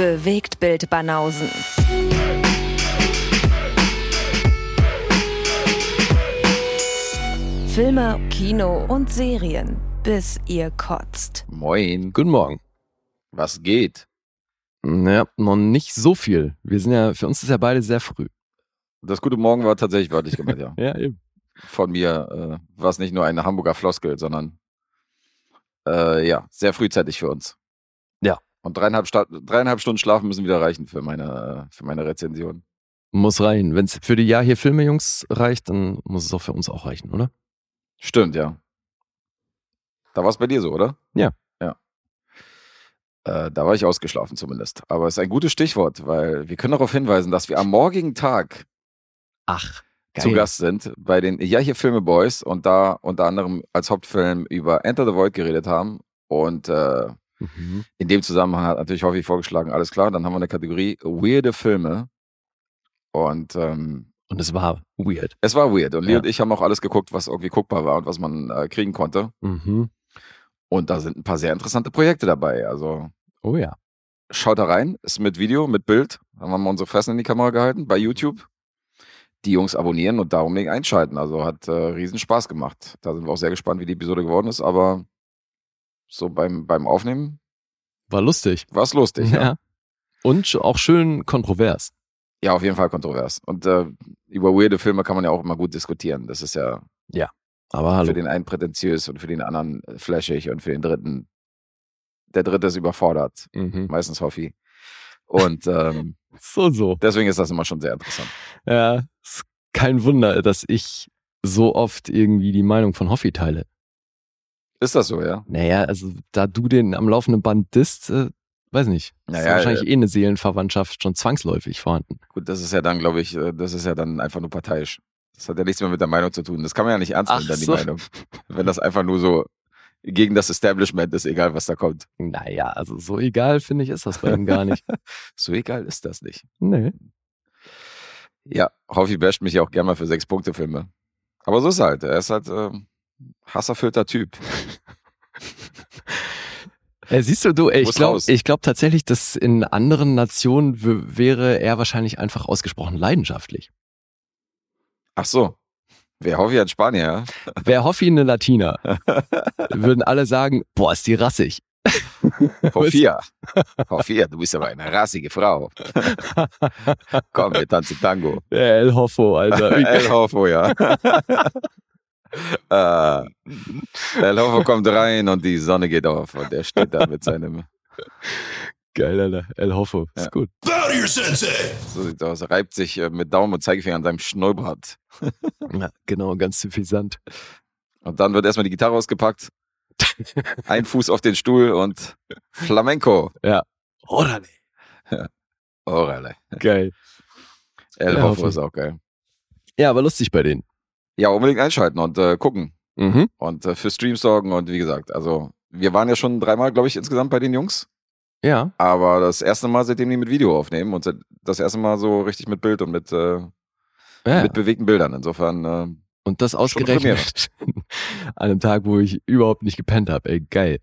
Bewegt Bild Banausen. Filme, Kino und Serien, bis ihr kotzt. Moin. Guten Morgen. Was geht? Naja, noch nicht so viel. Wir sind ja, für uns ist ja beide sehr früh. Das gute Morgen war tatsächlich wörtlich gemeint, ja. Ja, eben. Von mir äh, war es nicht nur eine Hamburger Floskel, sondern äh, ja, sehr frühzeitig für uns. Und dreieinhalb, Sta dreieinhalb Stunden Schlafen müssen wieder reichen für meine, für meine Rezension. Muss reichen. Wenn es für die Ja hier Filme Jungs reicht, dann muss es auch für uns auch reichen, oder? Stimmt, ja. Da war es bei dir so, oder? Ja. Ja. Äh, da war ich ausgeschlafen zumindest. Aber es ist ein gutes Stichwort, weil wir können darauf hinweisen, dass wir am morgigen Tag Ach, zu Gast sind bei den Ja hier Filme Boys und da unter anderem als Hauptfilm über Enter the Void geredet haben. Und äh, Mhm. in dem Zusammenhang hat natürlich Hoffi vorgeschlagen, alles klar, dann haben wir eine Kategorie Weirde Filme. Und ähm, Und es war weird. es war weird. Und Lee Ja. und ich haben auch alles geguckt, was irgendwie guckbar war und was man äh, kriegen konnte. Mhm. Und da sind ein paar sehr interessante Projekte dabei. Also Oh ja. schaut da rein, ist mit Video, mit Bild. Haben wir mal unsere Fressen in die Kamera gehalten bei YouTube. Die Jungs abonnieren und darum nicht einschalten. Also hat äh, riesen Spaß gemacht. Da sind wir auch sehr gespannt, wie die Episode geworden ist. Aber so beim, beim Aufnehmen War lustig. war es lustig. Ja. Ja. Und auch schön kontrovers. ja, auf jeden Fall kontrovers. Und äh, über weirde Filme kann man ja auch immer gut diskutieren. Das ist ja Aber hallo. für den einen prätentiös und für den anderen äh, flashig und für den dritten, der dritte ist überfordert. Mhm. Meistens Hoffi. Und ähm, So, so. deswegen ist das immer schon sehr interessant. Ja, ist kein Wunder, dass ich so oft irgendwie die Meinung von Hoffi teile. Ist das so, ja? Naja, also da du den am laufenden Band disst, äh, weiß nicht. Ist Naja, wahrscheinlich eh eine Seelenverwandtschaft schon zwangsläufig vorhanden. Gut, das ist ja dann, glaube ich, äh, das ist ja dann einfach nur parteiisch. Das hat ja nichts mehr mit der Meinung zu tun. Das kann man ja nicht ernst nehmen, dann die so. Meinung. Wenn das einfach nur so gegen das Establishment ist, egal was da kommt. Naja, also so egal finde ich ist das bei ihm gar nicht. So egal ist das nicht. Nee. Ja, Hoffi basht mich ja auch gerne mal für sechs Punkte Filme. Aber so ist er halt. Er ist halt ähm, hasserfüllter Typ. Äh, siehst du, du, ey, ich glaube ich glaub tatsächlich, dass in anderen Nationen wäre er wahrscheinlich einfach ausgesprochen leidenschaftlich. Ach so. Wer Hoffi als Spanier? Wäre Hoffi eine Latina, würden alle sagen, boah, ist die rassig. Hoffia. Hoffia, du bist aber eine rassige Frau. Komm, wir tanzen Tango. El Hoffo, Alter. El Hofo, ja. Äh, El Hofo kommt rein und die Sonne geht auf und er steht da mit seinem, Geil, Alter. El Hoffo, ist Ja. gut. Bow to your sensei! so sieht's aus, reibt sich äh, mit Daumen und Zeigefinger an seinem Schnurrbart. Ja, genau, ganz suffisant. Und dann wird erstmal die Gitarre ausgepackt, ein Fuß auf den Stuhl und Flamenco. Orale. Orale. Geil. El Ja, Hoffi. ist auch geil. Ja, aber lustig bei denen. Ja, unbedingt einschalten und äh, gucken. Mhm. Und äh, für Streams sorgen und wie gesagt, also wir waren ja schon dreimal, glaube ich, insgesamt bei den Jungs. Ja. Aber das erste Mal, seitdem die mit Video aufnehmen und seit- das erste Mal so richtig mit Bild und mit, äh, ja. mit bewegten Bildern. Insofern, äh, Und das ausgerechnet an einem Tag, wo ich überhaupt nicht gepennt habe. Ey, geil.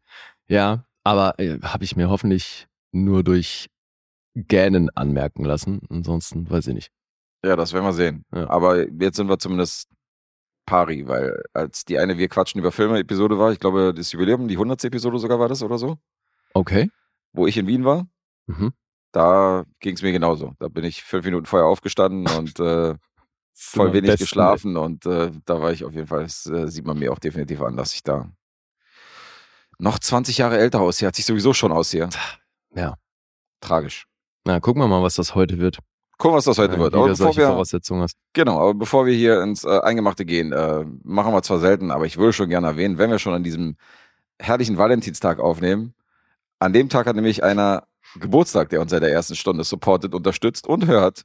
Ja, aber äh, habe ich mir hoffentlich nur durch Gähnen anmerken lassen. Ansonsten weiß ich nicht. ja, das werden wir sehen. Ja. Aber jetzt sind wir zumindest pari, weil als die eine Wir quatschen über Filme-Episode war, ich glaube, das Jubiläum, die 100. Episode sogar war das oder so, Okay. wo ich in Wien war, Mhm. da ging es mir genauso. Da bin ich fünf Minuten vorher aufgestanden und äh, voll wenig besten, geschlafen und äh, da war ich auf jeden Fall, das äh, sieht man mir auch definitiv an, dass ich da noch 20 Jahre älter aussehe, als ich sowieso schon aussehe. Ja. Tragisch. Na, gucken wir mal, was das heute wird. Gucken, was das heute Wenn wird. du Aber bevor wir, Voraussetzungen hast. genau, aber bevor wir hier ins äh, Eingemachte gehen, äh, machen wir zwar selten, aber ich würde schon gerne erwähnen, wenn wir schon an diesem herrlichen Valentinstag aufnehmen, an dem Tag hat nämlich einer Geburtstag, der uns seit der ersten Stunde supportet, unterstützt und hört.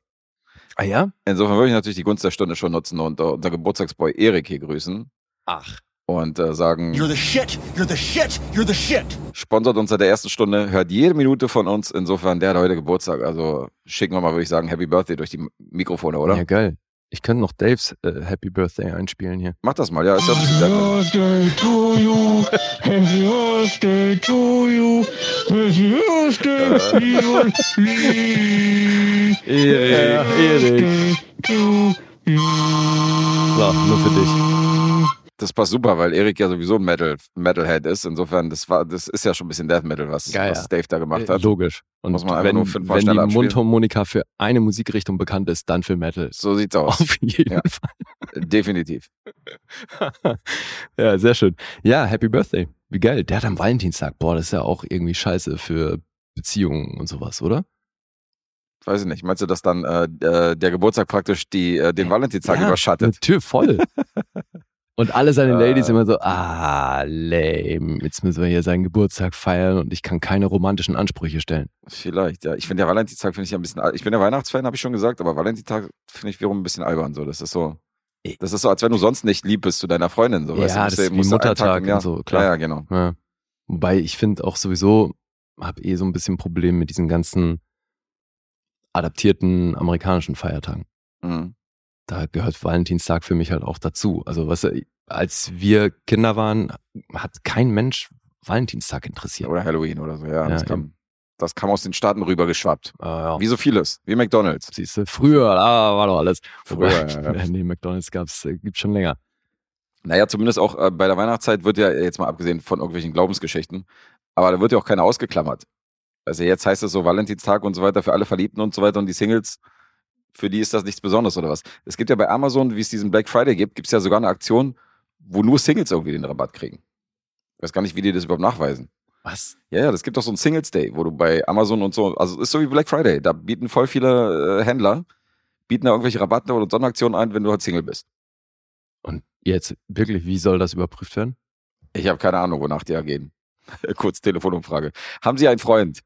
Ah ja? Insofern würde ich natürlich die Gunst der Stunde schon nutzen und äh, unser Geburtstagsboy Erik hier grüßen Ach. Und äh, sagen, You're the shit! You're the shit! You're the shit! sponsert uns seit der ersten Stunde, hört jede Minute von uns. Insofern, der hat heute Geburtstag. Also schicken wir mal, würde ich sagen, Happy Birthday durch die Mikrofone, oder? Ja, geil. Ich könnte noch Daves äh, Happy Birthday einspielen hier. Mach das mal, ja, ist ja ein bisschen Death Metal. birthday to you. Happy birthday to you. Happy birthday. Ja, Erik. To you. So, nur für dich. Das passt super, weil Erik ja sowieso ein Metal, Metalhead ist. Insofern, das war, das ist ja schon ein bisschen Death Metal, was, Ja, was. Dave da gemacht Äh, hat. Logisch. Und Muss man einfach wenn, nur fünfmal wenn die abspielen. Mundharmonika für eine Musikrichtung bekannt ist, dann für Metal. So sieht's aus. Auf jeden Ja. Fall. Definitiv. ja, sehr schön. Ja, Happy Birthday. Wie geil. Der hat am Valentinstag. Boah, das ist ja auch irgendwie scheiße für Beziehungen und sowas, oder? Weiß ich nicht. Meinst du, dass dann äh, äh, der Geburtstag praktisch die, äh, den Valentinstag ja, überschattet? Tür voll. Und alle seine Äh. Ladies immer so, ah, lame, jetzt müssen wir hier seinen Geburtstag feiern und ich kann keine romantischen Ansprüche stellen. Vielleicht, ja. Ich finde der Valentinstag finde ich ja ein bisschen. al- Ich bin der Weihnachtsfan, habe ich schon gesagt, aber Valentinstag finde ich wiederum ein bisschen albern. So, das ist so. Das ist so, als wenn du sonst nicht lieb bist zu deiner Freundin. So, Ja, weißt du, das ist wie Muttertag Jahr- und so, klar. Ja, ja, genau. Ja. Wobei ich finde auch sowieso, habe eh so ein bisschen Problem mit diesen ganzen adaptierten amerikanischen Feiertagen. Mhm. Da gehört Valentinstag für mich halt auch dazu. Also was als wir Kinder waren, hat kein Mensch Valentinstag interessiert. Oder Halloween oder so, ja. Ja, das, kam, das kam aus den Staaten rübergeschwappt. Ah, ja. Wie so vieles. Wie McDonalds. Siehst du, früher, ah, war doch alles. Früher, Wobei, ja, nee, McDonalds gab's, äh, gibt's schon länger. Naja, zumindest auch äh, bei der Weihnachtszeit wird ja, jetzt mal abgesehen von irgendwelchen Glaubensgeschichten, aber da wird ja auch keiner ausgeklammert. Also jetzt heißt es so Valentinstag und so weiter für alle Verliebten und so weiter und die Singles, für die ist das nichts Besonderes oder was. Es gibt ja bei Amazon, wie es diesen Black Friday gibt, gibt es ja sogar eine Aktion, wo nur Singles irgendwie den Rabatt kriegen. Ich weiß gar nicht, wie die das überhaupt nachweisen. Was? Ja, ja, das gibt doch so einen Singles Day, wo du bei Amazon und so, also ist so wie Black Friday, da bieten voll viele äh, Händler, bieten da irgendwelche Rabatte oder Sonderaktionen ein, wenn du halt Single bist. Und jetzt wirklich, wie soll das überprüft werden? Ich habe keine Ahnung, wonach die da gehen. Kurz Telefonumfrage. Haben Sie einen Freund?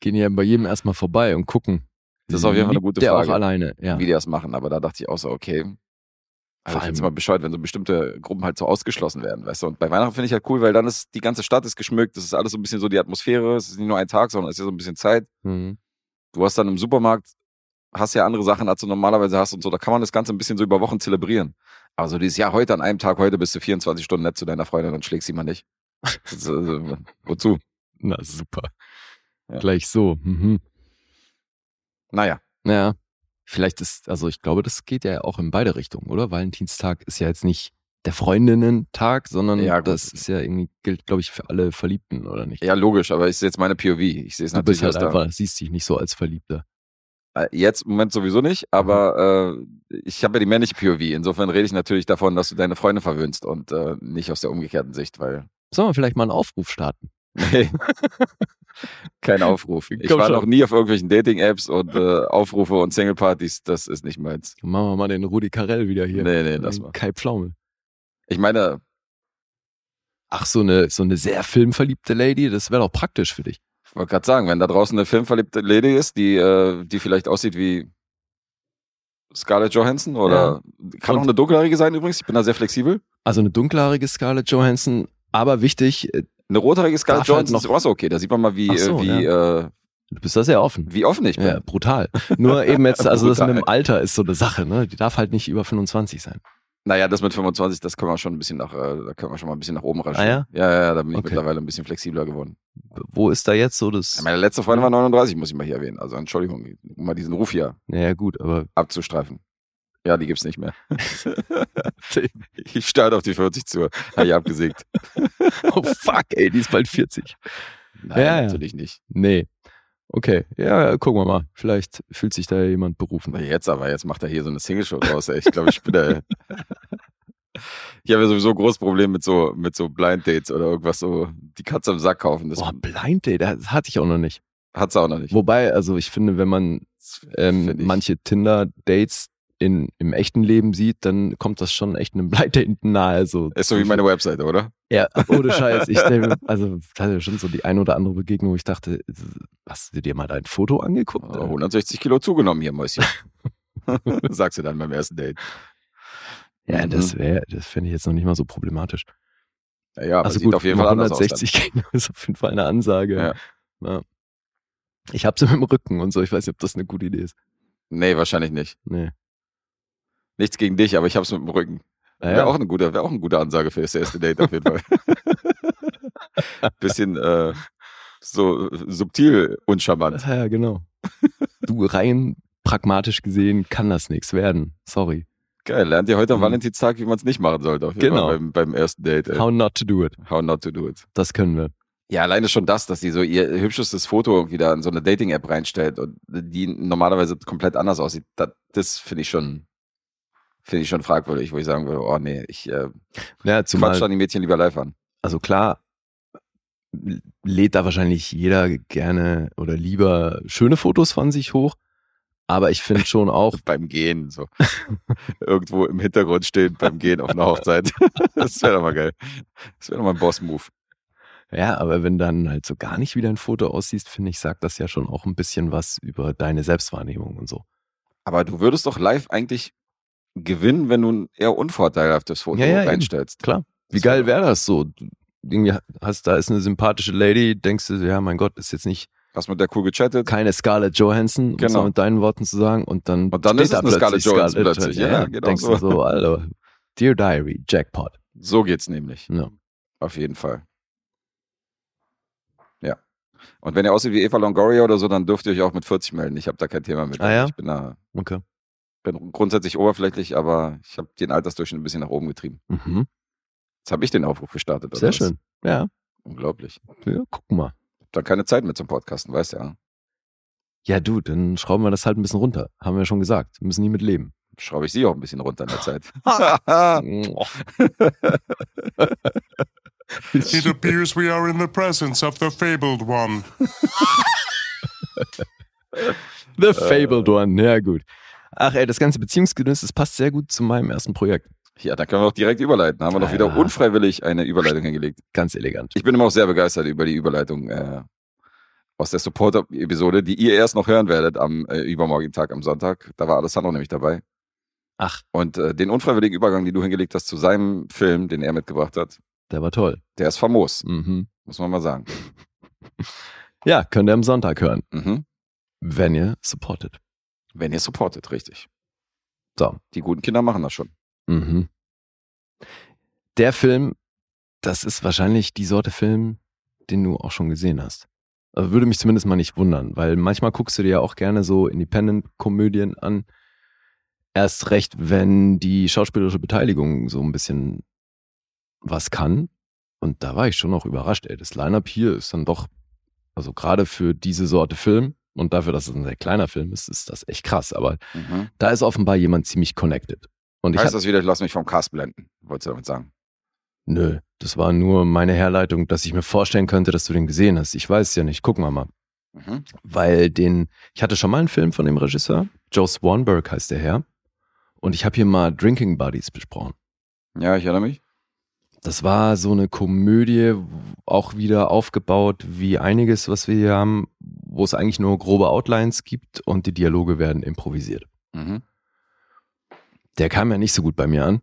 Gehen ja bei jedem erstmal vorbei und gucken. Das ist auf jeden Fall eine gute der Frage. auch alleine, ja. wie die das machen. Aber da dachte ich auch so, okay. Also Vor ich finde es allem- mal bescheuert, wenn so bestimmte Gruppen halt so ausgeschlossen werden, weißt du. Und bei Weihnachten finde ich halt cool, weil dann ist die ganze Stadt ist geschmückt, das ist alles so ein bisschen so die Atmosphäre, es ist nicht nur ein Tag, sondern es ist ja so ein bisschen Zeit. Mhm. Du hast dann im Supermarkt, hast ja andere Sachen, als du normalerweise hast und so, da kann man das Ganze ein bisschen so über Wochen zelebrieren. Aber so dieses Jahr heute an einem Tag, heute bist du 24 Stunden nett zu deiner Freundin und schlägst sie mal nicht. Ist, also, wozu? Na super. Ja. Gleich so. Mhm. Naja. Naja, vielleicht ist, also ich glaube, das geht ja auch in beide Richtungen, oder? Valentinstag ist ja jetzt nicht der Freundinnen-Tag, sondern Ja, das ist ja irgendwie, gilt, glaube ich, für alle Verliebten, oder nicht? Ja, logisch, aber sehe jetzt meine POV. Ich sehe es du natürlich bist halt einfach, siehst dich nicht so als Verliebter. Äh, Jetzt im Moment sowieso nicht, aber äh, ich habe ja die männliche POV. Insofern rede ich natürlich davon, dass du deine Freunde verwöhnst und äh, nicht aus der umgekehrten Sicht, weil Sollen wir vielleicht mal einen Aufruf starten? Nee, kein Aufruf. Ich Komm war schon. noch nie auf irgendwelchen Dating-Apps und äh, Aufrufe und Single-Partys. Das ist nicht meins. Machen wir mal den Rudi Carell wieder hier. Nee, nee, lass mal. Kai Pflaume. Ich meine, Ach, so eine, so eine sehr filmverliebte Lady, das wäre doch praktisch für dich. ich wollte gerade sagen, wenn da draußen eine filmverliebte Lady ist, die, äh, die vielleicht aussieht wie Scarlett Johansson oder kann Und- auch eine dunkelhaarige sein übrigens. Ich bin da sehr flexibel. Also eine dunkelhaarige Scarlett Johansson, aber wichtig, äh, Eine rothaarige Scarlett halt Johansson ist noch- auch so okay. Da sieht man mal, wie, Ach so, äh, wie, äh, du bist da sehr offen. wie offen ich bin. Ja, brutal. Nur eben jetzt, also das mit dem. Alter ist so eine Sache, ne? Die darf halt nicht über 25 sein. Naja, das mit 25, das können wir schon ein bisschen nach, äh, da können wir schon mal ein bisschen nach oben rangieren. Ah ja? Ja, ja, ja, da bin ich Okay. mittlerweile ein bisschen flexibler geworden. Wo ist da jetzt so das? Meine letzte Freundin war 39, muss ich mal hier erwähnen. Also Entschuldigung, um mal diesen Ruf hier Naja, gut, aber abzustreifen. Ja, die gibt's nicht mehr. ich starte auf die 40 zu. Habe ich abgesägt. oh fuck, ey, die ist bald 40. Nein, Ja, natürlich nicht. Nee. Okay, ja, gucken wir mal. Vielleicht fühlt sich da jemand berufen. Jetzt aber, jetzt macht er hier so eine Single-Show draus. Ey. Ich glaube, ich bin da. Ich habe ja sowieso ein großes Problem mit so, mit so Blind Dates oder irgendwas so, die Katze im Sack kaufen. Das Boah, Blind Date, das hatte ich auch noch nicht. hat's auch noch nicht. Wobei, also ich finde, wenn man ähm, Find manche Tinder-Dates in, im echten Leben sieht, dann kommt das schon echt einem Blind Date nahe. So Ist so wie meine Webseite, oder? Ja, ohne Scheiß. Ich mir, also hatte schon so die ein oder andere Begegnung, wo ich dachte, hast du dir mal dein Foto angeguckt? Oh, 160 Kilo zugenommen hier, Mäuschen. Sagst du dann beim ersten Date. ja, Mhm. das wäre, das fände ich jetzt noch nicht mal so problematisch. Ja, ja also gut, auf jeden Fall anders 160 Kilo ist auf jeden Fall eine Ansage. Ja. Ja. Ich hab's mit dem Rücken und so. Ich weiß nicht, ob das eine gute Idee ist. Nee, wahrscheinlich nicht. Nee. Nichts gegen dich, aber ich hab's mit dem Rücken. Wäre Naja, auch eine gute, wäre auch eine gute Ansage für das erste Date auf jeden Fall. Bisschen äh, so subtil uncharmant. ja, genau. Du rein pragmatisch gesehen kann das nichts werden. Sorry. Geil, lernt ihr heute am Mhm. Valentinstag, wie man es nicht machen sollte, auf jeden Genau. Fall beim, beim ersten Date. Ey. How not to do it. How not to do it. Das können wir. Ja, alleine schon das, dass die so ihr hübschestes Foto irgendwie da in so eine Dating-App reinstellt und die normalerweise komplett anders aussieht, das, das finde ich schon, finde ich schon fragwürdig, wo ich sagen würde, oh nee, ich äh, Ja, quatsch zumal, dann die Mädchen lieber live an. also klar, lädt da wahrscheinlich jeder gerne oder lieber schöne Fotos von sich hoch. Aber ich finde schon auch, Beim Gehen, so. Irgendwo im Hintergrund stehen beim Gehen auf einer Hochzeit. das wäre doch mal geil. Das wäre doch mal ein Boss-Move. ja, aber wenn dann halt so gar nicht wie dein Foto aussiehst, finde ich, sagt das ja schon auch ein bisschen was über deine Selbstwahrnehmung und so. Aber du würdest doch live eigentlich gewinnen, wenn du ein eher unvorteilhaftes Foto Ja, ja, eben. reinstellst. Klar. Wie Das geil wär- wäre das so? Irgendwie hast, da ist eine sympathische Lady, denkst du, ja, mein Gott, ist jetzt nicht Hast mit der cool gechattet? keine Scarlett Johansson, um es Genau. mal mit deinen Worten zu sagen, und dann, Und dann ist es da eine Scarlett Johansson plötzlich. Johansson. Ja, genau denkst so. du so, Alter, Dear Diary, Jackpot. So geht's nämlich. Ja. Auf jeden Fall. Ja. Und wenn ihr aussieht wie Eva Longoria oder so, dann dürft ihr euch auch mit 40 melden. Ich habe da kein Thema mit. Ah, ja? Ich bin da Okay. Bin grundsätzlich oberflächlich, aber ich habe den Altersdurchschnitt ein bisschen nach oben getrieben. Mhm. Jetzt habe ich den Aufruf gestartet. Sehr schön. Ja. Unglaublich. ja, guck mal. Hab dann keine Zeit mehr zum Podcasten, weißt du ja. Ja, du, dann schrauben wir das halt ein bisschen runter. Haben wir schon gesagt. Müssen nie mit leben. Schraube ich sie auch ein bisschen runter in der Zeit. It appears we are in the presence of the fabled one. The Fabled One, ja gut. Ach ey, das ganze Beziehungsgedöns, das passt sehr gut zu meinem ersten Projekt. ja, dann können wir auch direkt überleiten. Haben wir doch Ja. wieder unfreiwillig eine Überleitung hingelegt. Ganz elegant. Ich bin immer auch sehr begeistert über die Überleitung äh, aus der Supporter-Episode, die ihr erst noch hören werdet am äh, übermorgigen Tag, am Sonntag. Da war Alessandro nämlich dabei. Ach, Und äh, den unfreiwilligen Übergang, den du hingelegt hast zu seinem Film, den er mitgebracht hat, der war toll. der ist famos, Mhm. muss man mal sagen. Ja, könnt ihr am Sonntag hören, Mhm. wenn ihr supportet. Wenn ihr supportet, richtig. So. Die guten Kinder machen das schon. Mhm. Der Film, das ist wahrscheinlich die Sorte Film, den du auch schon gesehen hast. Also würde mich zumindest mal nicht wundern, weil manchmal guckst du dir ja auch gerne so Independent-Komödien an. Erst recht, wenn die schauspielerische Beteiligung so ein bisschen was kann. Und da war ich schon auch überrascht, ey. Das Line-Up hier ist dann doch, also gerade für diese Sorte Film und dafür, dass es ein sehr kleiner Film ist, ist das echt krass. Aber Mhm. da ist offenbar jemand ziemlich connected. Und ich Heißt das wieder, ich lass mich vom Cast blenden, wolltest du damit sagen? Nö, das war nur meine Herleitung, dass ich mir vorstellen könnte, dass du den gesehen hast. Ich weiß es ja nicht. Gucken wir mal. Mhm. Weil den, ich hatte schon mal einen Film von dem Regisseur. Joe Swanberg heißt der Herr. Und ich habe hier mal Drinking Buddies besprochen. Ja, ich erinnere mich. Das war so eine Komödie, auch wieder aufgebaut wie einiges, was wir hier haben, wo es eigentlich nur grobe Outlines gibt und die Dialoge werden improvisiert. Mhm. Der kam ja nicht so gut bei mir an,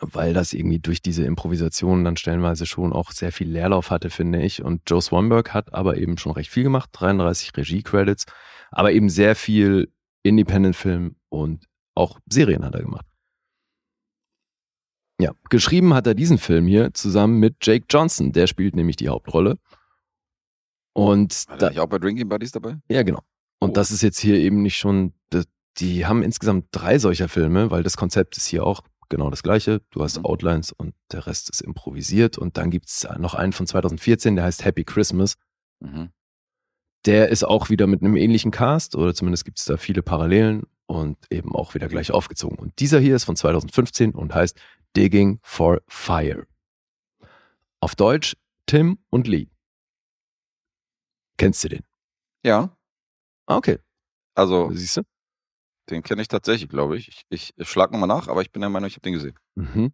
weil das irgendwie durch diese Improvisation dann stellenweise schon auch sehr viel Leerlauf hatte, finde ich. Und Joe Swanberg hat aber eben schon recht viel gemacht, 33 Regie-Credits, aber eben sehr viel Independent-Film und auch Serien hat er gemacht. Ja, geschrieben hat er diesen Film hier zusammen mit Jake Johnson, der spielt nämlich die Hauptrolle. Und War da, nicht auch bei Drinking Buddies dabei? ja, genau. Und Oh. das ist jetzt hier eben nicht schon, die haben insgesamt drei solcher Filme, weil das Konzept ist hier auch genau das gleiche. Du hast Mhm. Outlines und der Rest ist improvisiert. Und dann gibt's noch einen von 2014, der heißt Happy Christmas. Mhm. Der ist auch wieder mit einem ähnlichen Cast oder zumindest gibt's da viele Parallelen und eben auch wieder gleich aufgezogen. Und dieser hier ist von 2015 und heißt Digging for Fire. Auf Deutsch Tim und Lee. Kennst du den? Ja, Ah, Okay, also siehst du? den kenne ich tatsächlich, glaube ich. Ich, ich schlag nochmal nach, aber ich bin der Meinung, ich habe den gesehen. Mhm.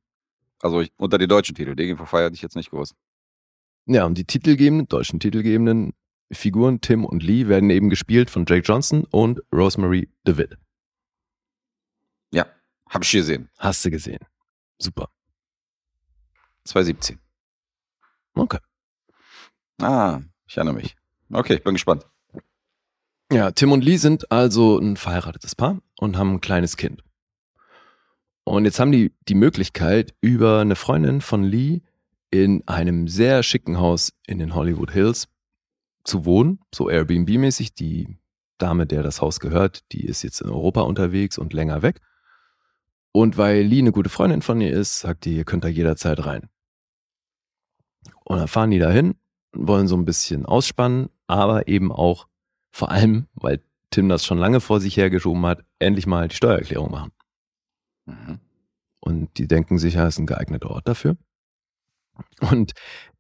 Also ich, unter den deutschen Titel. Digging for Fire hätte ich jetzt nicht gewusst. Ja, und die titelgebenden, deutschen titelgebenden Figuren Tim und Lee werden eben gespielt von Jake Johnson und Rosemary DeWitt. Ja, habe ich gesehen. Hast du gesehen? Super. 2017. Okay. Ah, ich erinnere mich. Okay, ich bin gespannt. Ja, Tim und Lee sind also ein verheiratetes Paar und haben ein kleines Kind. Und jetzt haben die die Möglichkeit, über eine Freundin von Lee in einem sehr schicken Haus in den Hollywood Hills zu wohnen, so Airbnb-mäßig. Die Dame, der das Haus gehört, die ist jetzt in Europa unterwegs und länger weg. Und weil Lee eine gute Freundin von ihr ist, sagt die, ihr könnt da jederzeit rein. Und dann fahren die dahin, wollen so ein bisschen ausspannen, aber eben auch vor allem, weil Tim das schon lange vor sich hergeschoben hat, endlich mal die Steuererklärung machen. Mhm. Und die denken sich, ja, ist ein geeigneter Ort dafür. Und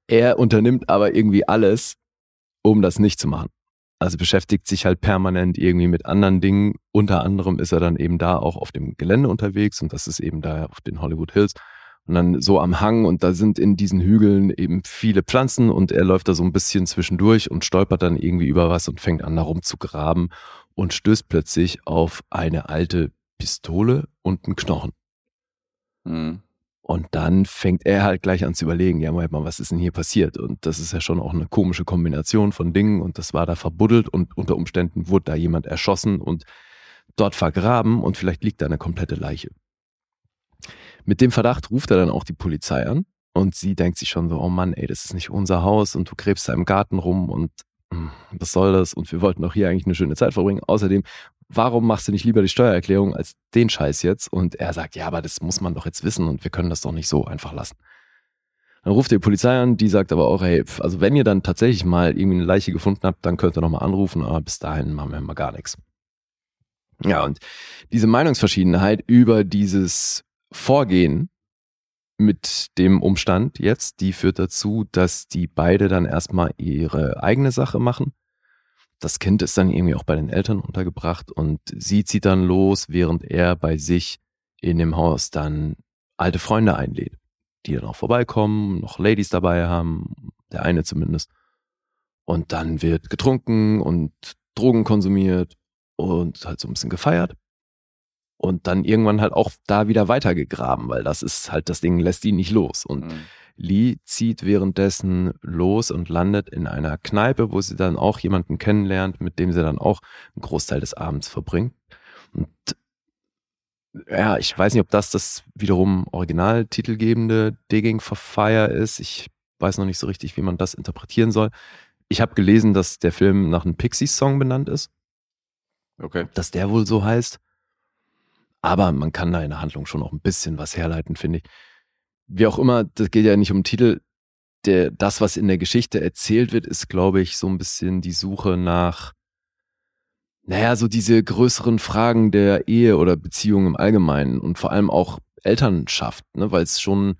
er unternimmt aber irgendwie alles, um das nicht zu machen. Also beschäftigt sich halt permanent irgendwie mit anderen Dingen. Unter anderem ist er dann eben da auch auf dem Gelände unterwegs und das ist eben da auf den Hollywood Hills. Und dann so am Hang und da sind in diesen Hügeln eben viele Pflanzen und er läuft da so ein bisschen zwischendurch und stolpert dann irgendwie über was und fängt an, da rumzugraben und stößt plötzlich auf eine alte Pistole und einen Knochen. Mhm. Und dann fängt er halt gleich an zu überlegen, ja, mal, was ist denn hier passiert? Und das ist ja schon auch eine komische Kombination von Dingen und das war da verbuddelt und unter Umständen wurde da jemand erschossen und dort vergraben und vielleicht liegt da eine komplette Leiche. Mit dem Verdacht ruft er dann auch die Polizei an und sie denkt sich schon so, oh Mann, ey, das ist nicht unser Haus und du gräbst da im Garten rum und hm, was soll das? Und wir wollten doch hier eigentlich eine schöne Zeit verbringen. Außerdem, warum machst du nicht lieber die Steuererklärung als den Scheiß jetzt? Und er sagt, ja, aber das muss man doch jetzt wissen und wir können das doch nicht so einfach lassen. Dann ruft die Polizei an, die sagt aber auch, hey, also wenn ihr dann tatsächlich mal irgendwie eine Leiche gefunden habt, dann könnt ihr nochmal anrufen, aber bis dahin machen wir mal gar nichts. Ja, und diese Meinungsverschiedenheit über dieses Vorgehen mit dem Umstand jetzt, die führt dazu, dass die beide dann erstmal ihre eigene Sache machen. Das Kind ist dann irgendwie auch bei den Eltern untergebracht und sie zieht dann los, während er bei sich in dem Haus dann alte Freunde einlädt, die dann auch vorbeikommen, noch Ladies dabei haben, der eine zumindest. Und dann wird getrunken und Drogen konsumiert und halt so ein bisschen gefeiert und dann irgendwann halt auch da wieder weitergegraben, weil das ist halt das Ding, lässt ihn nicht los. Und Mhm. Lee zieht währenddessen los und landet in einer Kneipe, wo sie dann auch jemanden kennenlernt, mit dem sie dann auch einen Großteil des Abends verbringt. Und ja, ich weiß nicht, ob das das wiederum original titelgebende Digging for Fire ist. Ich weiß noch nicht so richtig, wie man das interpretieren soll. Ich habe gelesen, dass der Film nach einem Pixies-Song benannt ist Okay. dass der wohl so heißt. Aber man kann da in der Handlung schon noch ein bisschen was herleiten, finde ich. Wie auch immer, das geht ja nicht um Titel. Der, das, was in der Geschichte erzählt wird, ist, glaube ich, so ein bisschen die Suche nach, naja, so diese größeren Fragen der Ehe oder Beziehung im Allgemeinen und vor allem auch Elternschaft, ne, weil es schon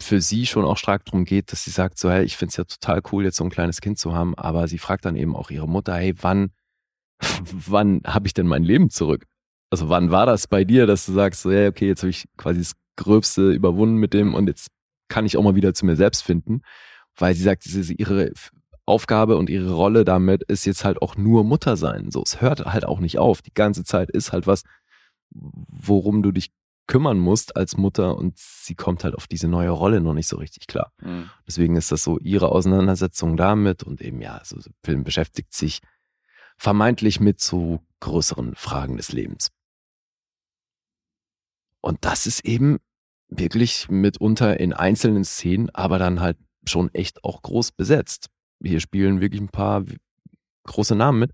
für sie schon auch stark darum geht, dass sie sagt, so, hey, ich finde es ja total cool, jetzt so ein kleines Kind zu haben, aber sie fragt dann eben auch ihre Mutter, hey, wann, wann habe ich denn mein Leben zurück? Also wann war das bei dir, dass du sagst, so, ja, okay, jetzt habe ich quasi das Gröbste überwunden mit dem und jetzt kann ich auch mal wieder zu mir selbst finden, weil sie sagt, ihre Aufgabe und ihre Rolle damit ist jetzt halt auch nur Mutter sein. So, es hört halt auch nicht auf. Die ganze Zeit ist halt was, worum du dich kümmern musst als Mutter und sie kommt halt auf diese neue Rolle noch nicht so richtig klar. Mhm. Deswegen ist das so ihre Auseinandersetzung damit und eben ja, so der Film beschäftigt sich vermeintlich mit so größeren Fragen des Lebens. Und das ist eben wirklich mitunter in einzelnen Szenen, aber dann halt schon echt auch groß besetzt. Hier spielen wirklich ein paar große Namen mit.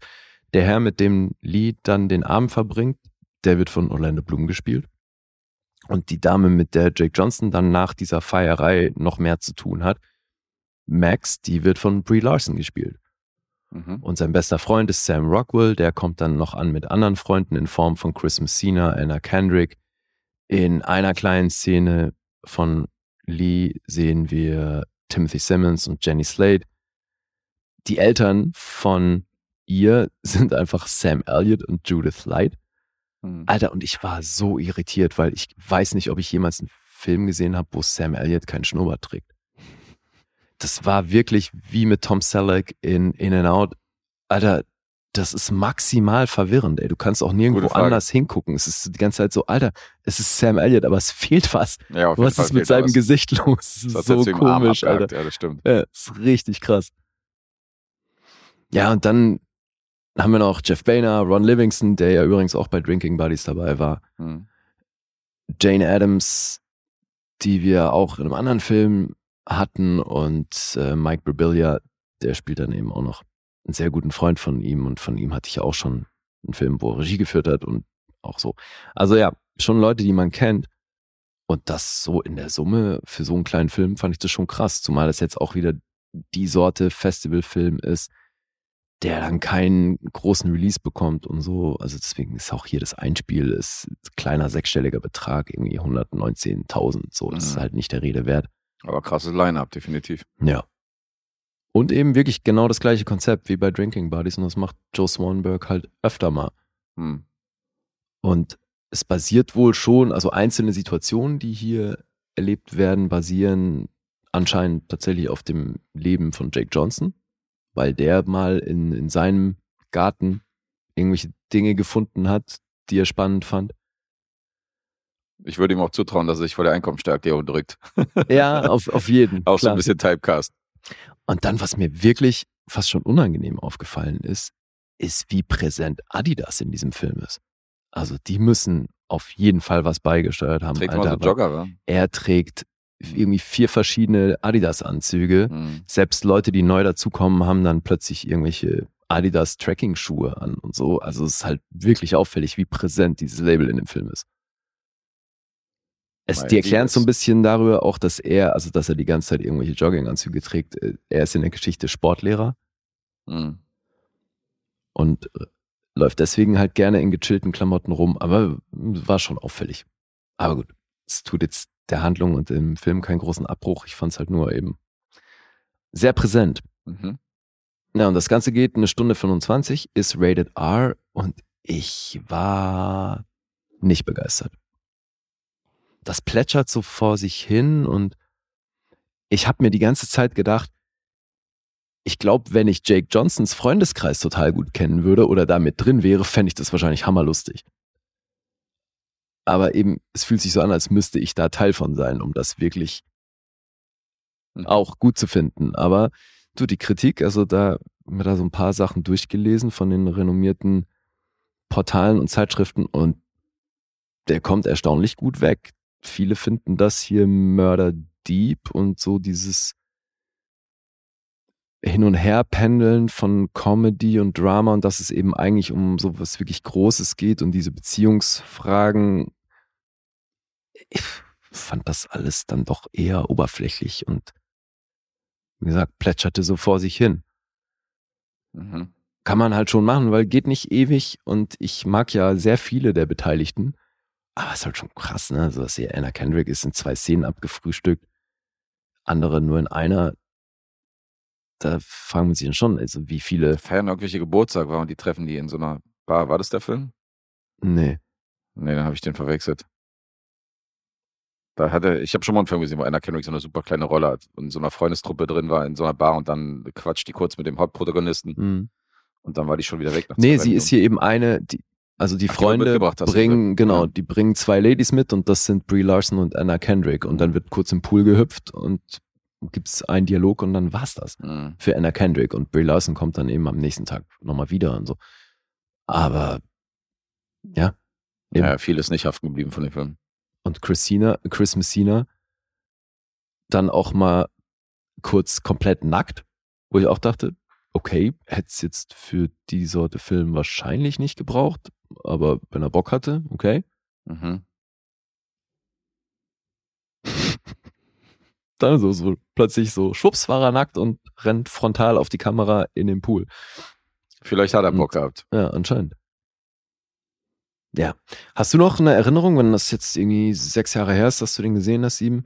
Der Herr, mit dem Lee dann den Abend verbringt, der wird von Orlando Bloom gespielt. Und die Dame, mit der Jake Johnson dann nach dieser Feierei noch mehr zu tun hat, Max, die wird von Brie Larson gespielt. Mhm. Und sein bester Freund ist Sam Rockwell, der kommt dann noch an mit anderen Freunden in Form von Chris Messina, Anna Kendrick. In einer kleinen Szene von Lee sehen wir Timothy Simmons und Jenny Slade. Die Eltern von ihr sind einfach Sam Elliott und Judith Light. Mhm. Alter, und ich war so irritiert, weil ich weiß nicht, ob ich jemals einen Film gesehen habe, wo Sam Elliott keinen Schnurrbart trägt. Das war wirklich wie mit Tom Selleck in In and Out. Alter, das ist maximal verwirrend, ey. Du kannst auch nirgendwo anders hingucken. Es ist die ganze Zeit so, Alter, es ist Sam Elliott, aber es fehlt was. Ja, auf jeden Was Fall ist mit seinem was. Gesicht los? Das ist hat so komisch, Alter. Ja, das stimmt. Ja, ist richtig krass. Ja, und dann haben wir noch Jeff Boehner, Ron Livingston, der ja übrigens auch bei Drinking Buddies dabei war. Hm. Jane Addams, die wir auch in einem anderen Film hatten und äh, Mike Birbiglia, der spielt dann eben auch noch einen sehr guten Freund von ihm und von ihm hatte ich ja auch schon einen Film, wo er Regie geführt hat und auch so. Also ja, schon Leute, die man kennt. Und das so in der Summe für so einen kleinen Film fand ich das schon krass, zumal das jetzt auch wieder die Sorte Festivalfilm ist, der dann keinen großen Release bekommt und so. Also deswegen ist auch hier das Einspiel ist ein kleiner sechsstelliger Betrag, irgendwie 119.000. So, das ist Mhm. halt nicht der Rede wert. Aber krasses Line-Up, definitiv. Ja. Und eben wirklich genau das gleiche Konzept wie bei Drinking Buddies und das macht Joe Swanberg halt öfter mal. Hm. Und es basiert wohl schon, also einzelne Situationen, die hier erlebt werden, basieren anscheinend tatsächlich auf dem Leben von Jake Johnson, weil der mal in, in seinem Garten irgendwelche Dinge gefunden hat, die er spannend fand. Ich würde ihm auch zutrauen, dass er sich vor der Einkommenssteuererklärung drückt. Ja, auf, auf jeden. Auch so klar. ein bisschen Typecast. Und dann, was mir wirklich fast schon unangenehm aufgefallen ist, ist, wie präsent Adidas in diesem Film ist. Also die müssen auf jeden Fall was beigesteuert haben. Trägt Alter, so Jogger, wa? er trägt irgendwie vier verschiedene Adidas-Anzüge. Hm. Selbst Leute, die neu dazukommen, haben dann plötzlich irgendwelche Adidas-Tracking-Schuhe an und so. Also es ist halt wirklich auffällig, wie präsent dieses Label in dem Film ist. Es, die erklären so ein bisschen darüber auch, dass er, also dass er die ganze Zeit irgendwelche Jogginganzüge trägt. Äh, Er ist in der Geschichte Sportlehrer Hm. und äh, läuft deswegen halt gerne in gechillten Klamotten rum, aber war schon auffällig. Aber gut, es tut jetzt der Handlung und dem Film keinen großen Abbruch. Ich fand es halt nur eben sehr präsent. Mhm. Ja, und das Ganze geht eine Stunde 25, ist rated R und ich war nicht begeistert. Das plätschert so vor sich hin und ich habe mir die ganze Zeit gedacht, ich glaube, wenn ich Jake Johnsons Freundeskreis total gut kennen würde oder da mit drin wäre, fände ich das wahrscheinlich hammerlustig. Aber eben, es fühlt sich so an, als müsste ich da Teil von sein, um das wirklich Mhm. auch gut zu finden. Aber du, die Kritik, also da wir da so ein paar Sachen durchgelesen von den renommierten Portalen und Zeitschriften und der kommt erstaunlich gut weg. Viele finden das hier Murder Deep und so dieses Hin- und Herpendeln von Comedy und Drama und dass es eben eigentlich um so was wirklich Großes geht und diese Beziehungsfragen. Ich fand das alles dann doch eher oberflächlich und wie gesagt, plätscherte so vor sich hin Mhm. kann man halt schon machen, weil geht nicht ewig und ich mag ja sehr viele der Beteiligten. Aber es ist halt schon krass, ne? So dass hier Anna Kendrick ist in zwei Szenen abgefrühstückt, andere nur in einer. Da fragen wir sich dann schon, also wie viele. Feiern irgendwelche Geburtstag war und die treffen die in so einer Bar. War das der Film? Nee. Nee, dann habe ich den verwechselt. Da hatte, ich habe schon mal einen Film gesehen, wo einer Kendrick so eine super kleine Rolle hat und in so einer Freundestruppe drin war, in so einer Bar und dann quatscht die kurz mit dem Hauptprotagonisten Hm. und dann war die schon wieder weg. nach Nee, sie ist hier eben eine, die, also die Ach, Freunde du bringen, gesagt. genau, die bringen zwei Ladies mit und das sind Brie Larson und Anna Kendrick und dann wird kurz im Pool gehüpft und gibt's einen Dialog und dann war's das. Mhm. für Anna Kendrick und Brie Larson kommt dann eben am nächsten Tag nochmal wieder und so. Aber ja, Eben. Ja, viel ist nicht haften geblieben von dem Film. und Christina, Chris Messina dann auch mal kurz komplett nackt, wo ich auch dachte, okay, hätte es jetzt für die Sorte Film wahrscheinlich nicht gebraucht, aber wenn er Bock hatte, okay. Mhm. Dann so, so plötzlich so, schwupps war er nackt und rennt frontal auf die Kamera in den Pool. Vielleicht hat er Mhm. Bock gehabt. Ja, anscheinend. Ja. Hast du noch eine Erinnerung, wenn das jetzt irgendwie sechs Jahre her ist, dass du den gesehen hast, sieben?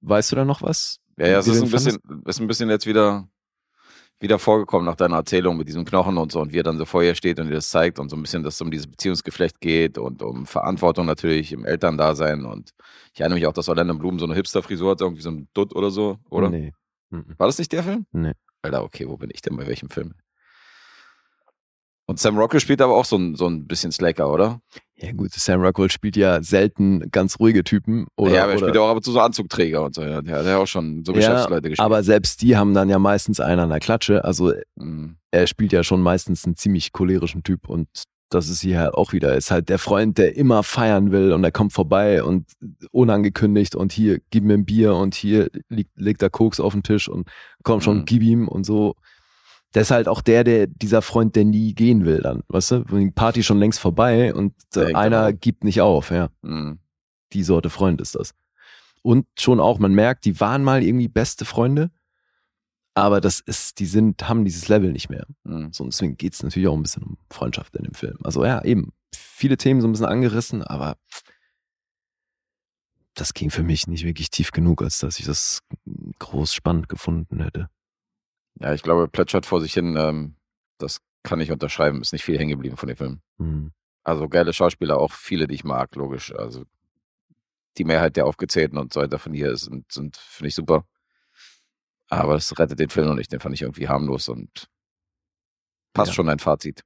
Weißt du da noch was? Ja, ja, es ist ein bisschen, ist ein bisschen jetzt wieder, wieder vorgekommen nach deiner Erzählung mit diesem Knochen und so und wie er dann so vor ihr steht und ihr das zeigt und so ein bisschen, dass es um dieses Beziehungsgeflecht geht und um Verantwortung natürlich im Elterndasein und ich erinnere mich auch, dass Orlando Bloom so eine Hipster-Frisur hat, irgendwie so ein Dutt oder so, oder? Nee. Mhm. War das nicht der Film? Nee. Alter, okay, wo bin ich denn bei welchem Film? Und Sam Rockwell spielt aber auch so ein, so ein bisschen Slacker, oder? Ja gut, Sam Rockwell spielt ja selten ganz ruhige Typen. Oder, ja, aber er spielt ja auch ab und zu so Anzugträger und so. Ja, der hat ja auch schon so Ja, Geschäftsleute gespielt. aber selbst die haben dann ja meistens einen an der Klatsche. Also Mhm. er spielt ja schon meistens einen ziemlich cholerischen Typ und das ist hier halt auch wieder. Er ist halt der Freund, der immer feiern will und er kommt vorbei und unangekündigt und hier, gib mir ein Bier und hier liegt, legt er Koks auf den Tisch und komm schon, Mhm. gib ihm und so. Der ist halt auch der, der, dieser Freund, der nie gehen will dann, weißt du? Die Party schon längst vorbei und äh, hängt einer auf. gibt nicht auf, ja. Mhm. Die Sorte Freund ist das. Und schon auch, man merkt, die waren mal irgendwie beste Freunde, aber das ist, die sind, haben dieses Level nicht mehr. Mhm. So, und deswegen geht es natürlich auch ein bisschen um Freundschaft in dem Film. Also ja, eben, viele Themen so ein bisschen angerissen, aber das ging für mich nicht wirklich tief genug, als dass ich das groß spannend gefunden hätte. Ja, ich glaube, plätschert vor sich hin, ähm, das kann ich unterschreiben, ist nicht viel hängen geblieben von dem Film. Hm. Also geile Schauspieler, auch viele, die ich mag, logisch. Also die Mehrheit der aufgezählten und so weiter von hier sind, sind finde ich super. Aber das rettet den Film noch nicht, den fand ich irgendwie harmlos und passt Ja. schon ein Fazit.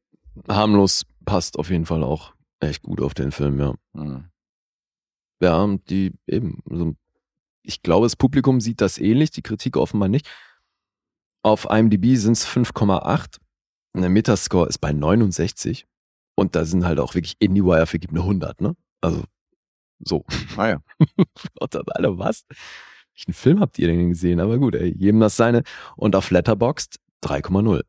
Harmlos passt auf jeden Fall auch echt gut auf den Film, ja. Mhm. Ja, und die eben, also ich glaube, das Publikum sieht das ähnlich, die Kritik offenbar nicht. Auf IMDb sind es 5,8. Und Der Metascore ist bei 69. Und da sind halt auch wirklich IndieWire vergibt eine 100, ne? Also, so. Naja, Und dann alle, was? Welchen Film habt ihr denn gesehen? Aber gut, ey, jedem das seine. Und auf Letterboxd 3,0.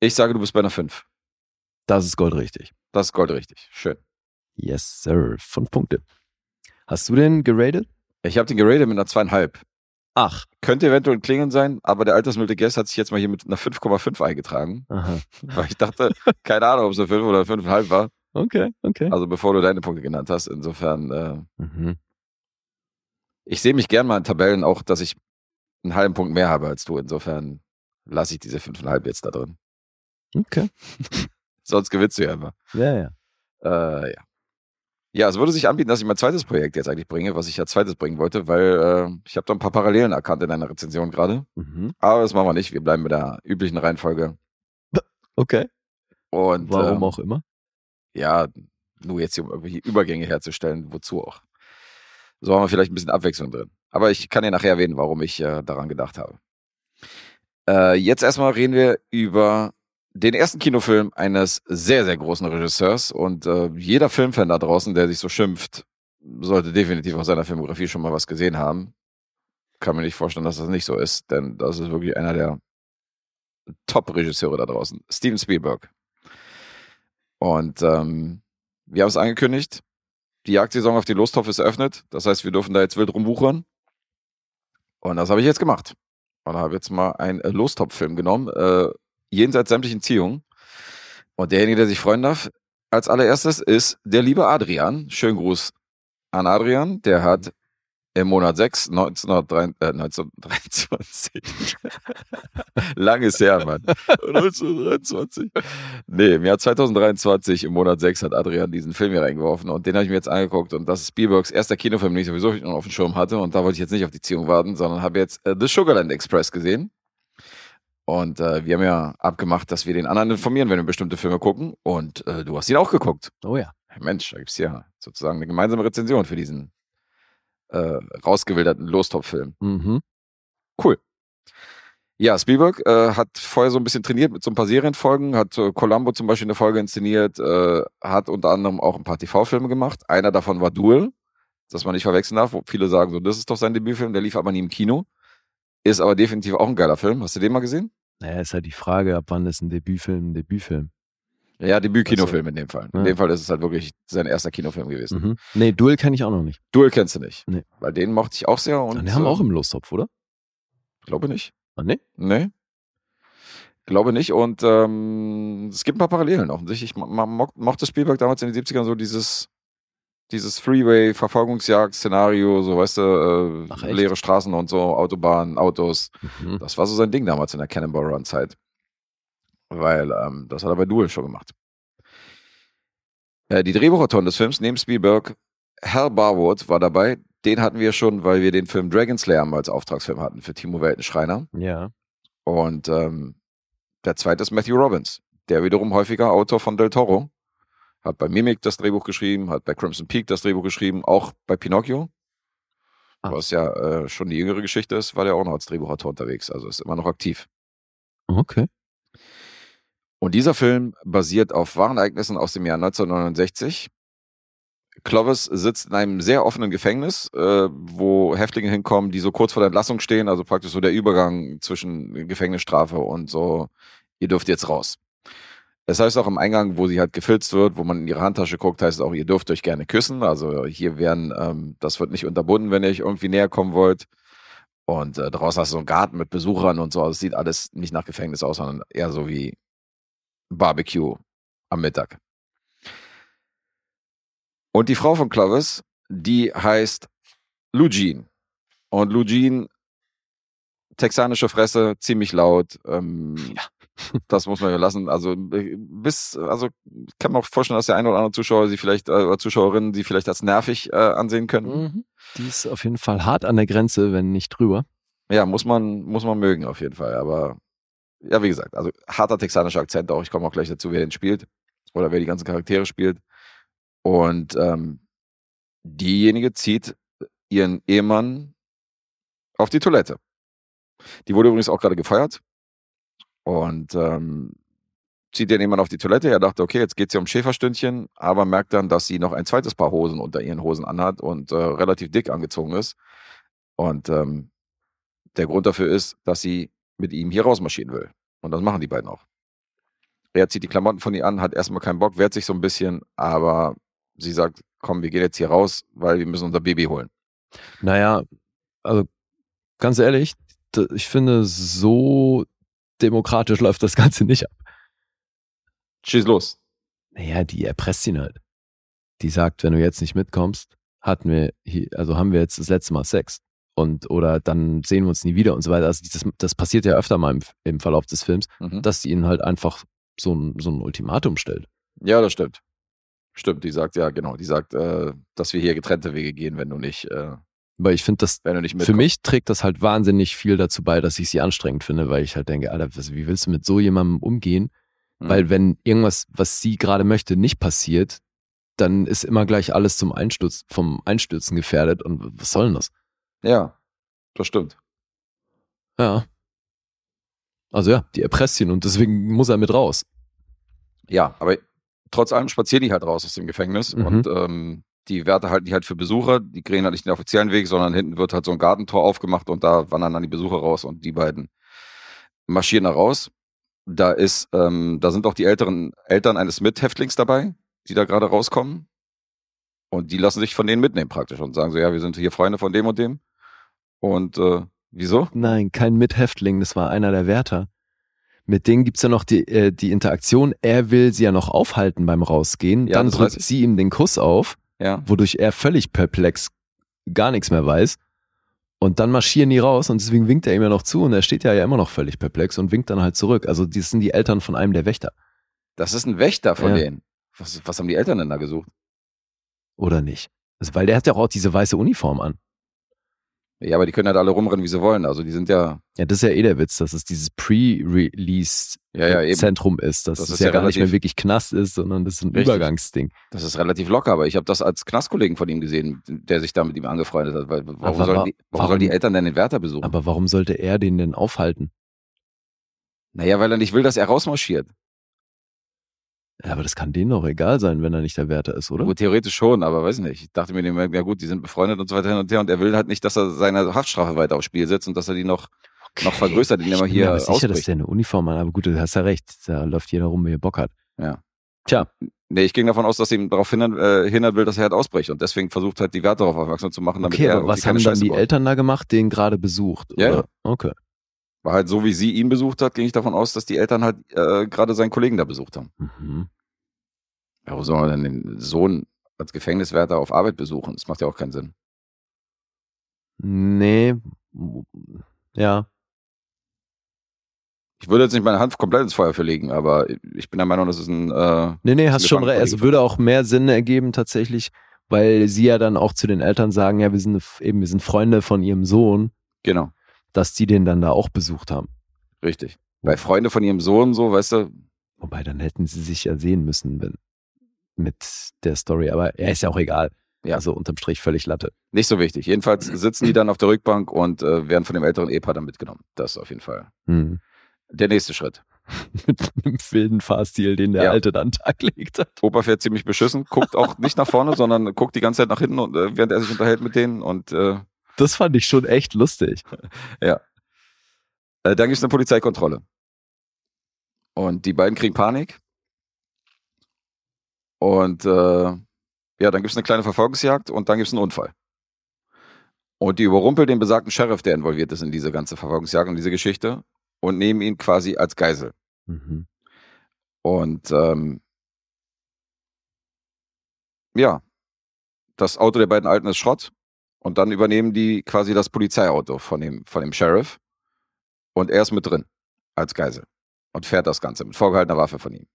ich sage, du bist bei einer 5. Das ist goldrichtig. Das ist goldrichtig. Schön. Yes, sir. Fünf Punkte. Hast du den geratet? Ich habe den geratet mit einer zweieinhalb. Ach. Könnte eventuell ein Klingeln sein, aber der altersmilde Guest hat sich jetzt mal hier mit einer 5,5 eingetragen. Aha. Weil ich dachte, keine Ahnung, ob es eine 5 oder 5,5 war. Okay, okay. Also bevor du deine Punkte genannt hast. Insofern, äh, Mhm. ich sehe mich gern mal in Tabellen auch, dass ich einen halben Punkt mehr habe als du. Insofern lasse ich diese 5,5 jetzt da drin. Okay. Sonst gewinnst du ja immer. Ja, ja. Äh, ja. Ja, es würde sich anbieten, dass ich mein zweites Projekt jetzt eigentlich bringe, was ich ja zweites bringen wollte, weil äh, ich habe da ein paar Parallelen erkannt in einer Rezension gerade. Mhm. Aber das machen wir nicht. Wir bleiben mit der üblichen Reihenfolge. Okay. Und Warum ähm, auch immer. Ja, nur jetzt hier, um irgendwelche Übergänge herzustellen, wozu auch. So haben wir vielleicht ein bisschen Abwechslung drin. Aber ich kann dir nachher erwähnen, warum ich äh, daran gedacht habe. Äh, jetzt erstmal reden wir über den ersten Kinofilm eines sehr, sehr großen Regisseurs. Und äh, jeder Filmfan da draußen, der sich so schimpft, sollte definitiv aus seiner Filmografie schon mal was gesehen haben. Kann mir nicht vorstellen, dass das nicht so ist, denn das ist wirklich einer der Top-Regisseure da draußen. Steven Spielberg. Und ähm, wir haben es angekündigt. Die Jagdsaison auf den Lostopf ist eröffnet. Das heißt, wir dürfen da jetzt wild rumwuchern. Und das habe ich jetzt gemacht. Und habe jetzt mal einen Lostopf-Film genommen, äh, jenseits sämtlichen Ziehungen. Und derjenige, der sich freuen darf, als allererstes ist der liebe Adrian. Schönen Gruß an Adrian. Der hat im Monat 6, 1923, äh, 1923. Lang ist her, Mann. 1923. Nee, im Jahr 2023, im Monat 6, hat Adrian diesen Film hier reingeworfen und den habe ich mir jetzt angeguckt und das ist Spielbergs erster Kinofilm, den ich sowieso noch auf dem Schirm hatte und da wollte ich jetzt nicht auf die Ziehung warten, sondern habe jetzt äh, The Sugarland Express gesehen. Und äh, wir haben ja abgemacht, dass wir den anderen informieren, wenn wir bestimmte Filme gucken. Und äh, du hast ihn auch geguckt. Oh ja. Mensch, da gibt's ja sozusagen eine gemeinsame Rezension für diesen äh, rausgewilderten Lostop-Film. Mhm. Cool. Ja, Spielberg äh, hat vorher so ein bisschen trainiert mit so ein paar Serienfolgen, hat äh, Columbo zum Beispiel eine Folge inszeniert, äh, hat unter anderem auch ein paar TV-Filme gemacht. Einer davon war Duel, das man nicht verwechseln darf, wo viele sagen so, das ist doch sein Debütfilm, der lief aber nie im Kino. Ist aber definitiv auch ein geiler Film. Hast du den mal gesehen? Naja, ist halt die Frage, ab wann ist ein Debütfilm ein Debütfilm? Ja, Debüt-Kinofilm in dem Fall. In Ja. dem Fall ist es halt wirklich sein erster Kinofilm gewesen. Mhm. Nee, Duel kenne ich auch noch nicht. Duel kennst du nicht. Nee. Weil den mochte ich auch sehr und Und die haben wir auch äh, im Lostopf, oder? glaube nicht. Ah, nee? Nee. Glaube nicht. Und ähm, es gibt ein paar Parallelen offensichtlich. Man, man mo- mochte Spielberg damals in den 70ern so dieses, dieses Freeway-Verfolgungsjagd-Szenario, so weißt du, Ach, äh, echt? leere Straßen und so, Autobahnen, Autos. Mhm. Das war so sein Ding damals in der Cannonball Run-Zeit. Weil ähm, das hat er bei Duel schon gemacht. Äh, die Drehbuchautoren des Films neben Spielberg, Hal Barwood war dabei. Den hatten wir schon, weil wir den Film Dragon Slayer als Auftragsfilm hatten für Timo Weltenschreiner. Ja. Und ähm, Der zweite ist Matthew Robbins, der wiederum häufiger Autor von Del Toro. Hat bei Mimic das Drehbuch geschrieben, hat bei Crimson Peak das Drehbuch geschrieben, auch bei Pinocchio. Ah. Was ja äh, schon die jüngere Geschichte ist, war der auch noch als Drehbuchautor unterwegs, also ist immer noch aktiv. Okay. Und dieser Film basiert auf wahren Ereignissen aus dem Jahr 1969. Clovis sitzt in einem sehr offenen Gefängnis, äh, wo Häftlinge hinkommen, die so kurz vor der Entlassung stehen, also praktisch so der Übergang zwischen Gefängnisstrafe und so, ihr dürft jetzt raus. Es heißt auch im Eingang, wo sie halt gefilzt wird, wo man in ihre Handtasche guckt, heißt es auch, ihr dürft euch gerne küssen. Also hier werden, ähm, das wird nicht unterbunden, wenn ihr euch irgendwie näher kommen wollt. Und äh, draußen hast du so einen Garten mit Besuchern und so. Also es sieht alles nicht nach Gefängnis aus, sondern eher so wie Barbecue am Mittag. Und die Frau von Clovis, die heißt Lugin. Und Lugin, texanische Fresse, ziemlich laut. Ähm, Das muss man ja lassen. Also äh, bis, also ich kann mir auch vorstellen, dass der eine oder andere Zuschauer sie vielleicht, äh, oder Zuschauerinnen, sie vielleicht als nervig äh, ansehen können. Mhm. Die ist auf jeden Fall hart an der Grenze, wenn nicht drüber. Ja, muss man, muss man mögen auf jeden Fall. Aber ja, wie gesagt, also harter texanischer Akzent auch. Ich komme auch gleich dazu, wer den spielt oder wer die ganzen Charaktere spielt. Und ähm, diejenige zieht ihren Ehemann auf die Toilette. Die wurde übrigens auch gerade gefeiert. Und ähm, zieht ihren Ehemann auf die Toilette. Er dachte, okay, jetzt geht's hier um Schäferstündchen, aber merkt dann, dass sie noch ein zweites Paar Hosen unter ihren Hosen anhat und äh, relativ dick angezogen ist. Und ähm, der Grund dafür ist, dass sie mit ihm hier rausmarschieren will. Und das machen die beiden auch. Er zieht die Klamotten von ihr an, hat erstmal keinen Bock, wehrt sich so ein bisschen, aber sie sagt, komm, wir gehen jetzt hier raus, weil wir müssen unser Baby holen. Naja, also ganz ehrlich, ich finde, so demokratisch läuft das Ganze nicht ab. Schieß los. Naja, die erpresst ihn halt. Die sagt, wenn du jetzt nicht mitkommst, hatten wir hier, also haben wir jetzt das letzte Mal Sex. Und, oder dann sehen wir uns nie wieder und so weiter. Also das, das passiert ja öfter mal im, im Verlauf des Films, Mhm. dass sie ihnen halt einfach so ein, so ein Ultimatum stellt. Ja, das stimmt. Stimmt, die sagt, ja, genau, die sagt, äh, dass wir hier getrennte Wege gehen, wenn du nicht, äh, Weil ich finde, das für mich trägt das halt wahnsinnig viel dazu bei, dass ich sie anstrengend finde, weil ich halt denke, Alter, wie willst du mit so jemandem umgehen? Mhm. Weil wenn irgendwas, was sie gerade möchte, nicht passiert, dann ist immer gleich alles zum Einsturz, vom Einstürzen gefährdet. Und was soll denn das? Ja, das stimmt. Ja. Also ja, die erpresst ihn und deswegen muss er mit raus. Ja, aber trotz allem spazieren die halt raus aus dem Gefängnis Mhm. und ähm, die Werte halten die halt für Besucher, die gehen halt nicht den offiziellen Weg, sondern hinten wird halt so ein Gartentor aufgemacht und da wandern dann die Besucher raus und die beiden marschieren da raus. Da ist, ähm, da sind auch die älteren Eltern eines Mithäftlings dabei, die da gerade rauskommen. Und die lassen sich von denen mitnehmen praktisch und sagen so, ja, wir sind hier Freunde von dem und dem. Und äh, wieso? Nein, kein Mithäftling, das war einer der Wärter. Mit denen gibt's ja noch die, äh, die Interaktion, er will sie ja noch aufhalten beim Rausgehen, Ja, dann drückt sie ihm den Kuss auf, Ja. wodurch er völlig perplex gar nichts mehr weiß. Und dann marschieren die raus und deswegen winkt er ihm ja noch zu und er steht ja, ja immer noch völlig perplex und winkt dann halt zurück. Also das sind die Eltern von einem der Wächter, Das ist ein Wächter von Ja. denen. Was, was haben die Eltern denn da gesucht? oder nicht? Also, weil der hat ja auch diese weiße Uniform an. Ja, aber die können halt alle rumrennen, wie sie wollen. Also die sind ja, Ja, das ist ja eh der Witz, dass es dieses Pre-Release ja, ja, ist, dass Das es ist ja, ja gar nicht mehr wirklich Knast ist, sondern das ist ein Richtig. Übergangsding. Das ist relativ locker, aber ich habe das als Knastkollegen von ihm gesehen, der sich da mit ihm angefreundet hat. Weil, warum, Aber sollen die, warum, warum- sollen die Eltern denn den Wärter besuchen? Aber warum sollte er den denn aufhalten? naja, weil er nicht will, dass er rausmarschiert. Ja, aber das kann denen doch egal sein, wenn er nicht der Wärter ist, oder? Gut, theoretisch schon, aber weiß nicht. Ich dachte mir, ja gut, die sind befreundet und so weiter hin und her und er will halt nicht, dass er seine Haftstrafe weiter aufs Spiel setzt und dass er die noch, noch vergrößert, indem ich er bin hier mir aber sicher, dass der eine Uniform hat. Aber gut, du hast ja recht. Da läuft jeder rum, wie er Bock hat. Ja. Tja, Nee, ich ging davon aus, dass er ihm darauf hindern, äh, hindern will, dass er halt ausbricht und deswegen versucht halt die Wärter darauf aufmerksam zu machen, damit okay, er aber was haben dann die. Eltern da gemacht? Den gerade besucht? Ja, oder? ja. Okay. War halt so, wie sie ihn besucht hat, ging ich davon aus, dass die Eltern halt äh, gerade seinen Kollegen da besucht haben. Mhm. Ja, wo soll man denn den Sohn als Gefängniswärter auf Arbeit besuchen? Das macht ja auch keinen Sinn. Nee. Ja. Ich würde jetzt nicht meine Hand komplett ins Feuer für legen, aber ich bin der Meinung, das ist ein. Äh, Nee, nee, hast schon recht. Es würde auch mehr Sinn ergeben tatsächlich, weil sie ja dann auch zu den Eltern sagen, ja, wir sind eben, wir sind Freunde von ihrem Sohn, genau, dass die den dann da auch besucht haben. richtig. Weil Freunde von ihrem Sohn, so, weißt du, Wobei, dann hätten sie sich ja sehen müssen wenn, mit der Story. Aber ja, ist ja auch egal. Ja. Also unterm Strich völlig Latte. nicht so wichtig. Jedenfalls sitzen die dann auf der Rückbank und äh, werden von dem älteren Ehepaar dann mitgenommen. Das auf jeden Fall. Hm. Der nächste Schritt. mit einem wilden Fahrstil, den der Ja. Alte dann an den Tag legt hat. Opa fährt ziemlich beschissen, guckt auch nicht nach vorne, sondern guckt die ganze Zeit nach hinten, und, äh, während er sich unterhält mit denen. Und äh, Das fand ich schon echt lustig. äh, dann gibt es eine Polizeikontrolle. Und die beiden kriegen Panik. Und äh, ja, dann gibt es eine kleine Verfolgungsjagd und dann gibt es einen Unfall. Und die überrumpeln den besagten Sheriff, der involviert ist in diese ganze Verfolgungsjagd und diese Geschichte und nehmen ihn quasi als Geisel. Mhm. Und ähm, ja, das Auto der beiden Alten ist Schrott. Und dann übernehmen die quasi das Polizeiauto von dem, von dem Sheriff. Und er ist mit drin als Geisel und fährt das Ganze mit vorgehaltener Waffe von ihm.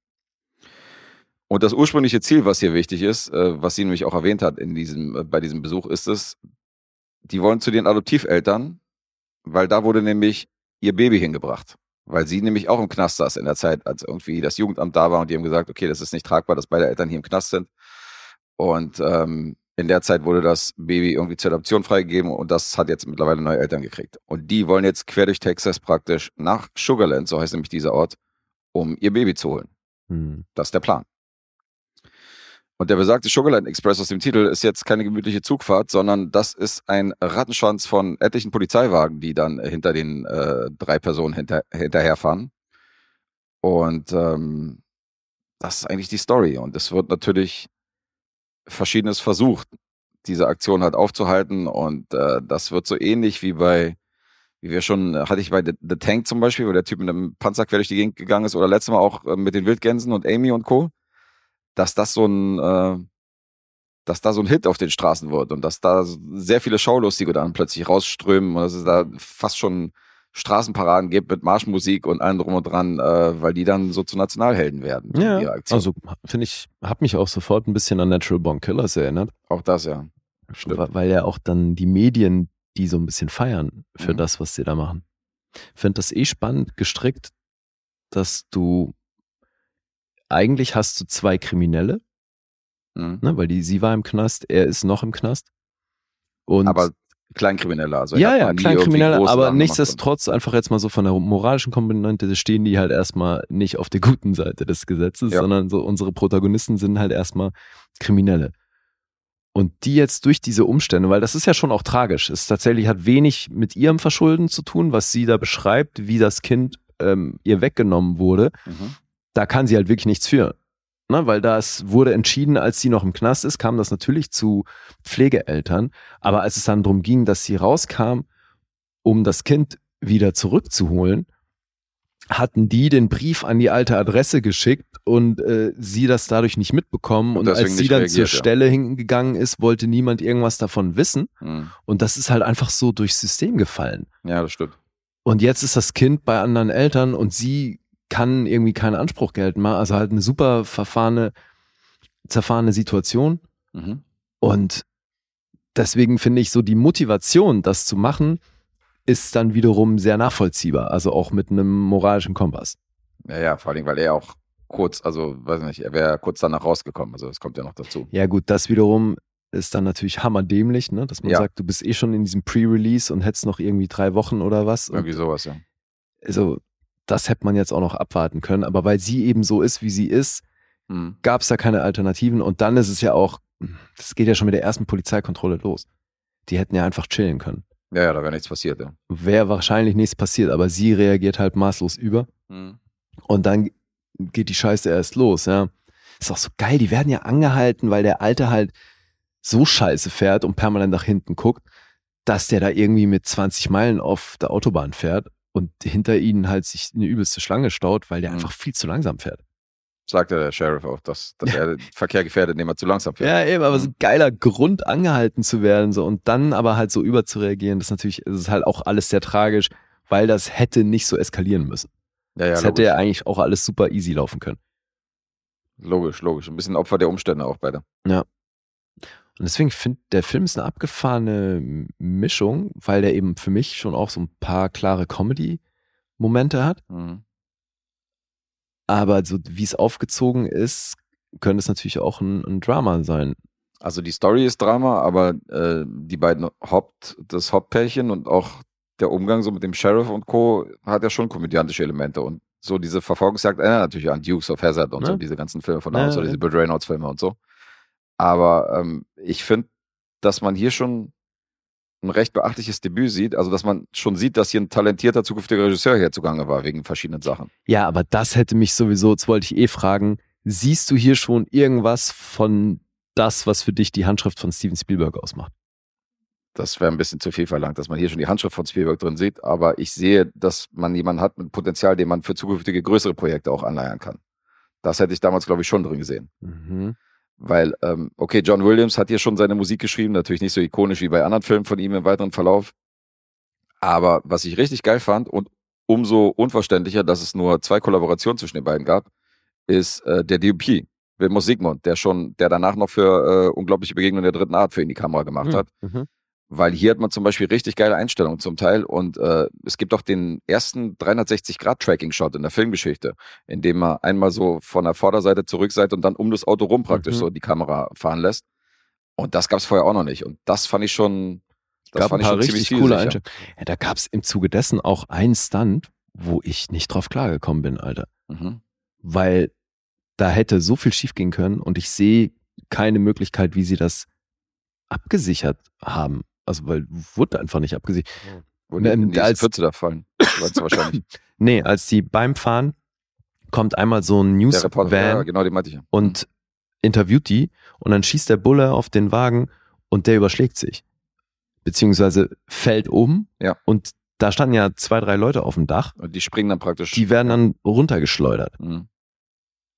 Und das ursprüngliche Ziel, was hier wichtig ist, äh, was sie nämlich auch erwähnt hat in diesem, äh, bei diesem Besuch, ist es, die wollen zu den Adoptiveltern, weil da wurde nämlich ihr Baby hingebracht. Weil sie nämlich auch im Knast saß in der Zeit, als irgendwie das Jugendamt da war und die haben gesagt, okay, das ist nicht tragbar, dass beide Eltern hier im Knast sind. Und ähm, in der Zeit wurde das Baby irgendwie zur Adoption freigegeben und das hat jetzt mittlerweile neue Eltern gekriegt. Und die wollen jetzt quer durch Texas praktisch nach Sugarland, so heißt nämlich dieser Ort, um ihr Baby zu holen. Hm. Das ist der Plan. Und der besagte Sugarland Express aus dem Titel ist jetzt keine gemütliche Zugfahrt, sondern das ist ein Rattenschwanz von etlichen Polizeiwagen, die dann hinter den äh, drei Personen hinter, hinterherfahren. Und ähm, das ist eigentlich die Story. Und es wird natürlich Verschiedenes versucht, diese Aktion halt aufzuhalten. Und äh, das wird so ähnlich wie bei, wie wir schon, äh, hatte ich bei The, The Tank zum Beispiel, wo der Typ mit einem Panzer quer durch die Gegend gegangen ist, oder letztes Mal auch äh, mit den Wildgänsen und Amy und Co., dass das so ein, äh, dass da so ein Hit auf den Straßen wird und dass da sehr viele Schaulustige dann plötzlich rausströmen und dass es da fast schon Straßenparaden gibt mit Marschmusik und allem drum und dran, äh, weil die dann so zu Nationalhelden werden. Ja, also finde ich, hat mich auch sofort ein bisschen an Natural Born Killers erinnert, auch das, ja. Stimmt. wa- weil ja auch dann die Medien die so ein bisschen feiern für Mhm. das, was sie da machen. Finde das eh spannend gestrickt, dass du eigentlich hast du zwei Kriminelle, Mhm. ne, weil die, sie war im Knast, er ist noch im Knast. Und Aber Kleinkrimineller, also ja, ja, man nie Kleinkriminelle, irgendwie große aber nichtsdestotrotz einfach jetzt mal so von der moralischen Komponente stehen die halt erstmal nicht auf der guten Seite des Gesetzes, Ja. sondern so unsere Protagonisten sind halt erstmal Kriminelle. Und die jetzt durch diese Umstände, weil das ist ja schon auch tragisch, es tatsächlich hat wenig mit ihrem Verschulden zu tun, was sie da beschreibt, wie das Kind ähm, ihr weggenommen wurde, Mhm. da kann sie halt wirklich nichts für. Ne, weil das wurde entschieden, als sie noch im Knast ist, kam das natürlich zu Pflegeeltern. Aber als es dann darum ging, dass sie rauskam, um das Kind wieder zurückzuholen, hatten die den Brief an die alte Adresse geschickt und äh, sie das dadurch nicht mitbekommen. Und Und, als sie dann reagiert, zur ja. Stelle hingegangen ist, wollte niemand irgendwas davon wissen. Mhm. Und das ist halt einfach so durchs System gefallen. Ja, das stimmt. Und jetzt ist das Kind bei anderen Eltern und sie kann irgendwie keinen Anspruch geltend machen. Also halt eine super verfahrene, zerfahrene Situation. Mhm. Und deswegen finde ich so die Motivation, das zu machen, ist dann wiederum sehr nachvollziehbar. Also auch mit einem moralischen Kompass. Ja, ja, vor allem, weil er auch kurz, also weiß nicht, er wäre kurz danach rausgekommen. Also das kommt ja noch dazu. Ja gut, das wiederum ist dann natürlich hammerdämlich, ne? dass man Ja. sagt, du bist eh schon in diesem Pre-Release und hättest noch irgendwie drei Wochen oder was. Irgendwie sowas, ja. also das hätte man jetzt auch noch abwarten können. Aber weil sie eben so ist, wie sie ist, Mhm. gab es da keine Alternativen. Und dann ist es ja auch, das geht ja schon mit der ersten Polizeikontrolle los. Die hätten ja einfach chillen können. Ja, ja, da wäre nichts passiert, ja. Wäre wahrscheinlich nichts passiert, aber sie reagiert halt maßlos über. Mhm. Und dann geht die Scheiße erst los, ja. Ist auch so geil, die werden ja angehalten, weil der Alte halt so scheiße fährt und permanent nach hinten guckt, dass der da irgendwie mit 20 Meilen auf der Autobahn fährt und hinter ihnen halt sich eine übelste Schlange staut, weil der Mhm. einfach viel zu langsam fährt. Sagte der Sheriff auch, dass, dass er den Verkehr gefährdet, indem er zu langsam fährt. Ja, eben, aber so ein geiler Grund, angehalten zu werden, so und dann aber halt so überzureagieren, das ist natürlich, das ist halt auch alles sehr tragisch, weil das hätte nicht so eskalieren müssen. Ja, ja, das hätte logisch. ja eigentlich auch alles super easy laufen können. logisch, logisch. Ein bisschen Opfer der Umstände auch beide. Und deswegen finde der Film ist eine abgefahrene Mischung, weil der eben für mich schon auch so ein paar klare Comedy-Momente hat. Mhm. Aber so wie es aufgezogen ist, könnte es natürlich auch ein, ein Drama sein. Also die Story ist Drama, aber äh, die beiden Haupt, das Hauptpärchen und auch der Umgang so mit dem Sheriff und Co. hat ja schon komödiantische Elemente und so diese Verfolgungsjagd erinnert natürlich an Dukes of Hazzard und Ja. so diese ganzen Filme von damals, so ja. diese Burt Reynolds Filme und so. Aber ähm, ich finde, dass man hier schon ein recht beachtliches Debüt sieht, also dass man schon sieht, dass hier ein talentierter zukünftiger Regisseur hier zugange war wegen verschiedenen Sachen. Ja, aber das hätte mich sowieso, das wollte ich eh fragen, siehst du hier schon irgendwas von das, was für dich die Handschrift von Steven Spielberg ausmacht? Das wäre ein bisschen zu viel verlangt, dass man hier schon die Handschrift von Spielberg drin sieht, aber ich sehe, dass man jemanden hat mit Potenzial, den man für zukünftige größere Projekte auch anleiern kann. Das hätte ich damals, glaube ich, schon drin gesehen. Mhm. Weil, ähm, okay, John Williams hat hier schon seine Musik geschrieben, natürlich nicht so ikonisch wie bei anderen Filmen von ihm im weiteren Verlauf. Aber was ich richtig geil fand und umso unverständlicher, dass es nur zwei Kollaborationen zwischen den beiden gab, ist äh, der DUP, Wilmus Sigmund, der schon, der danach noch für äh, unglaubliche Begegnungen der dritten Art für ihn die Kamera gemacht hat. Mhm. Weil hier hat man zum Beispiel richtig geile Einstellungen zum Teil und äh, es gibt auch den ersten 360-Grad-Tracking-Shot in der Filmgeschichte, in dem man einmal so von der Vorderseite zur Rückseite und dann um das Auto rum praktisch Mhm. so die Kamera fahren lässt. Und das gab es vorher auch noch nicht. Und das fand ich schon, das gab fand ein paar ich schon richtig ziemlich coole. Einstellungen. Ja, da gab es im Zuge dessen auch einen Stunt, wo ich nicht drauf klargekommen bin, Alter. Mhm. Weil da hätte so viel schiefgehen können und ich sehe keine Möglichkeit, wie sie das abgesichert haben. Also, weil wurde einfach nicht abgesichert. Wo die Ähm, in diese als- Pfütze da fallen. Wahrscheinlich. Nee, als die beim Fahren kommt einmal so ein Der Reporter, News-Van ja, genau, den meinte ich ja. und interviewt die und dann schießt der Bulle auf den Wagen und der überschlägt sich. Beziehungsweise fällt um Ja. und da standen ja zwei, drei Leute auf dem Dach, Und die springen dann praktisch. die werden dann runtergeschleudert. Mhm.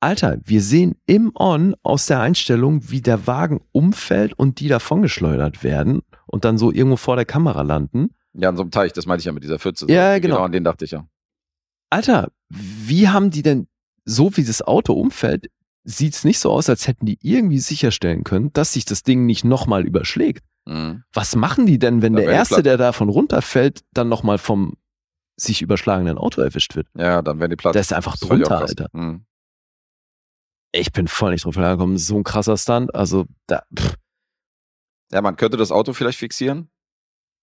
Alter, wir sehen im On aus der Einstellung, wie der Wagen umfällt und die davongeschleudert werden und dann so irgendwo vor der Kamera landen. Ja, an so einem Teich, das meinte ich ja mit dieser Pfütze. Ja, genau. Genau, an den dachte ich ja. Alter, wie haben die denn, so wie das Auto umfällt, sieht's nicht so aus, als hätten die irgendwie sicherstellen können, dass sich das Ding nicht nochmal überschlägt. Mhm. Was machen die denn, wenn Da der Erste, platt. der davon runterfällt, dann nochmal vom sich überschlagenen Auto erwischt wird? Ja, dann werden die platt. Der ist einfach Das drunter. Alter. Mhm. Ich bin voll nicht drauf klargekommen. So ein krasser Stunt. Also, da, pff, Ja, man könnte das Auto vielleicht fixieren,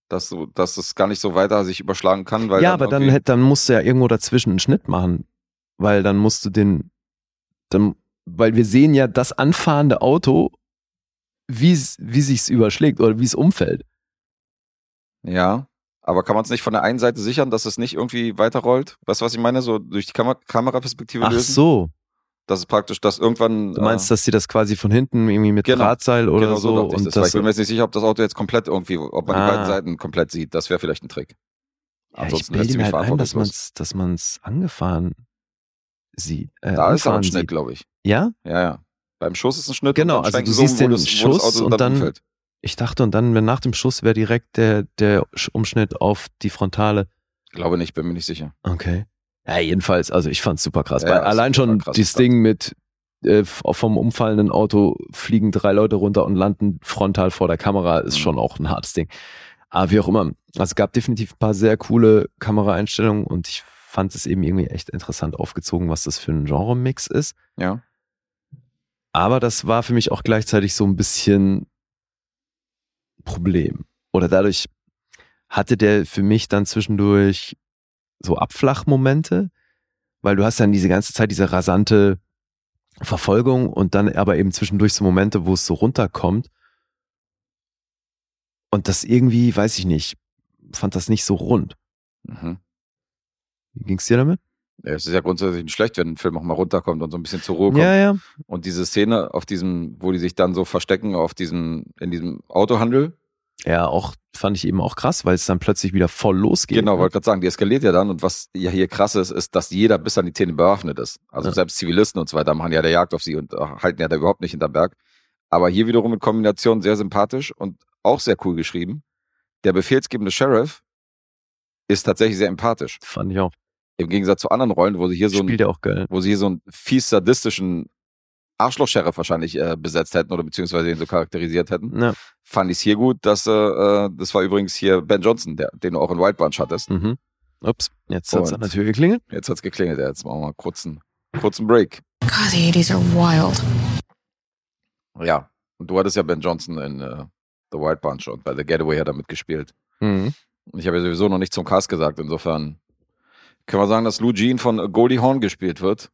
dass, so, dass es gar nicht so weiter sich überschlagen kann. Weil ja, aber dann, hätt- dann musst du ja irgendwo dazwischen einen Schnitt machen. Weil dann musst du den, dann, weil wir sehen ja das anfahrende Auto, wie sich's überschlägt oder wie es umfällt. Ja, aber kann man es nicht von der einen Seite sichern, dass es nicht irgendwie weiterrollt? Weißt du, was ich meine? So durch die Kamer Kameraperspektive Ach lösen? so. Das ist praktisch, dass irgendwann. Du meinst, dass sie das quasi von hinten irgendwie mit Genau. Drahtseil äh, oder genau so, ich und das, das ich bin mir jetzt nicht sicher, ob das Auto jetzt komplett irgendwie, ob man Ah. die beiden Seiten komplett sieht. Das wäre vielleicht ein Trick. ja, ich Ansonsten bilde es mir halt ein, dass verantwortungslos. man's, dass man's angefahren sieht. Äh, Da ist aber ein Schnitt, glaube ich. Ja? Ja, ja. Beim Schuss ist ein Schnitt. Genau, also du um, siehst den das, Schuss und dann- umfällt. Ich dachte, und dann, nach dem Schuss wäre direkt der, der Sch- Umschnitt auf die Frontale. Glaube nicht, bin mir nicht sicher. Okay. Ja, jedenfalls, also ich fand's super krass. Ja, allein schon krass, das krass. Ding mit äh, vom umfallenden Auto fliegen drei Leute runter und landen frontal vor der Kamera, ist Mhm. schon auch ein hartes Ding. Aber wie auch immer. Also es gab definitiv ein paar sehr coole Kameraeinstellungen und ich fand es eben irgendwie echt interessant aufgezogen, was das für ein Genre-Mix ist. Ja. Aber das war für mich auch gleichzeitig so ein bisschen Problem. Oder dadurch hatte der für mich dann zwischendurch so Abflachmomente, weil du hast dann diese ganze Zeit diese rasante Verfolgung und dann aber eben zwischendurch so Momente, wo es so runterkommt. Und das irgendwie, weiß ich nicht, fand das nicht so rund. Mhm. Wie ging's dir damit? Ja, es ist ja grundsätzlich nicht schlecht, wenn ein Film auch mal runterkommt und so ein bisschen zur Ruhe kommt. Ja, ja. Und diese Szene auf diesem, wo die sich dann so verstecken auf diesem, in diesem Autohandel. Ja, auch fand ich eben auch krass, weil es dann plötzlich wieder voll losgeht. Genau, ne? wollte gerade sagen, die eskaliert ja dann. Und was ja hier krass ist, ist, dass jeder bis an die Zähne bewaffnet ist. Also Ja. selbst Zivilisten und so weiter machen ja der Jagd auf sie und äh, halten ja da überhaupt nicht hinterm Berg. Aber hier wiederum mit Kombination sehr sympathisch und auch sehr cool geschrieben. Der befehlsgebende Sheriff ist tatsächlich sehr empathisch. Fand ich auch. Im Gegensatz zu anderen Rollen, wo sie hier so ein, Spielt auch geil. wo sie hier so einen fies sadistischen Arschloch-Sheriff wahrscheinlich äh, besetzt hätten oder beziehungsweise ihn so charakterisiert hätten, Ja. fand ich es hier gut, dass äh, äh, das war übrigens hier Ben Johnson, der, den du auch in White Bunch hattest. Mhm. Ups, jetzt an der Tür geklingelt. Jetzt hat's geklingelt, ja, jetzt machen wir mal kurz einen kurzen Break. God, the 80s are wild. Ja, und du hattest ja Ben Johnson in äh, The Wild Bunch und bei The Getaway hat er mitgespielt. Mhm. Und ich habe ja sowieso noch nicht zum Cast gesagt, insofern können wir sagen, dass Lou Jean von Goldie Hawn gespielt wird.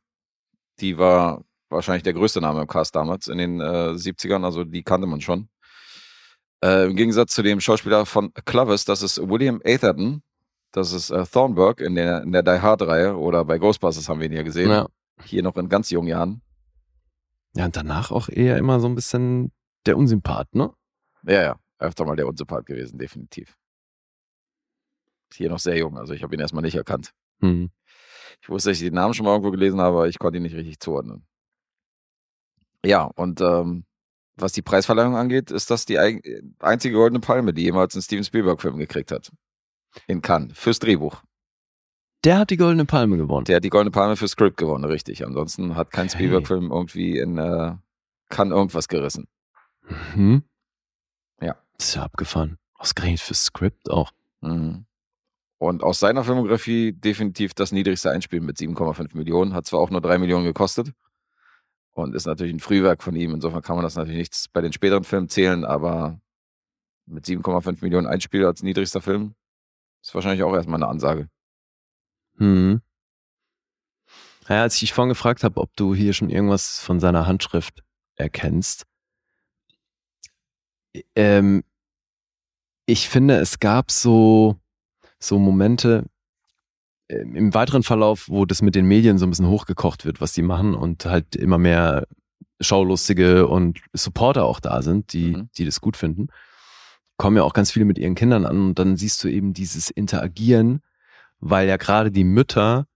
Die war wahrscheinlich der größte Name im Cast damals in den äh, 70ern, also die kannte man schon. Äh, Im Gegensatz zu dem Schauspieler von Clovis, das ist William Atherton, das ist äh, Thornburg in der, in der Die Hard-Reihe oder bei Ghostbusters haben wir ihn ja gesehen. Ja. Hier noch in ganz jungen Jahren. ja, und danach auch eher immer so ein bisschen der Unsympath, ne? Ja, ja, öfter mal der Unsympath gewesen, definitiv. Hier noch sehr jung, also ich habe ihn erstmal nicht erkannt. Mhm. Ich wusste, dass ich den Namen schon mal irgendwo gelesen habe, aber ich konnte ihn nicht richtig zuordnen. Ja, und ähm, was die Preisverleihung angeht, ist das die einzige goldene Palme, die jemals ein Steven Spielberg-Film gekriegt hat. In Cannes, fürs Drehbuch. Der hat die Goldene Palme gewonnen. Der hat die goldene Palme für Script gewonnen, richtig. Ansonsten hat kein. Spielberg-Film irgendwie in äh, Cannes irgendwas gerissen. Mhm. Ja. Das ist ja abgefahren. Ausgerechnet für Script auch. Mhm. Und aus seiner Filmografie definitiv das niedrigste Einspiel mit 7,5 Millionen. Hat zwar auch nur 3 Millionen gekostet und ist natürlich ein Frühwerk von ihm. Insofern kann man das natürlich nicht bei den späteren Filmen zählen, aber mit 7,5 Millionen Einspiel als niedrigster Film ist wahrscheinlich auch erstmal eine Ansage. Mhm. Ja, als ich dich vorhin gefragt habe, ob du hier schon irgendwas von seiner Handschrift erkennst, ähm, ich finde, es gab so, so Momente im weiteren Verlauf, wo das mit den Medien so ein bisschen hochgekocht wird, was die machen und halt immer mehr Schaulustige und Supporter auch da sind, die, Mhm. die das gut finden. Kommen ja auch ganz viele mit ihren Kindern an und dann siehst du eben dieses Interagieren, weil ja gerade die Mütter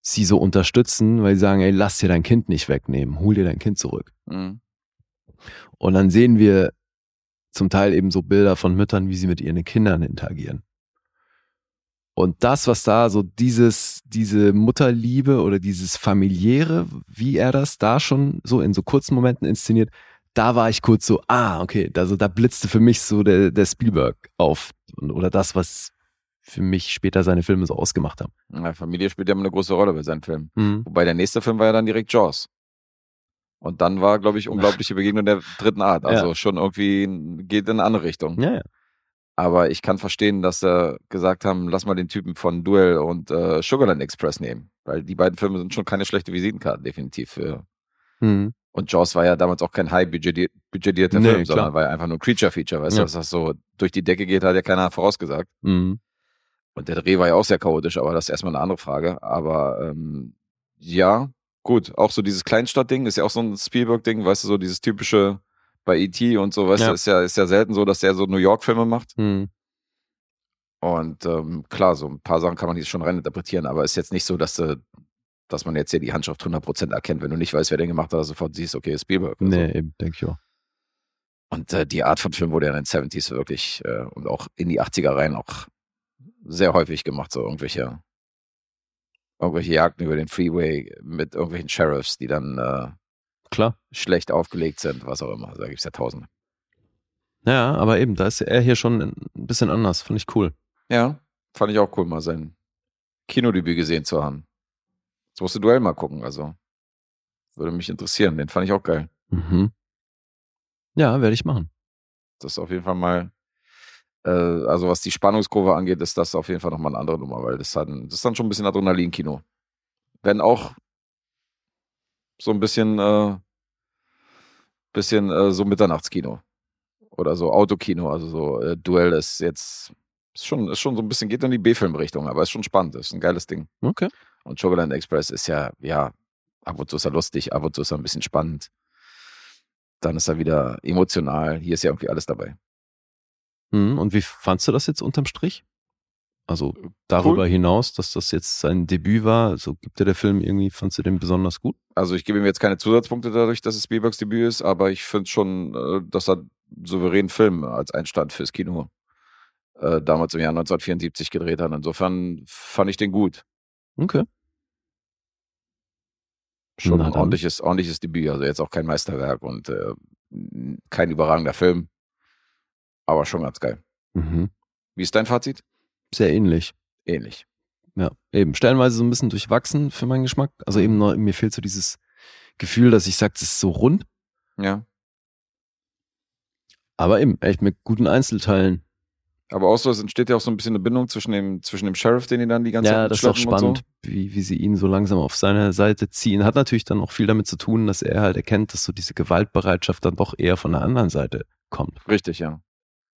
sie so unterstützen, weil sie sagen, ey, lass dir dein Kind nicht wegnehmen, hol dir dein Kind zurück. Mhm. Und dann sehen wir zum Teil eben so Bilder von Müttern, wie sie mit ihren Kindern interagieren. Und das, was da so dieses, diese Mutterliebe oder dieses familiäre, wie er das da schon so in so kurzen Momenten inszeniert, da war ich kurz so, ah, okay, also da blitzte für mich so der, der Spielberg auf. Oder das, was für mich später seine Filme so ausgemacht haben. Ja, Familie spielt ja immer eine große Rolle bei seinen Filmen. Mhm. Wobei der nächste Film war ja dann direkt Jaws. Und dann war, glaube ich, unglaubliche Begegnung der dritten Art. Also Ja. schon irgendwie geht in eine andere Richtung. Ja, ja. Aber ich kann verstehen, dass sie gesagt haben, lass mal den Typen von Duel und äh, Sugarland Express nehmen. Weil die beiden Filme sind schon keine schlechte Visitenkarte, definitiv. Für. Mhm. Und Jaws war ja damals auch kein high budgeti- budgetierter Nee, Film, sondern klar. war ja einfach nur ein Creature-Feature. Weißt Ja. du, dass das so durch die Decke geht, hat ja keiner vorausgesagt. Mhm. Und der Dreh war ja auch sehr chaotisch, aber das ist erstmal eine andere Frage. Aber ähm, ja, gut, auch so dieses Kleinstadt-Ding ist ja auch so ein Spielberg-Ding, weißt du, so dieses typische bei E.T. und so, weißt Ja. du, ist ja, ist ja selten so, dass der so New York-Filme macht. Mhm. Und ähm, klar, so ein paar Sachen kann man hier schon reininterpretieren, aber ist jetzt nicht so, dass, äh, dass man jetzt hier die Handschrift 100% erkennt, wenn du nicht weißt, wer den gemacht hat, sofort siehst, okay, ist Spielberg. oder so. Nee, eben, denke ich auch. Und äh, die Art von Film wurde ja in den 70s wirklich äh, und auch in die 80er rein auch sehr häufig gemacht, so irgendwelche, irgendwelche Jagden über den Freeway mit irgendwelchen Sheriffs, die dann äh, Klar. schlecht aufgelegt sind, was auch immer. Da gibt's ja tausende. Ja, aber eben, da ist er hier schon ein bisschen anders. Fand ich cool. Ja, fand ich auch cool, mal sein Kinodebüt gesehen zu haben. Jetzt musst du Duell mal gucken, also würde mich interessieren. Den fand ich auch geil. Mhm. Ja, werde ich machen. Das ist auf jeden Fall mal, äh, also was die Spannungskurve angeht, ist das auf jeden Fall nochmal eine andere Nummer, weil das, hat, ein- das ist dann schon ein bisschen Adrenalin-Kino. Wenn auch so ein bisschen, äh, bisschen äh, so Mitternachtskino. Oder so Autokino, also so äh, Duell ist jetzt, ist schon, ist schon so ein bisschen, geht in die B-Film-Richtung, aber ist schon spannend, ist ein geiles Ding. Okay. Und Sugarland Express ist ja, ja, ab und zu ist er lustig, ab und zu ist er ein bisschen spannend. Dann ist er wieder emotional. Hier ist ja irgendwie alles dabei. Mhm. Und wie fandst du das jetzt unterm Strich? Also darüber hinaus, dass das jetzt sein Debüt war, so gibt dir der Film irgendwie, fandst du den besonders gut? Also ich gebe ihm jetzt keine Zusatzpunkte dadurch, dass es Spielbergs Debüt ist, aber ich finde schon, äh, dass er souverän Film als Einstand fürs Kino äh, damals im Jahr 1974 gedreht hat. Insofern fand ich den gut. Okay. Schon ein ordentliches, ordentliches Debüt. Also jetzt auch kein Meisterwerk und äh, kein überragender Film, aber schon ganz geil. Mhm. Wie ist dein Fazit? Sehr ähnlich. Ähnlich. Ja, eben. Stellenweise so ein bisschen durchwachsen für meinen Geschmack. Also eben noch, mir fehlt so dieses Gefühl, dass ich sage, das ist so rund. Ja. Aber eben, echt mit guten Einzelteilen. Aber auch so, es entsteht ja auch so ein bisschen eine Bindung zwischen dem, zwischen dem Sheriff, den die dann die ganze Ja, Zeit das ist auch spannend, wie, wie sie ihn so langsam auf seine Seite ziehen. Hat natürlich dann auch viel damit zu tun, dass er halt erkennt, dass so diese Gewaltbereitschaft dann doch eher von der anderen Seite kommt. So. Richtig, ja.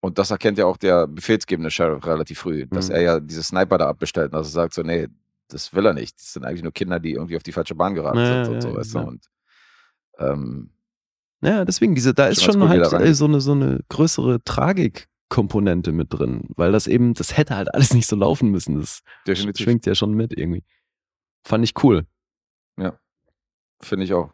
Und das erkennt ja auch der befehlsgebende Sheriff relativ früh, dass Mhm. er ja diese Sniper da abbestellt und dass er sagt so, nee, das will er nicht. Das sind eigentlich nur Kinder, die irgendwie auf die falsche Bahn geraten Ja, sind und ja, so, weißt ja. du. Und ähm, Ja, deswegen, diese, da ist Schon halt rein- äh, so eine, so eine größere Tragikkomponente mit drin, weil das eben, das hätte halt alles nicht so laufen müssen. Das definitiv. schwingt ja schon mit irgendwie. Fand ich cool. Finde ich auch.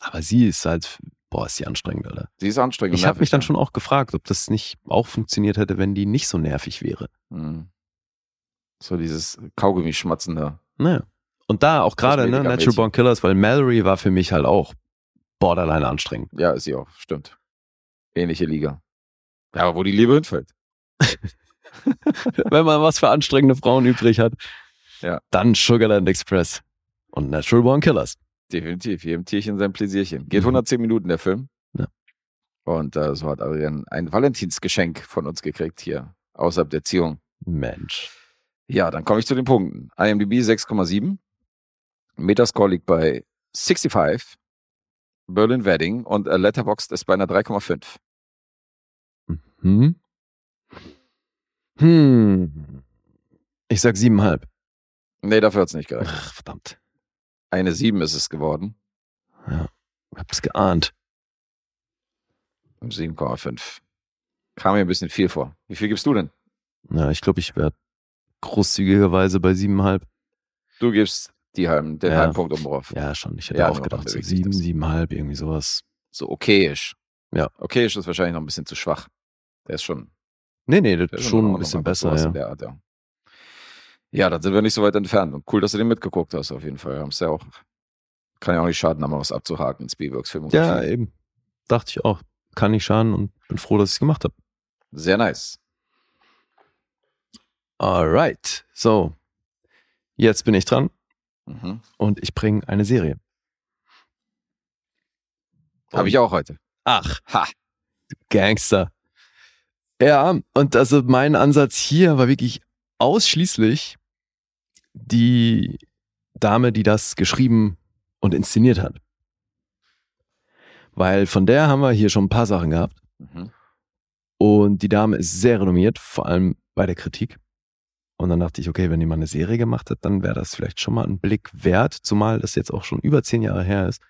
Aber sie ist halt, boah, ist sie anstrengend, Alter. Sie ist anstrengend. Ich habe mich dann ja. schon auch gefragt, ob das nicht auch funktioniert hätte, wenn die nicht so nervig wäre. Mhm. So dieses Kaugummi-Schmatzen da. Naja. Und da auch gerade, ne. Natural Born Killers, weil Mallory war für mich halt auch borderline anstrengend. Ja, ist sie auch, stimmt. Ähnliche Liga. Ja, aber wo die Liebe hinfällt. Wenn man was für anstrengende Frauen übrig hat, Ja. dann Sugarland Express und Natural Born Killers. Definitiv. Jedem Tierchen sein Pläsierchen. Geht Mhm. 110 Minuten der Film. Ja. Und äh, so hat Adrian ein Valentinsgeschenk von uns gekriegt hier. Außerhalb der Erziehung. Mensch. Ja, dann komme ich zu den Punkten. IMDb 6,7. Metascore liegt bei 65. Berlin Wedding und äh, Letterboxd ist bei einer 3,5. Hm? Hm. Ich sag siebeneinhalb. Nee, dafür hat es nicht gereicht. Ach, verdammt. Eine 7 ist es geworden. Ich hab's geahnt. 7,5. Kam mir ein bisschen viel vor. Wie viel gibst du denn? Ja, ich glaube, ich werde großzügigerweise bei siebeneinhalb. Du gibst die halben, den Ja. halben Punkt oben drauf. Ja, schon. Ich hätte Ja, auch gedacht, so bewegt sich sieben, das. siebeneinhalb, irgendwie sowas. So okayisch. Ja. Okayisch ist wahrscheinlich noch ein bisschen zu schwach. Der ist schon, Nee, nee, das ist schon in ein bisschen besser, ja. in der Art, ja. Ja, dann sind wir nicht so weit entfernt. Und cool, dass du den mitgeguckt hast, auf jeden Fall. Haben's ja auch, kann ja auch nicht schaden, da mal was abzuhaken in Spielbergs Filmografie. Ja, eben. Dachte ich auch. Kann nicht schaden und bin froh, dass ich es gemacht habe. Sehr nice. Alright. So. Jetzt bin ich dran Mhm. und ich bringe eine Serie. Habe ich auch heute. Ach, Ha. Gangster. Ja, und also mein Ansatz hier war wirklich ausschließlich die Dame, die das geschrieben und inszeniert hat. Weil von der haben wir hier schon ein paar Sachen gehabt. Mhm. Und die Dame ist sehr renommiert, vor allem bei der Kritik. Und dann dachte ich, okay, wenn die mal eine Serie gemacht hat, dann wäre das vielleicht schon mal ein Blick wert, zumal das jetzt auch schon über zehn Jahre her ist,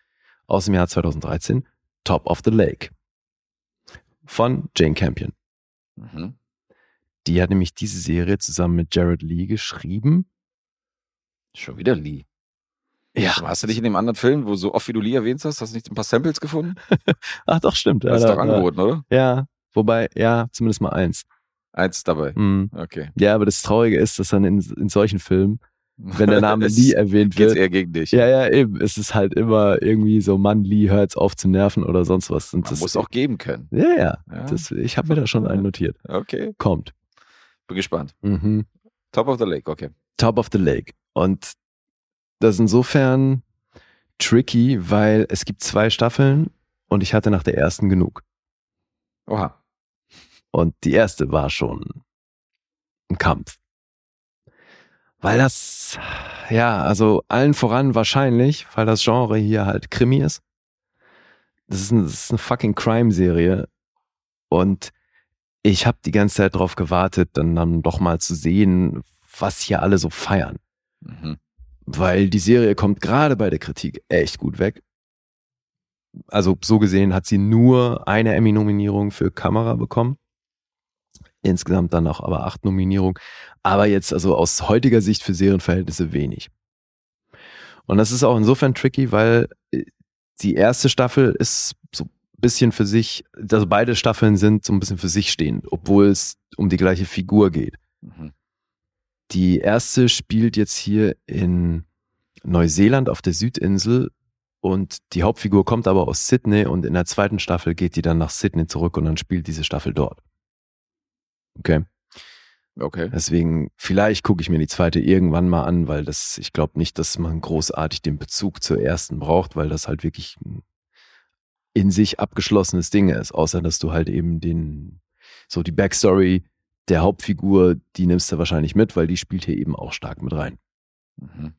aus dem Jahr 2013, Top of the Lake von Jane Campion. Mhm. Die hat nämlich diese Serie zusammen mit Jared Lee geschrieben. Schon wieder Lee. Ja. Hast du dich in dem anderen Film, wo so oft wie du Lee erwähnt hast, hast du nicht ein paar Samples gefunden? Ach doch, stimmt. Das ist ja, doch da- angeboten, oder? Ja, wobei, ja, zumindest mal eins. Eins dabei. Mhm. Okay. Ja, aber das Traurige ist, dass dann in, in solchen Filmen, wenn der Name Lee erwähnt geht's wird, eher gegen dich. ja, ja, eben, es ist halt immer irgendwie so, Mann, Lee, hört's auf zu nerven oder sonst was. Und Man das muss auch geben können. Ja, ja. Ja. Das, ich habe mir da schon einen notiert. Okay. Kommt. Bin gespannt. Mhm. Top of the Lake, okay. Top of the Lake. Und das ist insofern tricky, weil es gibt zwei Staffeln und ich hatte nach der ersten genug. Oha. Und die erste war schon ein Kampf. Weil das, ja, also allen voran wahrscheinlich, weil das Genre hier halt Krimi ist. Das ist, ein, das ist eine fucking Crime-Serie. Und ich habe die ganze Zeit drauf gewartet, dann, dann doch mal zu sehen, was hier alle so feiern. Mhm. Weil die Serie kommt gerade bei der Kritik echt gut weg. Also so gesehen hat sie nur eine Emmy-Nominierung für Kamera bekommen. Insgesamt dann auch aber acht Nominierungen. Aber jetzt also aus heutiger Sicht für Serienverhältnisse wenig. Und das ist auch insofern tricky, weil äh, die erste Staffel ist so ein bisschen für sich, also beide Staffeln sind so ein bisschen für sich stehend, obwohl es um die gleiche Figur geht. Mhm. Die erste spielt jetzt hier in Neuseeland auf der Südinsel und die Hauptfigur kommt aber aus Sydney und in der zweiten Staffel geht die dann nach Sydney zurück und dann spielt diese Staffel dort. Okay. Okay. Deswegen, vielleicht gucke ich mir die zweite irgendwann mal an, weil das, ich glaube nicht, dass man großartig den Bezug zur ersten braucht, weil das halt wirklich ein in sich abgeschlossenes Ding ist, außer dass du halt eben den, so die Backstory der Hauptfigur, die nimmst du wahrscheinlich mit, weil die spielt hier eben auch stark mit rein. Mhm.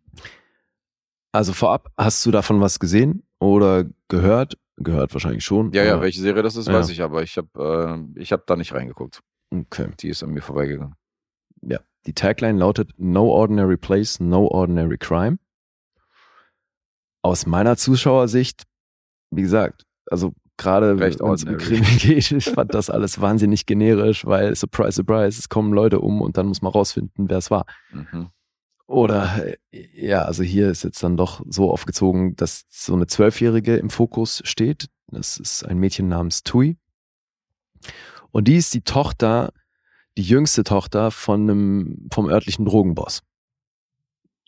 Also vorab, hast du davon was gesehen oder gehört? Gehört wahrscheinlich schon. Ja, ja, welche Serie das ist, Ja. weiß ich, aber ich habe äh, ich hab da nicht reingeguckt. Okay. Die ist an mir vorbeigegangen. Ja. Die Tagline lautet No ordinary place, no ordinary crime. Aus meiner Zuschauersicht, wie gesagt, also gerade Recht ordinary. Krimi geht, ich fand das alles wahnsinnig generisch, weil surprise, surprise, es kommen Leute um und dann muss man rausfinden, wer es war. Mhm. Oder äh, ja, also hier ist jetzt dann doch so aufgezogen, dass so eine Zwölfjährige im Fokus steht. Das ist ein Mädchen namens Tui. Und die ist die Tochter, die jüngste Tochter von einem, vom örtlichen Drogenboss.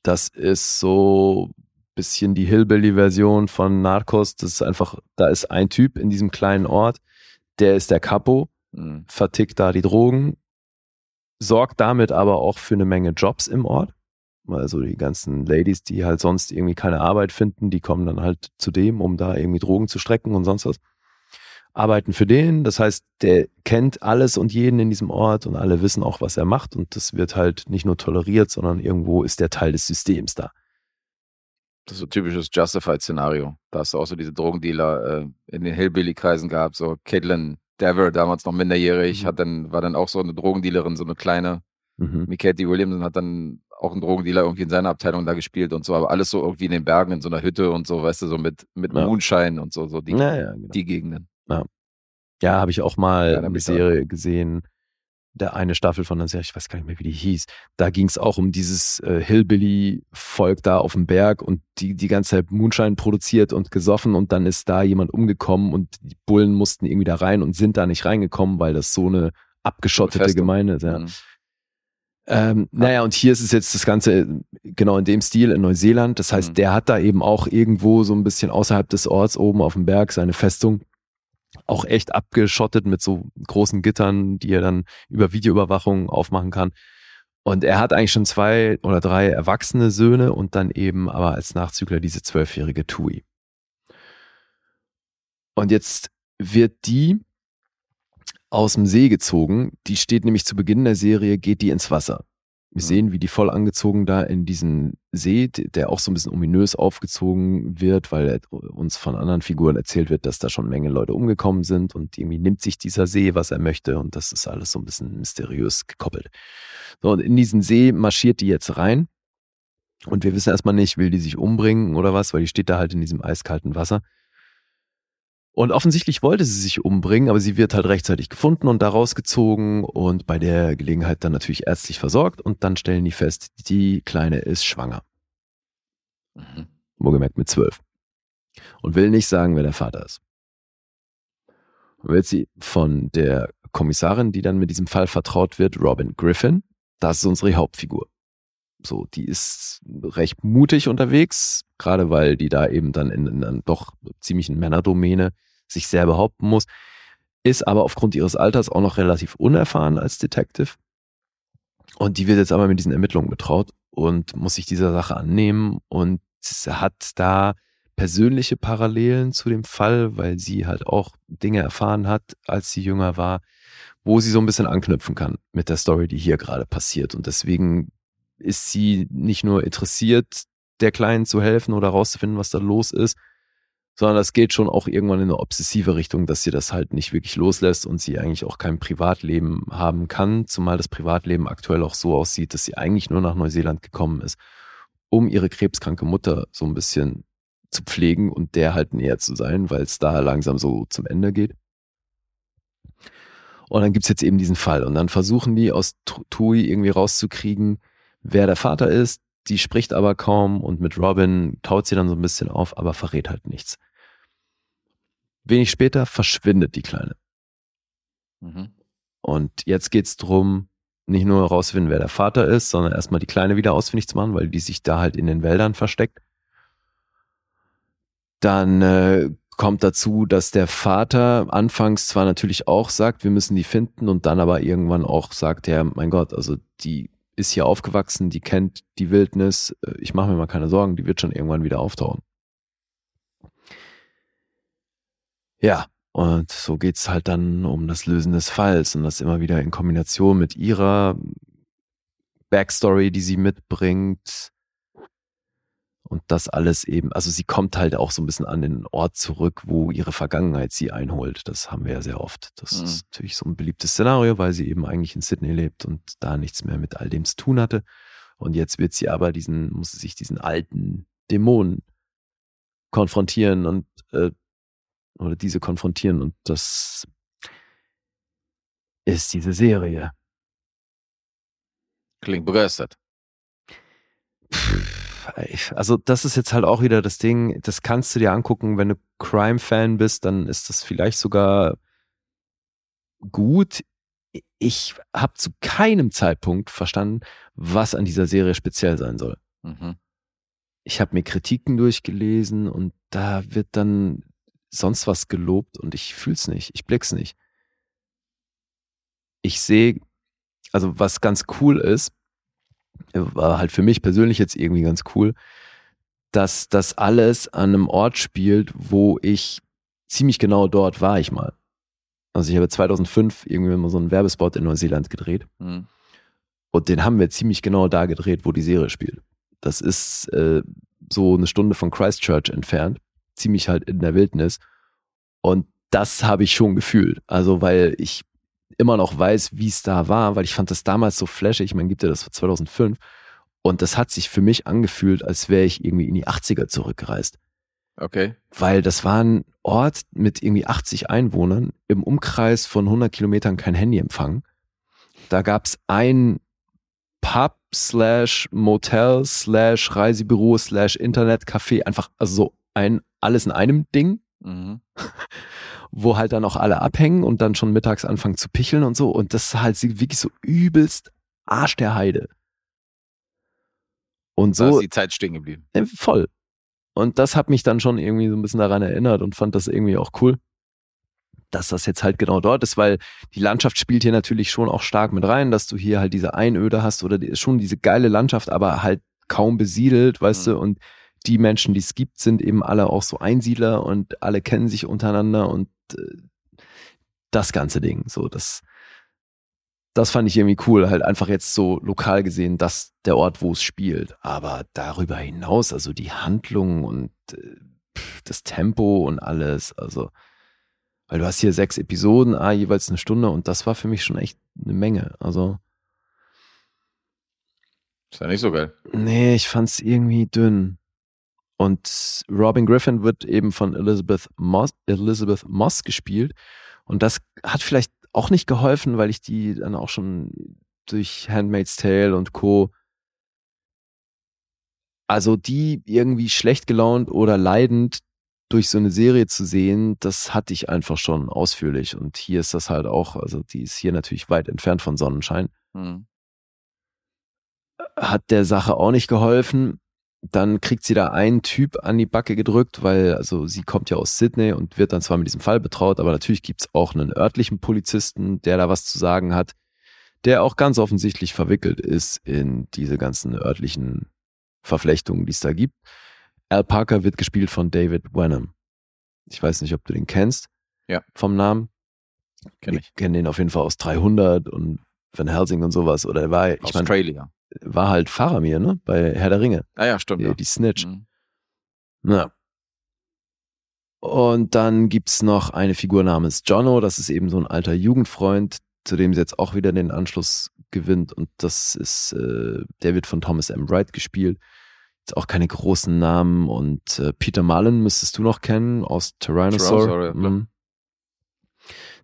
Das ist so bisschen die Hillbilly-Version von Narcos. Das ist einfach, da ist ein Typ in diesem kleinen Ort, der ist der Capo, Mhm. vertickt da die Drogen, sorgt damit aber auch für eine Menge Jobs im Ort. Also die ganzen Ladies, die halt sonst irgendwie keine Arbeit finden, die kommen dann halt zu dem, um da irgendwie Drogen zu strecken und sonst was. Arbeiten für den, das heißt, der kennt alles und jeden in diesem Ort und alle wissen auch, was er macht und das wird halt nicht nur toleriert, sondern irgendwo ist der Teil des Systems da. Das ist so ein typisches Justified-Szenario. Da hast du auch so diese Drogendealer äh, in den Hillbilly-Kreisen gehabt. So Caitlin Dever, damals noch minderjährig, Mhm. hat dann, war dann auch so eine Drogendealerin, so eine kleine. Mhm. Mikati Williamson hat dann auch einen Drogendealer irgendwie in seiner Abteilung da gespielt und so, aber alles so irgendwie in den Bergen, in so einer Hütte und so, weißt du, so mit, mit Ja. Moonshine und so, so die, Naja, genau. die Gegenden. Ja, habe ich auch mal Ja, eine. Serie gesehen, der eine Staffel von der Serie, ich weiß gar nicht mehr, wie die hieß. Da ging es auch um dieses äh, Hillbilly-Volk da auf dem Berg und die die ganze Zeit Moonshine produziert und gesoffen und dann ist da jemand umgekommen und die Bullen mussten irgendwie da rein und sind da nicht reingekommen, weil das so eine abgeschottete Festung. Gemeinde ist. Ja. Mhm. Ähm, naja, und hier ist es jetzt das Ganze äh, genau in dem Stil in Neuseeland. Das heißt, Mhm. der hat da eben auch irgendwo so ein bisschen außerhalb des Orts oben auf dem Berg seine Festung. Auch echt abgeschottet mit so großen Gittern, die er dann über Videoüberwachung aufmachen kann. Und er hat eigentlich schon zwei oder drei erwachsene Söhne und dann eben aber als Nachzügler diese zwölfjährige Tui. Und jetzt wird die aus dem See gezogen. Die steht nämlich zu Beginn der Serie, geht die ins Wasser. Wir Mhm. sehen, wie die voll angezogen da in diesen See, der auch so ein bisschen ominös aufgezogen wird, weil uns von anderen Figuren erzählt wird, dass da schon eine Menge Leute umgekommen sind und irgendwie nimmt sich dieser See, was er möchte und das ist alles so ein bisschen mysteriös gekoppelt. So, und in diesen See marschiert die jetzt rein und wir wissen erstmal nicht, will die sich umbringen oder was, weil die steht da halt in diesem eiskalten Wasser. Und offensichtlich wollte sie sich umbringen, aber sie wird halt rechtzeitig gefunden und da rausgezogen und bei der Gelegenheit dann natürlich ärztlich versorgt und dann stellen die fest, die Kleine ist schwanger. Mhm. Wohlgemerkt mit zwölf. Und will nicht sagen, wer der Vater ist. Wird sie von der Kommissarin, die dann mit diesem Fall vertraut wird, Robin Griffin, das ist unsere Hauptfigur. So, die ist recht mutig unterwegs, gerade weil die da eben dann in, in einer doch ziemlichen Männerdomäne sich sehr behaupten muss, ist aber aufgrund ihres Alters auch noch relativ unerfahren als Detective. Und die wird jetzt aber mit diesen Ermittlungen betraut und muss sich dieser Sache annehmen und hat da persönliche Parallelen zu dem Fall, weil sie halt auch Dinge erfahren hat, als sie jünger war, wo sie so ein bisschen anknüpfen kann mit der Story, die hier gerade passiert. Und deswegen ist sie nicht nur interessiert, der Kleinen zu helfen oder rauszufinden, was da los ist, sondern das geht schon auch irgendwann in eine obsessive Richtung, dass sie das halt nicht wirklich loslässt und sie eigentlich auch kein Privatleben haben kann, zumal das Privatleben aktuell auch so aussieht, dass sie eigentlich nur nach Neuseeland gekommen ist, um ihre krebskranke Mutter so ein bisschen zu pflegen und der halt näher zu sein, weil es da langsam so zum Ende geht. Und dann gibt's jetzt eben diesen Fall und dann versuchen die aus Tu- Tui irgendwie rauszukriegen, wer der Vater ist. Die spricht aber kaum und mit Robin taut sie dann so ein bisschen auf, aber verrät halt nichts. Wenig später verschwindet die Kleine. Mhm. Und jetzt geht's drum, nicht nur herausfinden, wer der Vater ist, sondern erstmal die Kleine wieder ausfindig zu machen, weil die sich da halt in den Wäldern versteckt. Dann äh, kommt dazu, dass der Vater anfangs zwar natürlich auch sagt, wir müssen die finden und dann aber irgendwann auch sagt, ja, mein Gott, also die ist hier aufgewachsen, die kennt die Wildnis, äh, ich mache mir mal keine Sorgen, die wird schon irgendwann wieder auftauchen. Ja, und so geht's halt dann um das Lösen des Falls und das immer wieder in Kombination mit ihrer Backstory, die sie mitbringt. Und das alles eben, also sie kommt halt auch so ein bisschen an den Ort zurück, wo ihre Vergangenheit sie einholt. Das haben wir ja sehr oft. Das Mhm. ist natürlich so ein beliebtes Szenario, weil sie eben eigentlich in Sydney lebt und da nichts mehr mit all dem zu tun hatte. Und jetzt wird sie aber diesen, muss sie sich diesen alten Dämonen konfrontieren und äh, oder diese konfrontieren und das ist diese Serie. Klingt begeistert. Also das ist jetzt halt auch wieder das Ding, das kannst du dir angucken, wenn du Crime-Fan bist, dann ist das vielleicht sogar gut. Ich habe zu keinem Zeitpunkt verstanden, was an dieser Serie speziell sein soll. Mhm. Ich habe mir Kritiken durchgelesen und da wird dann sonst was gelobt und ich fühl's nicht, ich blick's nicht. Ich sehe, also was ganz cool ist, war halt für mich persönlich jetzt irgendwie ganz cool, dass das alles an einem Ort spielt, wo ich ziemlich genau dort war ich mal. Also ich habe 2005 irgendwie mal so einen Werbespot in Neuseeland gedreht Mhm. und den haben wir ziemlich genau da gedreht, wo die Serie spielt. Das ist äh, so eine Stunde von Christchurch entfernt, ziemlich halt in der Wildnis. Und das habe ich schon gefühlt. Also, weil ich immer noch weiß, wie es da war, weil ich fand das damals so flashig. Ich meine, gibt ja das war 2005. Und das hat sich für mich angefühlt, als wäre ich irgendwie in die 80er zurückgereist. Okay. Weil das war ein Ort mit irgendwie 80 Einwohnern, im Umkreis von 100 Kilometern kein Handyempfang. Da gab es ein Pub slash Motel slash Reisebüro slash Internetcafé, einfach also so ein alles in einem Ding, Mhm. wo halt dann auch alle abhängen und dann schon mittags anfangen zu picheln und so. Und das ist halt wirklich so übelst Arsch der Heide. Und Da so ist die Zeit stehen geblieben. äh, voll. Und das hat mich dann schon irgendwie so ein bisschen daran erinnert und fand das irgendwie auch cool, dass das jetzt halt genau dort ist, weil die Landschaft spielt hier natürlich schon auch stark mit rein, dass du hier halt diese Einöde hast oder die, schon diese geile Landschaft, aber halt kaum besiedelt, weißt Mhm. du, und die Menschen, die es gibt, sind eben alle auch so Einsiedler und alle kennen sich untereinander und äh, das ganze Ding, so das das fand ich irgendwie cool, halt einfach jetzt so lokal gesehen, dass der Ort, wo es spielt. Aber darüber hinaus, also die Handlung und äh, das Tempo und alles, also, weil du hast hier sechs Episoden, ah, jeweils eine Stunde und das war für mich schon echt eine Menge. Also, Ist ja nicht so geil. nee, ich fand's irgendwie dünn. Und Robin Griffin wird eben von Elizabeth Moss, Elizabeth Moss gespielt. Und das hat vielleicht auch nicht geholfen, weil ich die dann auch schon durch Handmaid's Tale und Co. Also die irgendwie schlecht gelaunt oder leidend durch so eine Serie zu sehen, das hatte ich einfach schon ausführlich. Und hier ist das halt auch, also die ist hier natürlich weit entfernt von Sonnenschein Mhm. hat der Sache auch nicht geholfen. Dann kriegt sie da einen Typ an die Backe gedrückt, weil also sie kommt ja aus Sydney und wird dann zwar mit diesem Fall betraut, aber natürlich gibt's auch einen örtlichen Polizisten, der da was zu sagen hat, der auch ganz offensichtlich verwickelt ist in diese ganzen örtlichen Verflechtungen, die es da gibt. Al Parker wird gespielt von David Wenham. Ich weiß nicht, ob du den kennst. Ja. Vom Namen. Kenn ich. kenne den auf jeden Fall aus 300 und Van Helsing und sowas. Oder er war, ich Australia. War halt Faramir, ne? Bei Herr der Ringe. Ah ja, stimmt. Die, Ja. die Snitch. Mhm. Ja. Und dann gibt's noch eine Figur namens Jono, das ist eben so ein alter Jugendfreund, zu dem sie jetzt auch wieder den Anschluss gewinnt. Und das ist, äh, der wird von Thomas M. Wright gespielt. Jetzt auch keine großen Namen. Und äh, Peter Mullen müsstest du noch kennen aus Tyrannosaur. Tyrannosaur, ja. Mhm.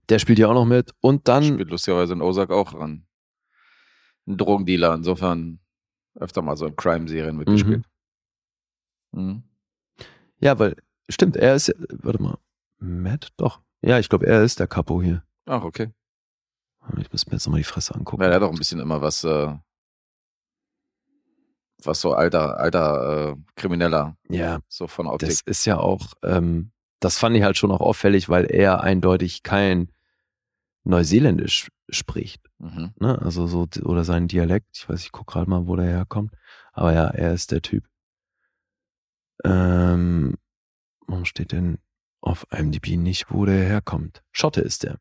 Der spielt ja auch noch mit. Und dann Spielt lustigerweise in Ozark auch ran. Ein Drogendealer, insofern öfter mal so in Crime-Serien mitgespielt. Mhm. Ja, weil, stimmt, er ist, warte mal, Matt? Doch. Ja, ich glaube, er ist der Capo hier. Ach, okay. Ich muss mir jetzt nochmal die Fresse angucken. Ja, der hat auch ein bisschen immer was, äh, was so alter, alter äh, Krimineller, Ja, so von Optik. das ist ja auch, ähm, das fand ich halt schon auch auffällig, weil er eindeutig kein Neuseeländisch spricht. Mhm. Ne? Also so, oder sein Dialekt. Ich weiß, ich guck gerade mal, wo der herkommt. Aber ja, er ist der Typ. Ähm, warum steht denn auf IMDb nicht, wo der herkommt? Schotte ist der.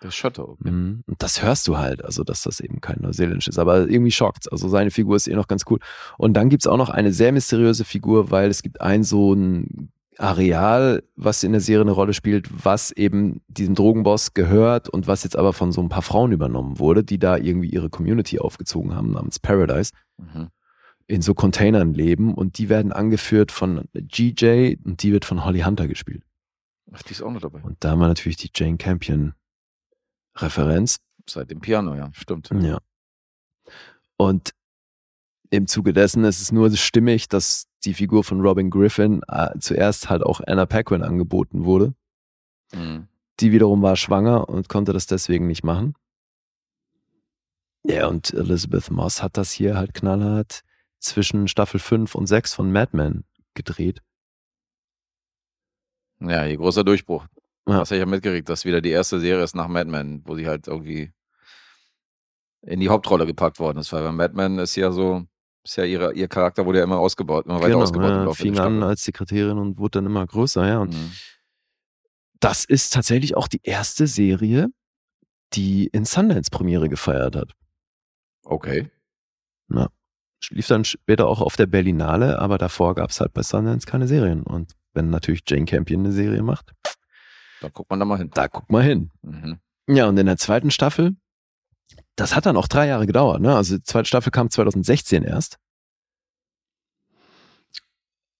Das ist Schotte, okay. Mhm. Und das hörst du halt, also dass das eben kein Neuseeländisch ist. Aber irgendwie schockt's. Also seine Figur ist eh noch ganz cool. Und dann gibt's auch noch eine sehr mysteriöse Figur, weil es gibt ein so ein Areal, was in der Serie eine Rolle spielt, was eben diesem Drogenboss gehört und was jetzt aber von so ein paar Frauen übernommen wurde, die da irgendwie ihre Community aufgezogen haben namens Paradise, Mhm. in so Containern leben und die werden angeführt von GJ und die wird von Holly Hunter gespielt. Ach, die ist auch noch dabei. Und da haben wir natürlich die Jane Campion Referenz. Seit dem Piano, ja, stimmt. Ja. Und im Zuge dessen ist es nur stimmig, dass die Figur von Robin Griffin äh, zuerst halt auch Anna Paquin angeboten wurde. Mhm. Die wiederum war schwanger und konnte das deswegen nicht machen. Ja, und Elizabeth Moss hat das hier halt knallhart zwischen Staffel 5 und 6 von Mad Men gedreht. Ja, hier großer Durchbruch. Ja. Hast du ja mitgekriegt, dass wieder die erste Serie ist nach Mad Men, wo sie halt irgendwie in die Hauptrolle gepackt worden ist. Weil bei Mad Men ist ja so, ist ja ihre, ihr Charakter wurde ja immer ausgebaut, immer weiter ausgebaut. im ja, fing an als Sekretärin und wurde dann immer größer, ja. Und Mhm. das ist tatsächlich auch die erste Serie, die in Sundance Premiere gefeiert hat. Okay. lief dann später auch auf der Berlinale, aber davor gab es halt bei Sundance keine Serien. Und wenn natürlich Jane Campion eine Serie macht, Da guckt man da mal hin. da guck mal hin. Mhm. Ja, und in der zweiten Staffel, das hat dann auch drei Jahre gedauert, ne? Also die zweite Staffel kam 2016 erst.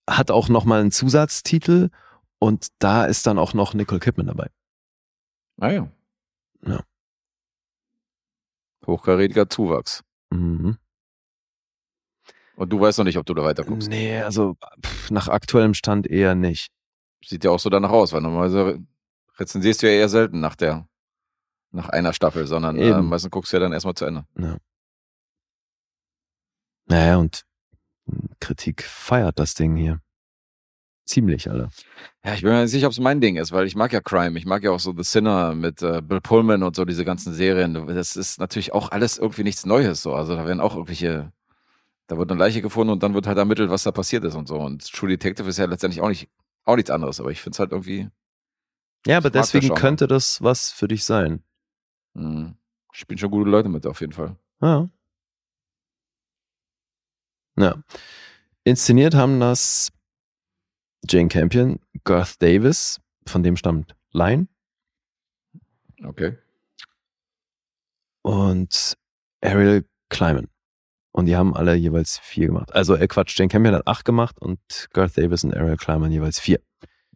Hat auch nochmal einen Zusatztitel und da ist dann auch noch Nicole Kidman dabei. Ah ja. Ja. Hochkarätiger Zuwachs. Mhm. Und du weißt noch nicht, ob du da weiter guckst. Nee, also pff, nach aktuellem Stand eher nicht. Sieht ja auch so danach aus, weil normalerweise rezensierst du ja eher selten nach der, nach einer Staffel, sondern äh, meistens guckst du ja dann erstmal zu Ende. Naja, und mh, Kritik feiert das Ding hier. Ziemlich, Alter. Ja, ich bin mir nicht sicher, ob es mein Ding ist, weil ich mag ja Crime. Ich mag ja auch so The Sinner mit äh, Bill Pullman und so diese ganzen Serien. Das ist natürlich auch alles irgendwie nichts Neues so. Also da werden auch irgendwelche, da wird eine Leiche gefunden und dann wird halt ermittelt, was da passiert ist und so. Und True Detective ist ja letztendlich auch nicht, auch nichts anderes, aber ich finde es halt irgendwie, Ja, aber deswegen könnte das was für dich sein. Mh, spielen schon gute Leute mit auf jeden Fall. Ja. Ja. Inszeniert haben das Jane Campion, Garth Davis, von dem stammt Line, Okay. und Ariel Kleiman. Und die haben alle jeweils vier gemacht. Also, äh, Quatsch, Jane Campion hat acht gemacht und Garth Davis und Ariel Kleiman jeweils vier.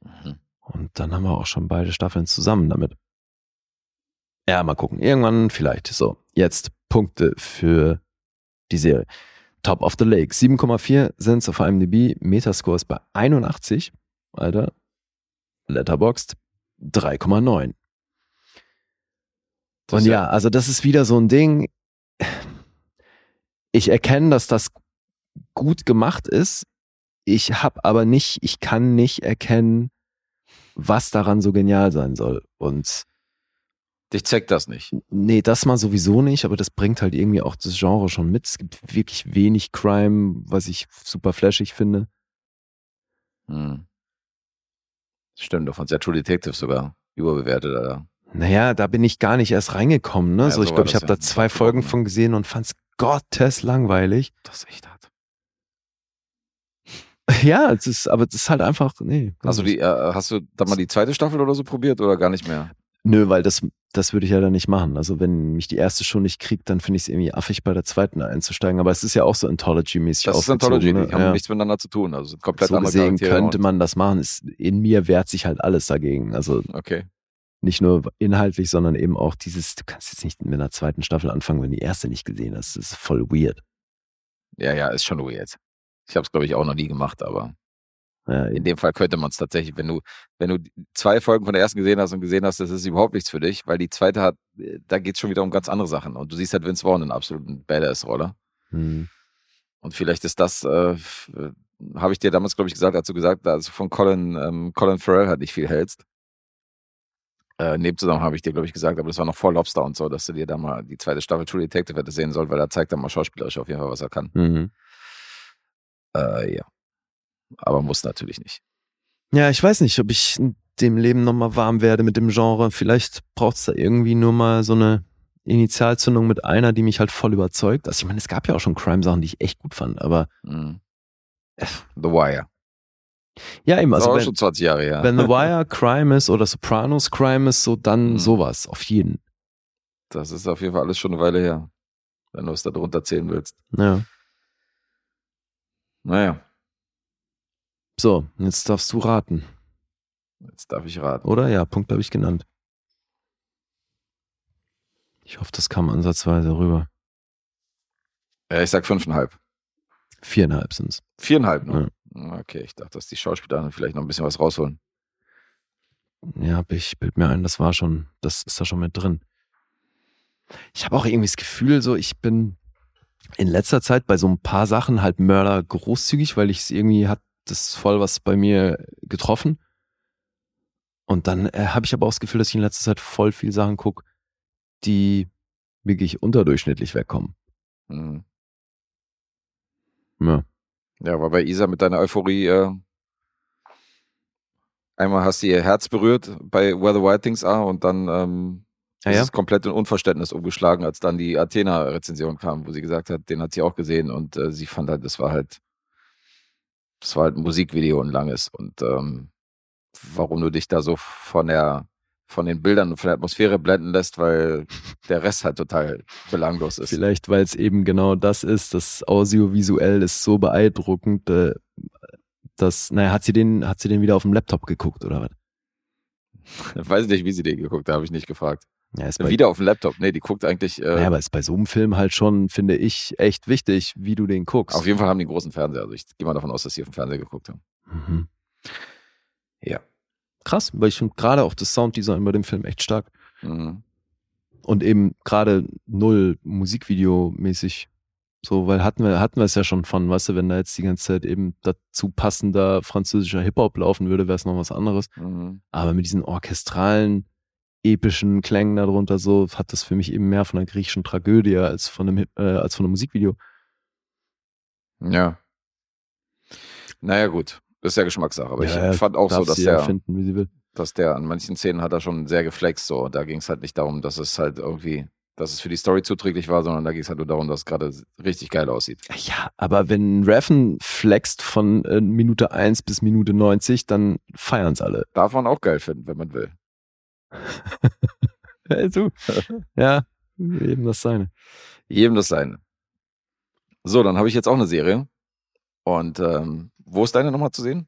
Mhm. Und dann haben wir auch schon beide Staffeln zusammen damit. Ja, mal gucken. Irgendwann vielleicht. So, jetzt Punkte für die Serie. Top of the Lake. 7,4 sind es auf IMDb. Metascore ist bei 81. Alter. Letterboxd 3,9. Das Und ja, also das ist wieder so ein Ding. Ich erkenne, dass das gut gemacht ist. Ich habe aber nicht, ich kann nicht erkennen, was daran so genial sein soll. Und Dich zeigt das nicht. nee, das mal sowieso nicht, aber das bringt halt irgendwie auch das Genre schon mit. Es gibt wirklich wenig Crime, was ich super flashig finde. Hm. Stimmt, du fandst ja True Detective sogar überbewertet, Alter. Naja, da bin ich gar nicht erst reingekommen. Ne? Ja, so, so ich glaube, ich das habe ja. da zwei Folgen von gesehen und fand's gottes langweilig. Das ist echt hart. Ja, es ist, aber es ist halt einfach, nee. Also die, äh, hast du da mal die zweite Staffel oder so probiert oder gar nicht mehr? Nö, weil das, das würde ich ja dann nicht machen. Also wenn mich die erste schon nicht kriegt, dann finde ich es irgendwie affig, bei der zweiten einzusteigen. Aber es ist ja auch so Anthology-mäßig Das ist Anthology, ne? die haben ja. nichts miteinander zu tun. Also sind komplett So andere gesehen Charaktere könnte man das machen. Es, in mir wehrt sich halt alles dagegen. Also Okay. nicht nur inhaltlich, sondern eben auch dieses, du kannst jetzt nicht mit einer zweiten Staffel anfangen, wenn du die erste nicht gesehen hast. Das ist voll weird. Ja, ja, ist schon weird. Ich habe es, glaube ich, auch noch nie gemacht, aber Ja, in dem Fall könnte man es tatsächlich, wenn du, wenn du zwei Folgen von der ersten gesehen hast und gesehen hast, das ist überhaupt nichts für dich, weil die zweite hat, äh, da geht es schon wieder um ganz andere Sachen. Und du siehst halt Vince Vaughn in absoluten Badass-Rolle. hm. Und vielleicht ist das äh, äh, habe ich dir damals, glaube ich, gesagt, als du gesagt hast, also von Colin, ähm, Colin Farrell halt nicht viel hältst. Äh, in dem Zusammenhang habe ich dir, glaube ich, gesagt, aber das war noch vor Lobster und so, dass du dir da mal die zweite Staffel True Detective hätte sehen sollen, weil er zeigt dann mal schauspielerisch auf jeden Fall, was er kann. Mhm. Äh, ja. Aber muss natürlich nicht. Ja, ich weiß nicht, ob ich dem Leben nochmal warm werde mit dem Genre. Vielleicht braucht es da irgendwie nur mal so eine Initialzündung mit einer, die mich halt voll überzeugt. Also ich meine, es gab ja auch schon Crime-Sachen, die ich echt gut fand, aber Mhm. The Wire. ja, eben, Das also wenn, schon 20 Jahre her. wenn The Wire Crime ist oder Sopranos Crime ist, so dann Mhm. sowas, auf jeden. Das ist auf jeden Fall alles schon eine Weile her. Wenn du es da drunter zählen willst. Ja. Naja, So, jetzt darfst du raten, jetzt darf ich raten. oder? Ja, Punkt habe ich genannt. Ich hoffe, das kam ansatzweise rüber. Ja, ich sag fünfeinhalb. Viereinhalb sind's. Viereinhalb nur. Okay, ich dachte, dass die Schauspieler dann vielleicht noch ein bisschen was rausholen. Ja, hab ich bild mir ein, das war schon, das ist da schon mit drin. Ich habe auch irgendwie das Gefühl, so ich bin in letzter Zeit bei so ein paar Sachen halt Mörder großzügig, weil ich es irgendwie hat das voll was bei mir getroffen. Und dann äh, habe ich aber auch das Gefühl, dass ich in letzter Zeit voll viel Sachen guck, die wirklich unterdurchschnittlich wegkommen. Mhm. Ja. Ja, war bei Isa mit deiner Euphorie. Äh, einmal hast du ihr Herz berührt bei Where the Wild Things Are und dann ähm, Ah, ist ja? es komplett in Unverständnis umgeschlagen, als dann die Athena-Rezension kam, wo sie gesagt hat, den hat sie auch gesehen und äh, sie fand halt, das war halt, das war halt ein Musikvideo, ein langes und ähm, warum du dich da so von der von den Bildern und von der Atmosphäre blenden lässt, weil der Rest halt total belanglos ist. Vielleicht, weil es eben genau das ist, das audiovisuell ist so beeindruckend, äh, dass, naja, hat sie den, hat sie den wieder auf dem Laptop geguckt oder was? Weiß nicht, wie sie den geguckt hat, habe ich nicht gefragt. Ja, ist bei, Wieder auf dem Laptop. Nee, die guckt eigentlich. Äh, naja, aber ist bei so einem Film halt schon, finde ich, echt wichtig, wie du den guckst. auf jeden Fall haben die einen großen Fernseher. Also ich gehe mal davon aus, dass sie auf dem Fernseher geguckt haben. Mhm. Ja. Krass, weil ich finde gerade auch das Sounddesign bei dem Film echt stark. Mhm. Und eben gerade null Musikvideo-mäßig. So, weil hatten wir, hatten wir es ja schon von, weißt du, wenn da jetzt die ganze Zeit eben dazu passender französischer Hip-Hop laufen würde, wäre es noch was anderes. Mhm. Aber mit diesen orchestralen, epischen Klängen darunter, so hat das für mich eben mehr von einer griechischen Tragödie als von einem, äh, als von einem Musikvideo. Ja. Naja, gut. Ist ja Geschmackssache. Aber Ja, ich fand auch so, dass der, finden, wie sie will. dass der an manchen Szenen hat er schon sehr geflext. So. Da ging es halt nicht darum, dass es halt irgendwie, dass es für die Story zuträglich war, sondern da ging es halt nur darum, dass es gerade richtig geil aussieht. Ja, aber wenn Reffen flext von äh, Minute 1 bis Minute 90, dann feiern es alle. Darf man auch geil finden, wenn man will. Hey, du. ja, eben das seine. Jedem das seine. So, dann habe ich jetzt auch eine Serie. Und ähm, wo ist deine nochmal zu sehen?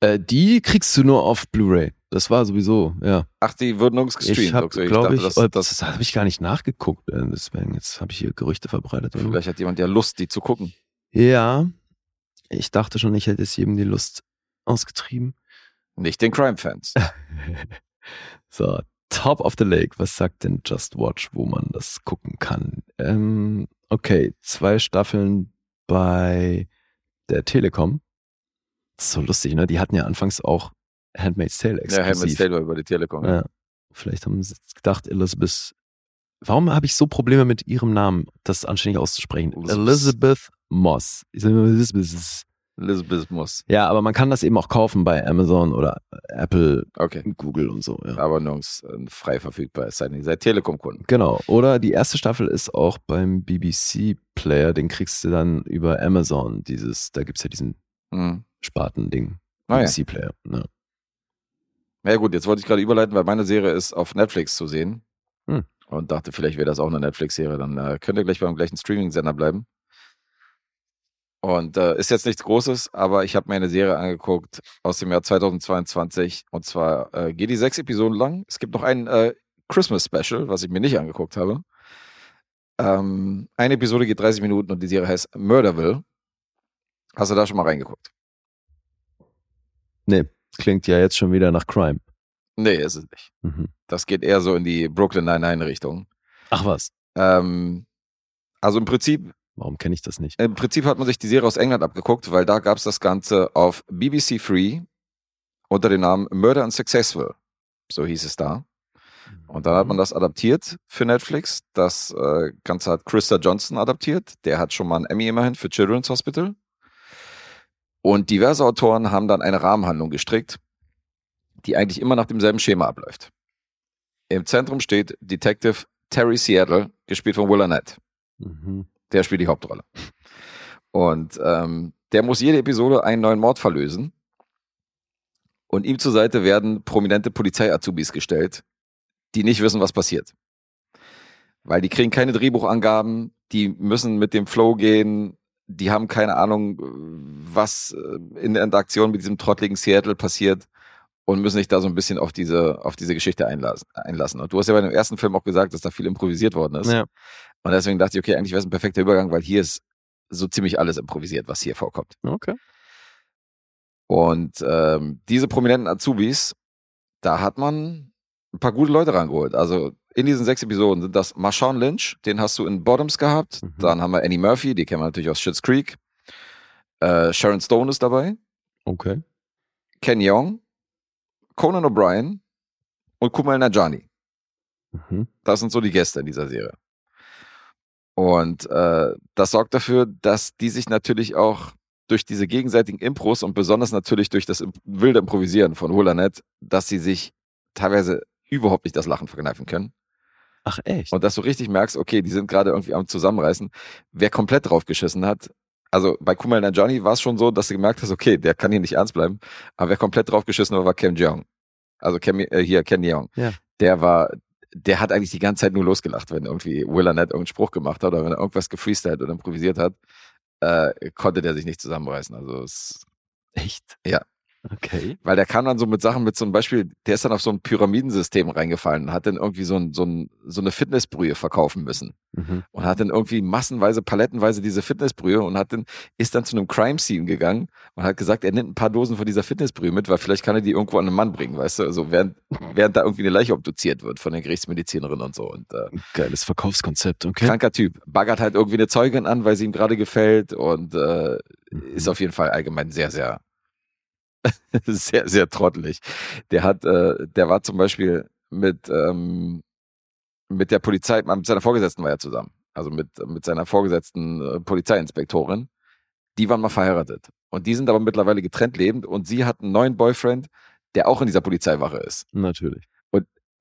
Äh, die kriegst du nur auf Blu-ray. Das war sowieso, ja. Ach, die würden nirgends gestreamt. Ich habe, Okay, glaube ich, dachte, oh, das, das, das, habe ich gar nicht nachgeguckt. äh, Deswegen, jetzt habe ich hier Gerüchte verbreitet. vielleicht hat jemand ja Lust, die zu gucken. Ja, ich dachte schon, ich hätte es jedem die Lust ausgetrieben. Nicht den Crime-Fans. So, Top of the Lake. Was sagt denn Just Watch, wo man das gucken kann? Ähm, okay, zwei Staffeln bei der Telekom. Das ist so lustig, ne? Die hatten ja anfangs auch Handmaid's Tale ja, exklusiv. Handmaid's Tale war über die Telekom. Ja. Vielleicht haben sie jetzt gedacht, Elizabeth. Warum habe ich so Probleme mit ihrem Namen, das anständig auszusprechen? Elizabeth. Elizabeth Moss. Elizabeth. Moss. Ja, aber man kann das eben auch kaufen bei Amazon oder Apple, Okay. Google und so. Ja. Aber nirgends äh, frei verfügbar. Es sei denn, ihr seid Telekom-Kunden. Genau. Oder die erste Staffel ist auch beim BBC-Player, den kriegst du dann über Amazon. Dieses, da gibt's ja diesen Mhm. Sparten-Ding. Ah, ja. BBC-Player. Ne? Na ja, gut, jetzt wollte ich gerade überleiten, weil meine Serie ist auf Netflix zu sehen. Hm. Und dachte, vielleicht wäre das auch eine Netflix-Serie. Dann äh, könnt ihr gleich beim gleichen Streaming-Sender bleiben. Und äh, ist jetzt nichts Großes, aber ich habe mir eine Serie angeguckt aus dem Jahr 2022. Und zwar äh, geht die sechs Episoden lang. Es gibt noch ein äh, Christmas-Special, was ich mir nicht angeguckt habe. Ähm, eine Episode geht 30 Minuten und die Serie heißt Murderville. Hast du da schon mal reingeguckt? Nee, klingt ja jetzt schon wieder nach Crime. Nee, ist es nicht. Mhm. Das geht eher so in die Brooklyn Nine-Nine-Richtung. Ach was. Ähm, also im Prinzip Warum kenne ich das nicht? Im Prinzip hat man sich die Serie aus England abgeguckt, weil da gab es das Ganze auf BBC Free unter dem Namen Murder and Successful. So hieß es da. Und dann hat man das adaptiert für Netflix. Das äh, Ganze hat Krista Johnson adaptiert. Der hat schon mal einen Emmy immerhin für Children's Hospital. Und diverse Autoren haben dann eine Rahmenhandlung gestrickt, die eigentlich immer nach demselben Schema abläuft. Im Zentrum steht Detective Terry Seattle, gespielt von Will Arnett. Mhm. Der spielt die Hauptrolle. Und ähm, der muss jede Episode einen neuen Mord verlösen. Und ihm zur Seite werden prominente Polizei-Azubis gestellt, die nicht wissen, was passiert. Weil die kriegen keine Drehbuchangaben, die müssen mit dem Flow gehen, die haben keine Ahnung, was äh, in der Interaktion mit diesem trottligen Seattle passiert und müssen sich da so ein bisschen auf diese, auf diese Geschichte einlassen, einlassen. Und du hast ja bei dem ersten Film auch gesagt, dass da viel improvisiert worden ist. Ja. Und deswegen dachte ich, okay, eigentlich wäre es ein perfekter Übergang, weil hier ist so ziemlich alles improvisiert, was hier vorkommt. Okay. Und ähm, diese prominenten Azubis, da hat man ein paar gute Leute rangeholt. Also in diesen sechs Episoden sind das Marshawn Lynch, den hast du in Bottoms gehabt. Mhm. Dann haben wir Annie Murphy, die kennen wir natürlich aus Schitt's Creek. Äh, Sharon Stone ist dabei. Okay. Ken Young, Conan O'Brien und Kumail Najani. Mhm. Das sind so die Gäste in dieser Serie. Und äh, das sorgt dafür, dass die sich natürlich auch durch diese gegenseitigen Impros und besonders natürlich durch das wilde Improvisieren von Will Arnett, dass sie sich teilweise überhaupt nicht das Lachen verkneifen können. Ach echt? Und dass du richtig merkst, okay, die sind gerade irgendwie am Zusammenreißen. Wer komplett draufgeschissen hat, also bei Kumail Nanjiani war es schon so, dass du gemerkt hast, okay, der kann hier nicht ernst bleiben. Aber wer komplett draufgeschissen war, war Ken Jeong. Also Ken, äh, hier, Ken Jeong. Ja. Der war, der hat eigentlich die ganze Zeit nur losgelacht, wenn irgendwie Will Arnett irgendeinen Spruch gemacht hat oder wenn er irgendwas gefreestylt oder improvisiert hat, äh, konnte der sich nicht zusammenreißen. Also es, Echt? Ja. Okay. weil der kam dann so mit Sachen mit zum Beispiel, der ist dann auf so ein Pyramidensystem reingefallen und hat dann irgendwie so, ein, so, ein, so eine Fitnessbrühe verkaufen müssen Mhm. und hat dann irgendwie massenweise, palettenweise diese Fitnessbrühe und hat dann, ist dann zu einem Crime Scene gegangen und hat gesagt, er nimmt ein paar Dosen von dieser Fitnessbrühe mit, weil vielleicht kann er die irgendwo an einen Mann bringen, weißt du, also während, während da irgendwie eine Leiche obduziert wird von der Gerichtsmedizinerin und so und äh, Geiles Verkaufskonzept, okay. kranker Typ, baggert halt irgendwie eine Zeugin an, weil sie ihm gerade gefällt und äh, Mhm. ist auf jeden Fall allgemein sehr, sehr, sehr, sehr trottelig. Der hat, äh, der war zum Beispiel mit, ähm, mit der Polizei, mit seiner Vorgesetzten war er zusammen. Also mit, mit seiner vorgesetzten äh, Polizeiinspektorin. Die waren mal verheiratet. Und die sind aber mittlerweile getrennt lebend und sie hat einen neuen Boyfriend, der auch in dieser Polizeiwache ist. Natürlich.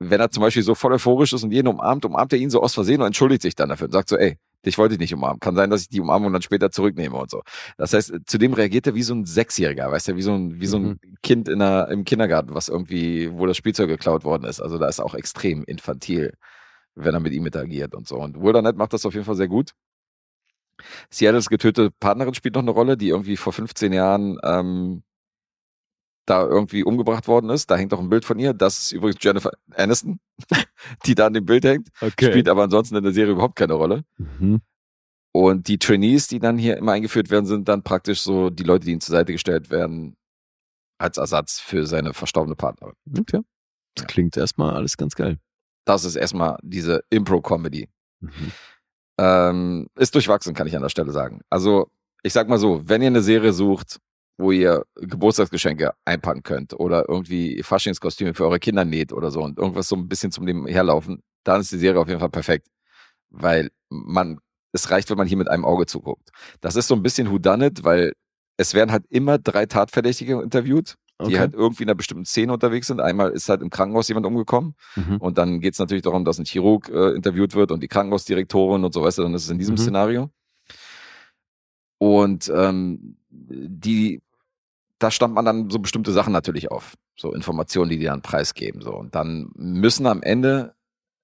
Wenn er zum Beispiel so voll euphorisch ist und jeden umarmt, umarmt er ihn so aus Versehen und entschuldigt sich dann dafür und sagt so, ey, dich wollte ich nicht umarmen. Kann sein, dass ich die Umarmung dann später zurücknehme und so. Das heißt, zudem reagiert er wie so ein Sechsjähriger, weißt du, wie so ein, wie so ein Kind in der, im Kindergarten, was irgendwie, wo das Spielzeug geklaut worden ist. Also da ist auch extrem infantil, wenn er mit ihm interagiert und so. Und Will Arnett macht das auf jeden Fall sehr gut. Seattles getötete Partnerin spielt noch eine Rolle, die irgendwie vor 15 Jahren ähm, da irgendwie umgebracht worden ist. Da hängt auch ein Bild von ihr. Das ist übrigens Jennifer Aniston, die da an dem Bild hängt. Okay. Spielt aber ansonsten in der Serie überhaupt keine Rolle. Mhm. Und die Trainees, die dann hier immer eingeführt werden, sind dann praktisch so die Leute, die ihnen zur Seite gestellt werden, als Ersatz für seine verstorbene Partnerin. Okay. Das klingt erstmal alles ganz geil. Das ist erstmal diese Impro-Comedy. Mhm. Ähm, ist durchwachsen, kann ich an der Stelle sagen. Also, ich sag mal so, wenn ihr eine Serie sucht, wo ihr Geburtstagsgeschenke einpacken könnt oder irgendwie Faschingskostüme für eure Kinder näht oder so und irgendwas so ein bisschen zum dem herlaufen, dann ist die Serie auf jeden Fall perfekt. Weil man, es reicht, wenn man hier mit einem Auge zuguckt. Das ist so ein bisschen Whodunit, weil es werden halt immer drei Tatverdächtige interviewt, die Okay. halt irgendwie in einer bestimmten Szene unterwegs sind. Einmal ist halt im Krankenhaus jemand umgekommen Mhm. und dann geht es natürlich darum, dass ein Chirurg äh, interviewt wird und die Krankenhausdirektorin und so, weißt du, dann ist es in diesem Mhm. Szenario. Und ähm, die, da stammt man dann so bestimmte Sachen natürlich auf. So Informationen, die die dann preisgeben. So. Und dann müssen am Ende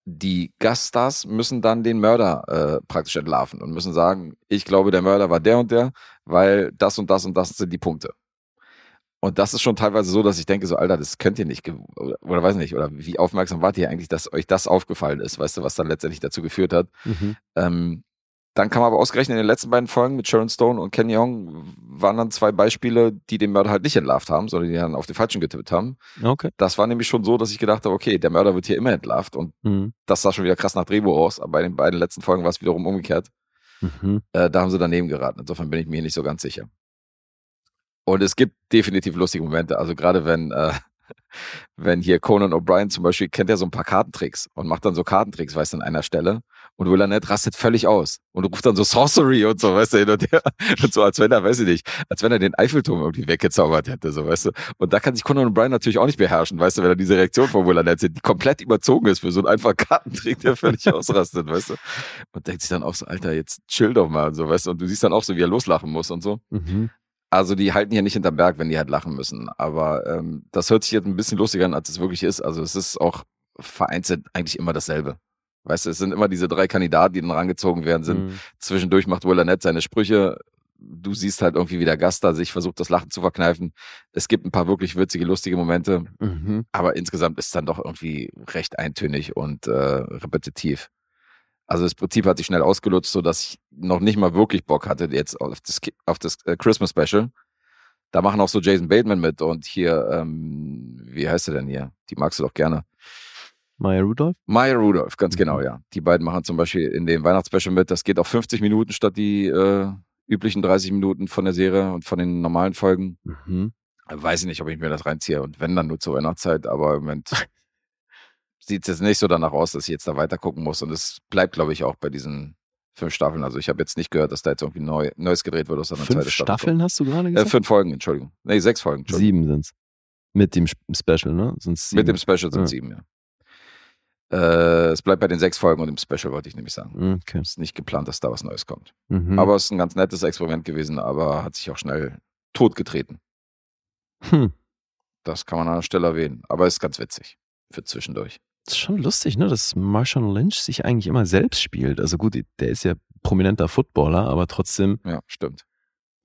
die Gaststars müssen dann den Mörder äh, praktisch entlarven und müssen sagen, ich glaube, der Mörder war der und der, weil das und das und das sind die Punkte. Und das ist schon teilweise so, dass ich denke, so, Alter, das könnt ihr nicht, oder, oder weiß nicht, oder wie aufmerksam wart ihr eigentlich, dass euch das aufgefallen ist, weißt du, was dann letztendlich dazu geführt hat. Mhm. Ähm, dann kam aber ausgerechnet in den letzten beiden Folgen mit Sharon Stone und Ken Jeong waren dann zwei Beispiele, die den Mörder halt nicht entlarvt haben, sondern die dann auf den Falschen getippt haben. Okay. Das war nämlich schon so, dass ich gedacht habe, okay, der Mörder wird hier immer entlarvt und Mhm. das sah schon wieder krass nach Drehbuch aus, aber bei den beiden letzten Folgen war es wiederum umgekehrt. Mhm. Äh, da haben sie daneben geraten. Insofern bin ich mir nicht so ganz sicher. Und es gibt definitiv lustige Momente. Also gerade wenn, äh, wenn hier Conan O'Brien zum Beispiel kennt ja so ein paar Kartentricks und macht dann so Kartentricks, weißt du, an einer Stelle. Und Will Arnett rastet völlig aus und ruft dann so Sorcery und so, weißt du, hin und her. Und so, als wenn er, weiß ich nicht, als wenn er den Eiffelturm irgendwie weggezaubert hätte, so, weißt du. Und da kann sich Conan O'Brien natürlich auch nicht beherrschen, weißt du, wenn er diese Reaktion von Will Arnett sieht, die komplett überzogen ist für so einen einfachen Kartentrick, der völlig ausrastet, weißt du. Und denkt sich dann auch so, Alter, jetzt chill doch mal, so, weißt du. Und du siehst dann auch so, wie er loslachen muss und so. Mhm. Also die halten ja nicht hinterm Berg, wenn die halt lachen müssen. Aber ähm, das hört sich jetzt ein bisschen lustiger an, als es wirklich ist. Also es ist auch vereinzelt eigentlich immer dasselbe. Weißt du, es sind immer diese drei Kandidaten, die dann rangezogen werden sind. Mhm. Zwischendurch macht Will Arnett seine Sprüche. Du siehst halt irgendwie, wie der Gast da sich versucht, das Lachen zu verkneifen. Es gibt ein paar wirklich witzige, lustige Momente. Mhm. Aber insgesamt ist es dann doch irgendwie recht eintönig und äh, repetitiv. Also das Prinzip hat sich schnell ausgelutscht, so dass ich noch nicht mal wirklich Bock hatte jetzt auf das, auf das äh, Christmas Special. Da machen auch so Jason Bateman mit und hier, ähm, wie heißt er denn hier? Die magst du doch gerne. Maya Rudolph? Maya Rudolph, ganz Mhm. genau, ja. Die beiden machen zum Beispiel in dem Weihnachtsspecial mit. Das geht auf 50 Minuten statt die äh, üblichen 30 Minuten von der Serie und von den normalen Folgen. Mhm. Weiß ich nicht, ob ich mir das reinziehe und wenn dann nur zur Weihnachtszeit, aber im Moment sieht es jetzt nicht so danach aus, dass ich jetzt da weiter gucken muss und es bleibt, glaube ich, auch bei diesen fünf Staffeln. Also ich habe jetzt nicht gehört, dass da jetzt irgendwie neu, Neues gedreht wird, aus einer zweiten Staffel. Staffeln hast du gerade Äh, gesagt? fünf Folgen, Entschuldigung. Nee, sechs Folgen. Sieben sind's. Mit dem Sp- Special, ne? Sind's sieben. Mit dem Special sind Ja. sieben, ja. Äh, es bleibt bei den sechs Folgen und dem Special, wollte ich nämlich sagen. Okay. Es ist nicht geplant, dass da was Neues kommt. Mhm. Aber es ist ein ganz nettes Experiment gewesen, aber hat sich auch schnell totgetreten. hm. Das kann man an der Stelle erwähnen. Aber ist ganz witzig. Für zwischendurch. Das ist schon lustig, ne? Dass Marshawn Lynch sich eigentlich immer selbst spielt. Also gut, der ist ja prominenter Footballer, aber trotzdem, Ja, stimmt.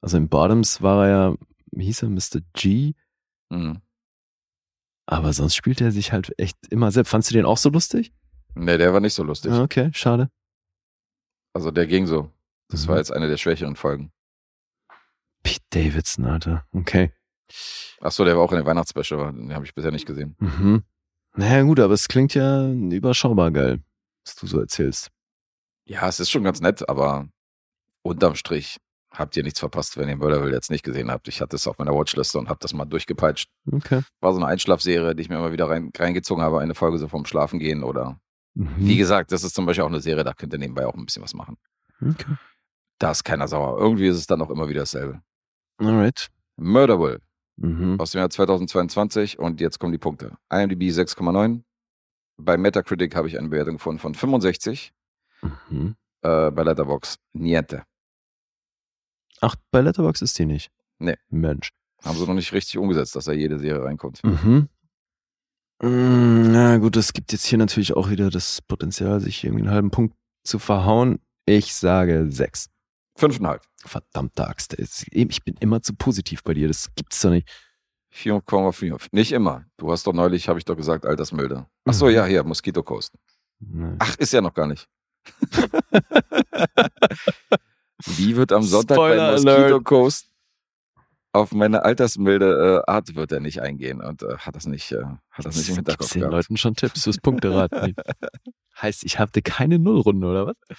also in Bottoms war er ja, wie hieß er, Mr. G, Mhm. Aber sonst spielt er sich halt echt immer selbst. Fandst du den auch so lustig? Nee, der war nicht so lustig. Ah, okay, schade. Also der ging so. Das Mhm. war jetzt eine der schwächeren Folgen. Pete Davidson, Alter. Okay. Achso, der war auch in dem Weihnachtsspecial, den habe ich bisher nicht gesehen. Mhm. Naja, gut, aber es klingt ja überschaubar geil, was du so erzählst. Ja, es ist schon ganz nett, aber unterm Strich habt ihr nichts verpasst, wenn ihr Murderville jetzt nicht gesehen habt. Ich hatte es auf meiner Watchliste und habe das mal durchgepeitscht. Okay. War so eine Einschlafserie, die ich mir immer wieder rein, reingezogen habe, eine Folge so vom Schlafen gehen oder Mhm. wie gesagt, das ist zum Beispiel auch eine Serie, da könnt ihr nebenbei auch ein bisschen was machen. Okay. Da ist keiner sauer. Irgendwie ist es dann auch immer wieder dasselbe. Alright. Murderville Mhm. aus dem Jahr 2022 und jetzt kommen die Punkte. IMDb 6,9. Bei Metacritic habe ich eine Bewertung von, von 65. Mhm. Äh, bei Letterbox niente. Ach, bei Letterbox ist die nicht. Nee. Mensch. Haben sie noch nicht richtig umgesetzt, dass da jede Serie reinkommt. Mhm. Mm, Na gut, es gibt jetzt hier natürlich auch wieder das Potenzial, sich irgendwie einen halben Punkt zu verhauen. Ich sage sechs. Fünfeinhalb. Verdammte Axt. Ich bin immer zu positiv bei dir. Das gibt's doch nicht. 4,5. Nicht immer. Du hast doch neulich, habe ich doch gesagt, Altersmilde. Ach so, Mhm. ja, hier, Mosquito Coast. Nein. Ach, ist ja noch gar nicht. Wie wird am Sonntag bei Spoiler Mosquito Alert. Coast auf meine altersmilde äh, Art wird er nicht eingehen und äh, hat das nicht, äh, hat das nicht im Hinterkopf Gibt's den gehabt. Leuten schon Tipps fürs Punkteraten? heißt, ich hatte keine Nullrunde, oder was?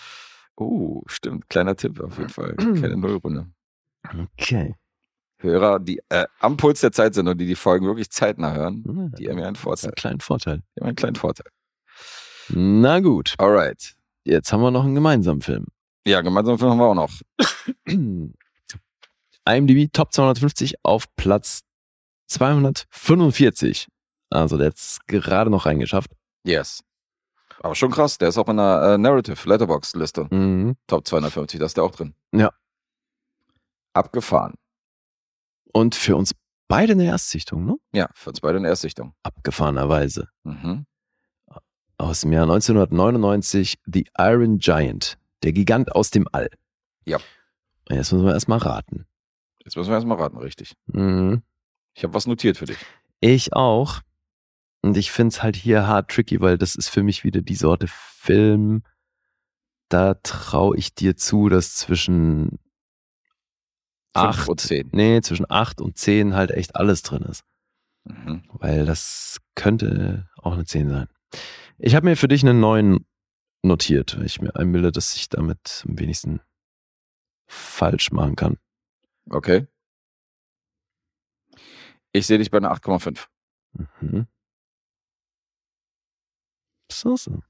Oh, stimmt. Kleiner Tipp auf jeden Fall. Keine Nullrunde. Okay. Hörer, die äh, am Puls der Zeit sind und die die Folgen wirklich zeitnah hören, Na, die haben ja einen Vorteil. ein kleiner Vorteil. Die haben einen kleinen Vorteil. Na gut, Alright. jetzt haben wir noch einen gemeinsamen Film. Ja, gemeinsam Film haben wir auch noch. IMDb Top 250 auf Platz 245. Also der hat's gerade noch reingeschafft. Yes. Aber schon krass, der ist auch in der äh, Narrative Letterbox Liste. Mhm. Top 250, da ist der auch drin. Ja. Abgefahren. Und für uns beide eine Erstsichtung, ne? Ja, für uns beide eine Erstsichtung. Abgefahrenerweise. Mhm. Aus dem Jahr 1999 The Iron Giant. Der Gigant aus dem All. Ja. Jetzt müssen wir erstmal raten. Jetzt müssen wir erstmal raten, richtig. Mhm. Ich habe was notiert für dich. Ich auch. Und ich find's halt hier hart tricky, weil das ist für mich wieder die Sorte Film. Da traue ich dir zu, dass zwischen Fünf acht, und zehn. nee, zwischen acht und zehn halt echt alles drin ist. Mhm. Weil das könnte auch eine 10 sein. Ich habe mir für dich einen neuen notiert, weil ich mir einbilde, dass ich damit am wenigsten falsch machen kann. Okay. Ich sehe dich bei einer 8,5. Mhm. So, so.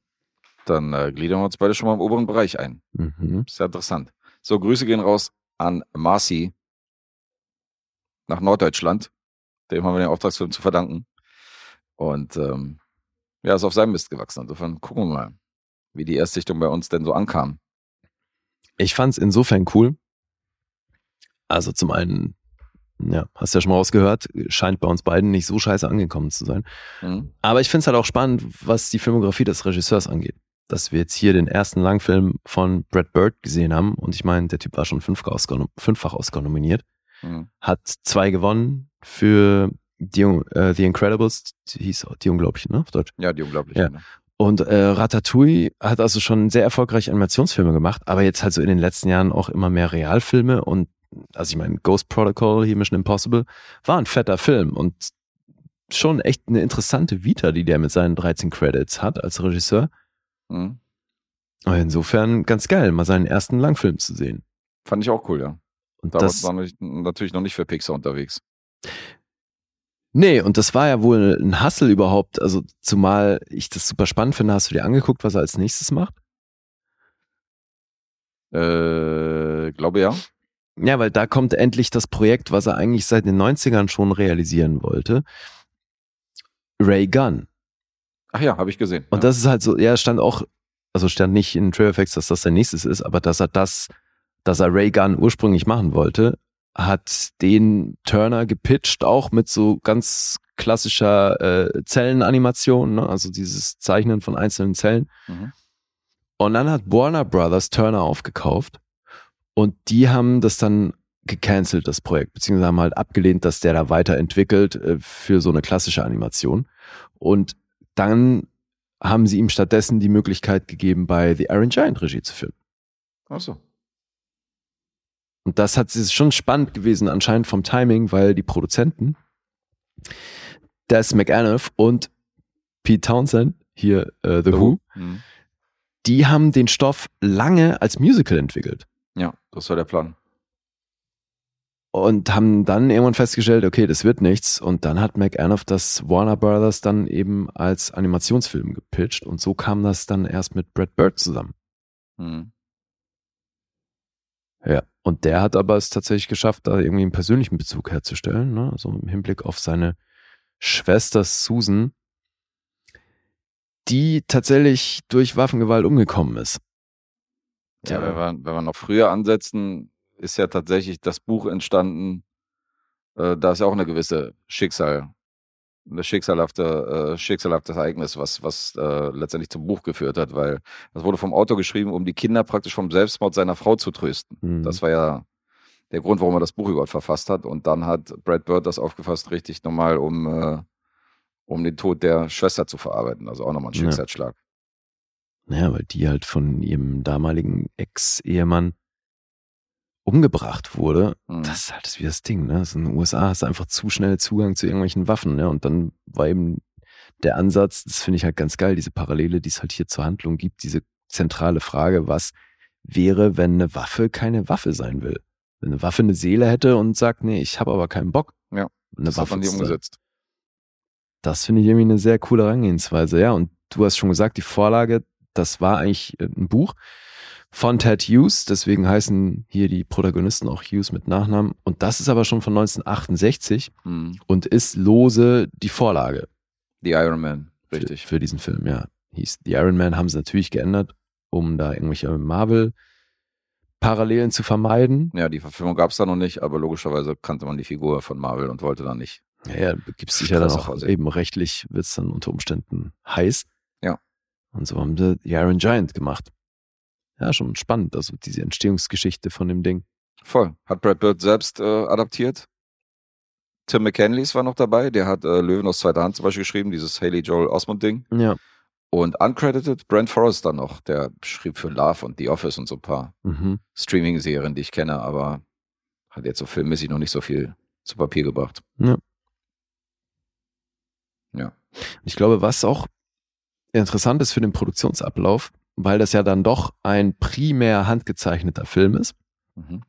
Dann äh, gliedern wir uns beide schon mal im oberen Bereich ein. Mhm. Ist ja interessant. So, Grüße gehen raus an Marci nach Norddeutschland. Dem haben wir den Auftragsfilm zu verdanken. Und ähm, ja, ist auf seinem Mist gewachsen. Insofern gucken wir mal, wie die Erstsichtung bei uns denn so ankam. Ich fand es insofern cool. Also zum einen, ja, hast ja schon mal rausgehört, scheint bei uns beiden nicht so scheiße angekommen zu sein. Mhm. Aber ich finde es halt auch spannend, was die Filmografie des Regisseurs angeht. Dass wir jetzt hier den ersten Langfilm von Brad Bird gesehen haben. Und ich meine, der Typ war schon fünffach Oscar, nominiert. Mhm. Hat zwei gewonnen für die, äh, The Incredibles, die hieß auch Die Unglaublichen, ne? Auf Deutsch. Ja, die unglaublich. Ja. Und äh, Ratatouille hat also schon sehr erfolgreich Animationsfilme gemacht, aber jetzt halt so in den letzten Jahren auch immer mehr Realfilme und also ich meine, Ghost Protocol, hier Mission Impossible, war ein fetter Film und schon echt eine interessante Vita, die der mit seinen 13 Credits hat als Regisseur. Mhm. Insofern ganz geil, mal seinen ersten Langfilm zu sehen. Fand ich auch cool, ja. Und Damals das, war ich natürlich noch nicht für Pixar unterwegs. Nee, und das war ja wohl ein Hustle überhaupt. Also zumal ich das super spannend finde, hast du dir angeguckt, was er als nächstes macht? Äh, glaube ja. Ja, weil da kommt endlich das Projekt, was er eigentlich seit den 90ern schon realisieren wollte. Ray Gunn. Ach ja, habe ich gesehen. Und ja. das ist halt so, ja, stand auch, also stand nicht in Trail Effects, dass das sein nächstes ist, aber dass er das, dass er Ray Gunn ursprünglich machen wollte, hat den Turner gepitcht, auch mit so ganz klassischer äh, Zellenanimation, ne? also dieses Zeichnen von einzelnen Zellen. Mhm. Und dann hat Warner Brothers Turner aufgekauft und die haben das dann gecancelt, das Projekt, beziehungsweise haben halt abgelehnt, dass der da weiterentwickelt äh, für so eine klassische Animation. Und dann haben sie ihm stattdessen die Möglichkeit gegeben, bei The Iron Giant Regie zu führen. Ach so. Und das hat ist schon spannend gewesen, anscheinend vom Timing, weil die Produzenten, Des McAnuff und Pete Townsend, hier äh, The, Who, Mhm. die haben den Stoff lange als Musical entwickelt. Ja, das war der Plan. und haben dann irgendwann festgestellt, okay, das wird nichts. Und dann hat McAnuff das Warner Brothers dann eben als Animationsfilm gepitcht und so kam das dann erst mit Brad Bird zusammen. Mhm. Ja. Und der hat aber es tatsächlich geschafft, da irgendwie einen persönlichen Bezug herzustellen, ne? also im Hinblick auf seine Schwester Susan, die tatsächlich durch Waffengewalt umgekommen ist. Ja, wenn wir, wenn wir noch früher ansetzen, ist ja tatsächlich das Buch entstanden. Äh, da ist ja auch eine gewisse Schicksal, eine schicksalhafte, äh, schicksalhaftes Ereignis, was, was äh, letztendlich zum Buch geführt hat, weil das wurde vom Autor geschrieben, um die Kinder praktisch vom Selbstmord seiner Frau zu trösten. Mhm. Das war ja der Grund, warum er das Buch überhaupt verfasst hat. Und dann hat Brad Bird das aufgefasst, richtig nochmal, um, äh, um den Tod der Schwester zu verarbeiten. Also auch nochmal ein Ja. Schicksalsschlag. Naja, weil die halt von ihrem damaligen Ex-Ehemann umgebracht wurde. Mhm. Das ist halt das wie das Ding, ne? Also in den USA hast du einfach zu schnell Zugang zu irgendwelchen Waffen, ne? Und dann war eben der Ansatz, das finde ich halt ganz geil, diese Parallele, die es halt hier zur Handlung gibt, diese zentrale Frage, was wäre, wenn eine Waffe keine Waffe sein will? Wenn eine Waffe eine Seele hätte und sagt, nee, ich habe aber keinen Bock. Ja, eine das hat Waffe man die umgesetzt. Das finde ich irgendwie eine sehr coole Herangehensweise. Ja, und du hast schon gesagt, die Vorlage, das war eigentlich äh, ein Buch von Ted Hughes. Deswegen heißen hier die Protagonisten auch Hughes mit Nachnamen. Und das ist aber schon von 1968 Mhm. und ist lose die Vorlage Die Iron Man, für, richtig. für diesen Film. Ja, hieß The Iron Man haben sie natürlich geändert, um da irgendwelche Marvel-Parallelen zu vermeiden. Ja, die Verfilmung gab es da noch nicht, aber logischerweise kannte man die Figur von Marvel und wollte dann nicht. Ja, ja gibt es sicher dann auch eben rechtlich, wird es dann unter Umständen heiß. Ja. Und so haben sie The Iron Giant gemacht. Ja, schon spannend, also diese Entstehungsgeschichte von dem Ding. Voll. Hat Brad Bird selbst äh, adaptiert. Tim McKenleys war noch dabei, der hat äh, Löwen aus zweiter Hand zum Beispiel geschrieben, dieses Haley Joel Osmond-Ding. Ja. Und uncredited Brent Forrester noch, der schrieb für Love und The Office und so ein paar Mhm. Streaming-Serien, die ich kenne, aber hat jetzt so filmmäßig noch nicht so viel zu Papier gebracht. Ich glaube, was auch interessant ist für den Produktionsablauf, weil das ja dann doch ein primär handgezeichneter Film ist, Mhm.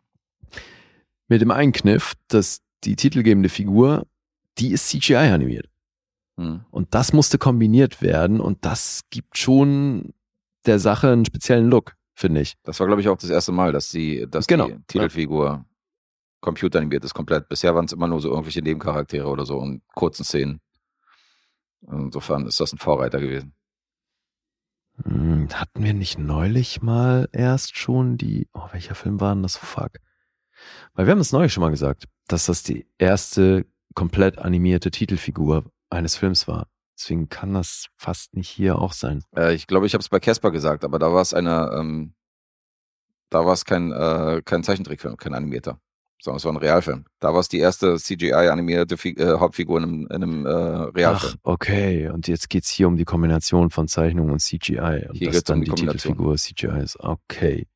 Mit dem Einkniff, dass die titelgebende Figur, die ist CGI animiert. Hm. Und das musste kombiniert werden und das gibt schon der Sache einen speziellen Look, finde ich. Das war, glaube ich, auch das erste Mal, dass die, dass Genau, die Titelfigur computeranimiert ist komplett. Bisher waren es immer nur so irgendwelche Nebencharaktere oder so in kurzen Szenen. Insofern ist das ein Vorreiter gewesen. Hm, hatten wir nicht neulich mal erst schon die, oh, welcher Film war denn das? Fuck. Weil wir haben es neulich schon mal gesagt, dass das die erste komplett animierte Titelfigur eines Films war. Deswegen kann das fast nicht hier auch sein. Äh, ich glaube, ich habe es bei Casper gesagt, aber da war es eine, ähm, da war es kein, äh, kein Zeichentrickfilm, kein animierter, sondern es war ein Realfilm. Da war es die erste CGI-animierte äh, Hauptfigur in einem, in einem äh, Realfilm. Ach, okay. Und jetzt geht's hier um die Kombination von Zeichnung und CGI. Und Hier dass geht's um dann die die. Titelfigur CGI ist. Okay.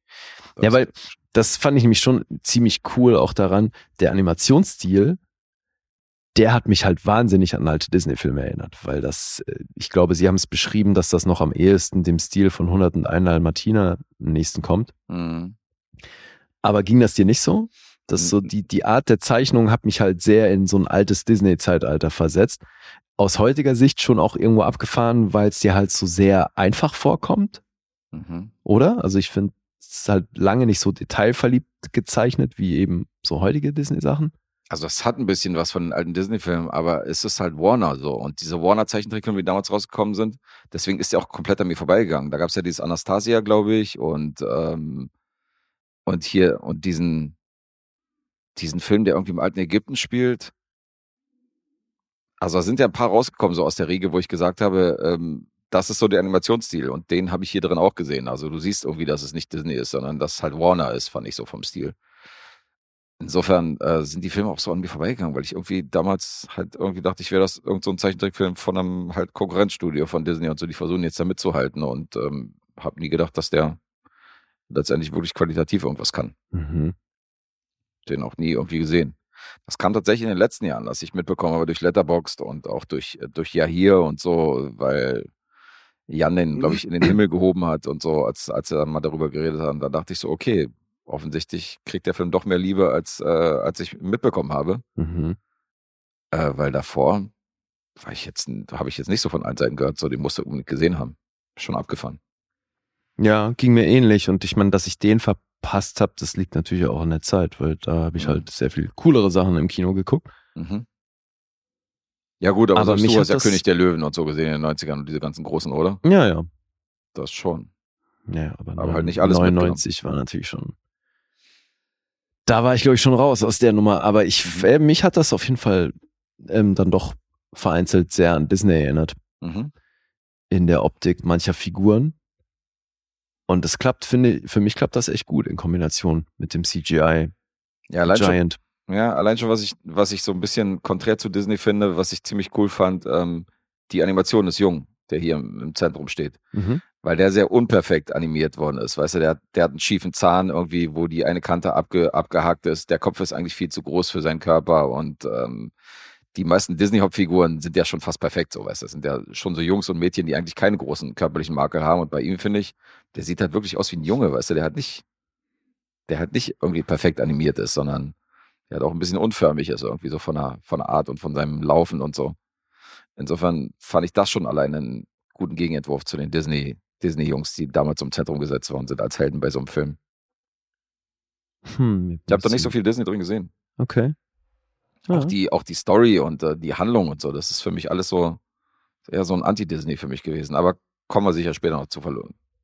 Das- Ja, weil das fand ich nämlich schon ziemlich cool auch daran. Der Animationsstil, der hat mich halt wahnsinnig an alte Disney-Filme erinnert, weil das, äh, ich glaube, sie haben es beschrieben, dass das noch am ehesten dem Stil von 101 Dalmatiner am nächsten kommt. Mhm. Aber ging das dir nicht so? Dass so die, die Art der Zeichnung hat mich halt sehr in so ein altes Disney-Zeitalter versetzt. Aus heutiger Sicht schon auch irgendwo abgefahren, weil es dir halt so sehr einfach vorkommt, Mhm. oder? Also ich finde, es ist halt lange nicht so detailverliebt gezeichnet wie eben so heutige Disney-Sachen. Also das hat ein bisschen was von den alten Disney-Filmen, aber es ist halt Warner so. Und diese Warner-Zeichentrickfilme, die damals rausgekommen sind, deswegen ist der auch komplett an mir vorbeigegangen. Da gab es ja dieses Anastasia, glaube ich, und, ähm, und hier, und diesen, diesen Film, der irgendwie im alten Ägypten spielt. Also da sind ja ein paar rausgekommen, so aus der Riege, wo ich gesagt habe, ähm, das ist so der Animationsstil und den habe ich hier drin auch gesehen. Also du siehst irgendwie, dass es nicht Disney ist, sondern dass es halt Warner ist, fand ich so vom Stil. Insofern äh, sind die Filme auch so an mir vorbeigegangen, weil ich irgendwie damals halt irgendwie dachte, ich wäre das irgend so ein Zeichentrickfilm von einem halt Konkurrenzstudio von Disney und so, die versuchen jetzt da mitzuhalten und ähm, habe nie gedacht, dass der letztendlich wirklich qualitativ irgendwas kann. Mhm. Den auch nie irgendwie gesehen. Das kam tatsächlich in den letzten Jahren, dass ich mitbekommen habe durch Letterboxd und auch durch, äh, durch Yahir und so, weil Jan den, glaube ich, in den Himmel gehoben hat und so, als, als er mal darüber geredet hat. Und da dachte ich so, okay, offensichtlich kriegt der Film doch mehr Liebe, als, äh, als ich mitbekommen habe. Mhm. Äh, weil davor war ich jetzt, habe ich jetzt nicht so von allen Seiten gehört, so den musste unbedingt gesehen haben. Schon abgefahren. Ja, ging mir ähnlich. Und ich meine, dass ich den verpasst habe, das liegt natürlich auch an der Zeit, weil da habe ich Mhm. halt sehr viel coolere Sachen im Kino geguckt. Mhm. Ja gut, aber, Aber mich du hast ja König der Löwen und so gesehen in den 90ern und diese ganzen großen, oder? Ja, ja. Das schon. Ja, aber, Aber halt nicht alles 99 war natürlich schon. Da war ich, glaube ich, schon raus aus der Nummer. Aber ich, äh, mich hat das auf jeden Fall ähm, dann doch vereinzelt sehr an Disney erinnert. Mhm. In der Optik mancher Figuren. Und das klappt, finde ich, für mich klappt das echt gut in Kombination mit dem CGI Ja, allein schon, Giant. Ja, allein schon, was ich, was ich so ein bisschen konträr zu Disney finde, was ich ziemlich cool fand, ähm, die Animation ist Jung, der hier im, im Zentrum steht. Mhm. Weil der sehr unperfekt animiert worden ist. Weißt du, der, hat- der hat einen schiefen Zahn irgendwie, wo die eine Kante abge, abgehakt ist. Der Kopf ist eigentlich viel zu groß für seinen Körper und ähm, die meisten Disney-Hauptfiguren sind ja schon fast perfekt, so weißt du. Das sind ja schon so Jungs und Mädchen, die eigentlich keine großen körperlichen Makel haben. Und bei ihm finde ich, der sieht halt wirklich aus wie ein Junge, weißt du, der hat nicht, der halt nicht irgendwie perfekt animiert ist, sondern der hat auch ein bisschen unförmig ist, irgendwie so von der, von der Art und von seinem Laufen und so. Insofern fand ich das schon allein einen guten Gegenentwurf zu den Disney, Disney-Jungs, die damals im Zentrum gesetzt worden sind als Helden bei so einem Film. Hm, Ich habe da nicht so viel Disney drin gesehen. Okay. Auch, Ja. die, auch die Story und äh, die Handlung und so, das ist für mich alles so eher so ein Anti-Disney für mich gewesen. Aber kommen wir sicher später noch zu,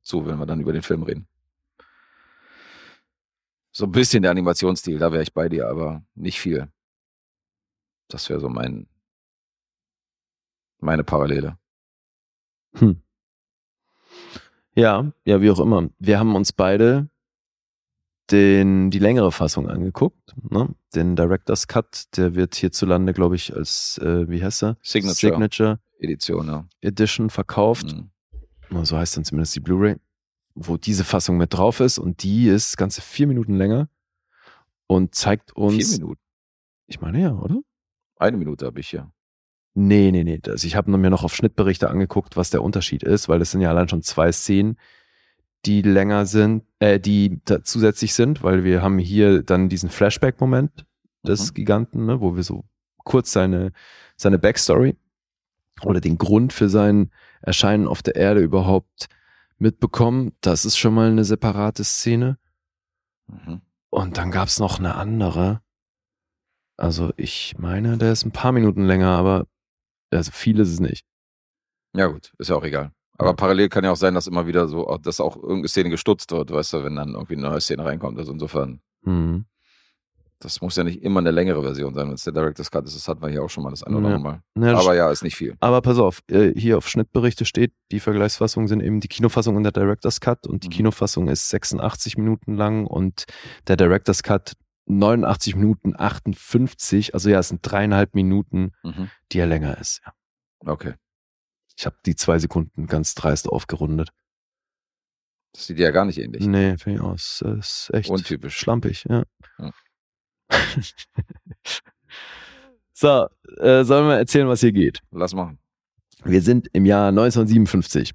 zu, wenn wir dann über den Film reden. So ein bisschen der Animationsstil, da wäre ich bei dir, aber nicht viel. Das wäre so mein meine Parallele. Hm. Ja, ja, wie auch immer. Wir haben uns beide den, die längere Fassung angeguckt, ne? Den Director's Cut, der wird hierzulande, glaube ich, als, äh, wie heißt er? Signature. Signature Edition, ja. Edition verkauft. Mhm. So heißt dann zumindest die Blu-ray, wo diese Fassung mit drauf ist und die ist ganze vier Minuten länger und zeigt uns. Vier Minuten. Ich meine ja, oder? Eine Minute habe ich hier. Nee, nee, nee. Also ich habe mir noch auf Schnittberichte angeguckt, was der Unterschied ist, weil das sind ja allein schon zwei Szenen, die länger sind, äh, die da zusätzlich sind, weil wir haben hier dann diesen Flashback-Moment des Mhm. Giganten, ne, wo wir so kurz seine, seine Backstory oder den Grund für sein Erscheinen auf der Erde überhaupt mitbekommen. Das ist schon mal eine separate Szene. Mhm. Und dann gab's noch eine andere. Also ich meine, der ist ein paar Minuten länger, aber also viel ist es nicht. Ja, gut, ist ja auch egal. Aber parallel kann ja auch sein, dass immer wieder so, dass auch irgendeine Szene gestutzt wird, weißt du, wenn dann irgendwie eine neue Szene reinkommt. Also insofern, Mhm. das muss ja nicht immer eine längere Version sein, wenn es der Director's Cut ist. Das hatten wir hier auch schon mal das eine oder Ja. andere Mal. Ja, Aber ja, ist nicht viel. Aber pass auf, äh, hier auf Schnittberichte steht, die Vergleichsfassungen sind eben die Kinofassung und der Director's Cut und die Mhm. Kinofassung ist 86 Minuten lang und der Director's Cut 89 Minuten 58, also ja, es sind dreieinhalb Minuten, Mhm. die er länger ist. Ja. Okay. Ich habe die zwei Sekunden ganz dreist aufgerundet. Das sieht ja gar nicht ähnlich. Nee, finde ich auch, es ist echt Untypisch. schlampig, ja. Ja. so, äh, sollen wir erzählen, was hier geht? Lass machen. Wir sind im Jahr 1957.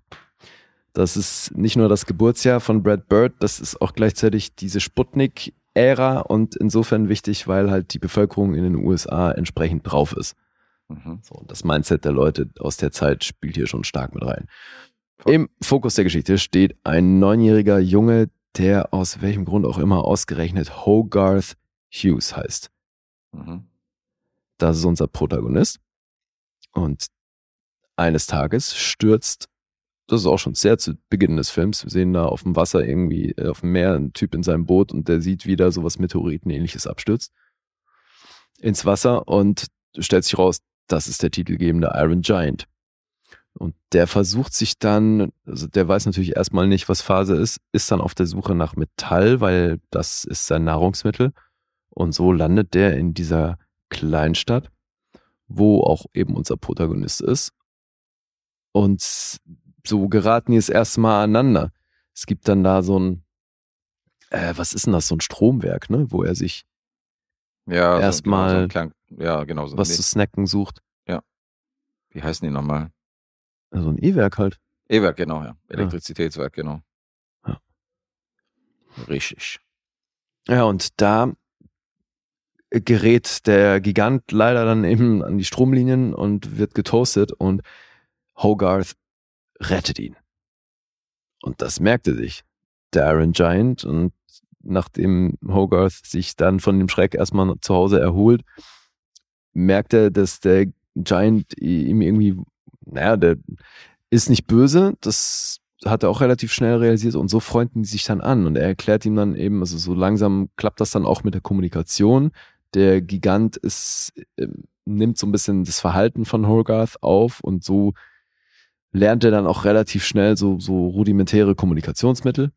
Das ist nicht nur das Geburtsjahr von Brad Bird, das ist auch gleichzeitig diese Sputnik-Ära und insofern wichtig, weil halt die Bevölkerung in den USA entsprechend drauf ist. Mhm. So, und das Mindset der Leute aus der Zeit spielt hier schon stark mit rein. Voll. Im Fokus der Geschichte steht ein neunjähriger Junge, der aus welchem Grund auch immer ausgerechnet Hogarth Hughes heißt. Mhm. Das ist unser Protagonist. Und eines Tages stürzt, das ist auch schon sehr zu Beginn des Films, wir sehen da auf dem Wasser irgendwie, äh, auf dem Meer, ein Typ in seinem Boot und der sieht wieder sowas Meteoritenähnliches abstürzt ins Wasser und stellt sich raus, das ist der titelgebende Iron Giant. Und der versucht sich dann, also der weiß natürlich erstmal nicht, was Phase ist, ist dann auf der Suche nach Metall, weil das ist sein Nahrungsmittel. Und so landet der in dieser Kleinstadt, wo auch eben unser Protagonist ist. Und so geraten die das erste Mal aneinander. Es gibt dann da so ein, äh, was ist denn das, so ein Stromwerk, ne, wo er sich Ja, so- Erstmal so klein, ja, genau so. was Nee, zu snacken sucht. wie heißen die nochmal? Also ein E-Werk halt. E-Werk, genau, ja. Elektrizitätswerk, genau. Ja. Richtig. Ja, und da gerät der Gigant leider dann eben an die Stromlinien und wird getoastet und Hogarth rettet ihn. Und das merkte sich der Iron Giant und nachdem Hogarth sich dann von dem Schreck erstmal zu Hause erholt, merkt er, dass der Giant ihm irgendwie, naja, der ist nicht böse, das hat er auch relativ schnell realisiert und so freunden die sich dann an und er erklärt ihm dann eben, also so langsam klappt das dann auch mit der Kommunikation. Der Gigant ist, ähm, nimmt so ein bisschen das Verhalten von Hogarth auf und so lernt er dann auch relativ schnell so, so rudimentäre Kommunikationsmittel.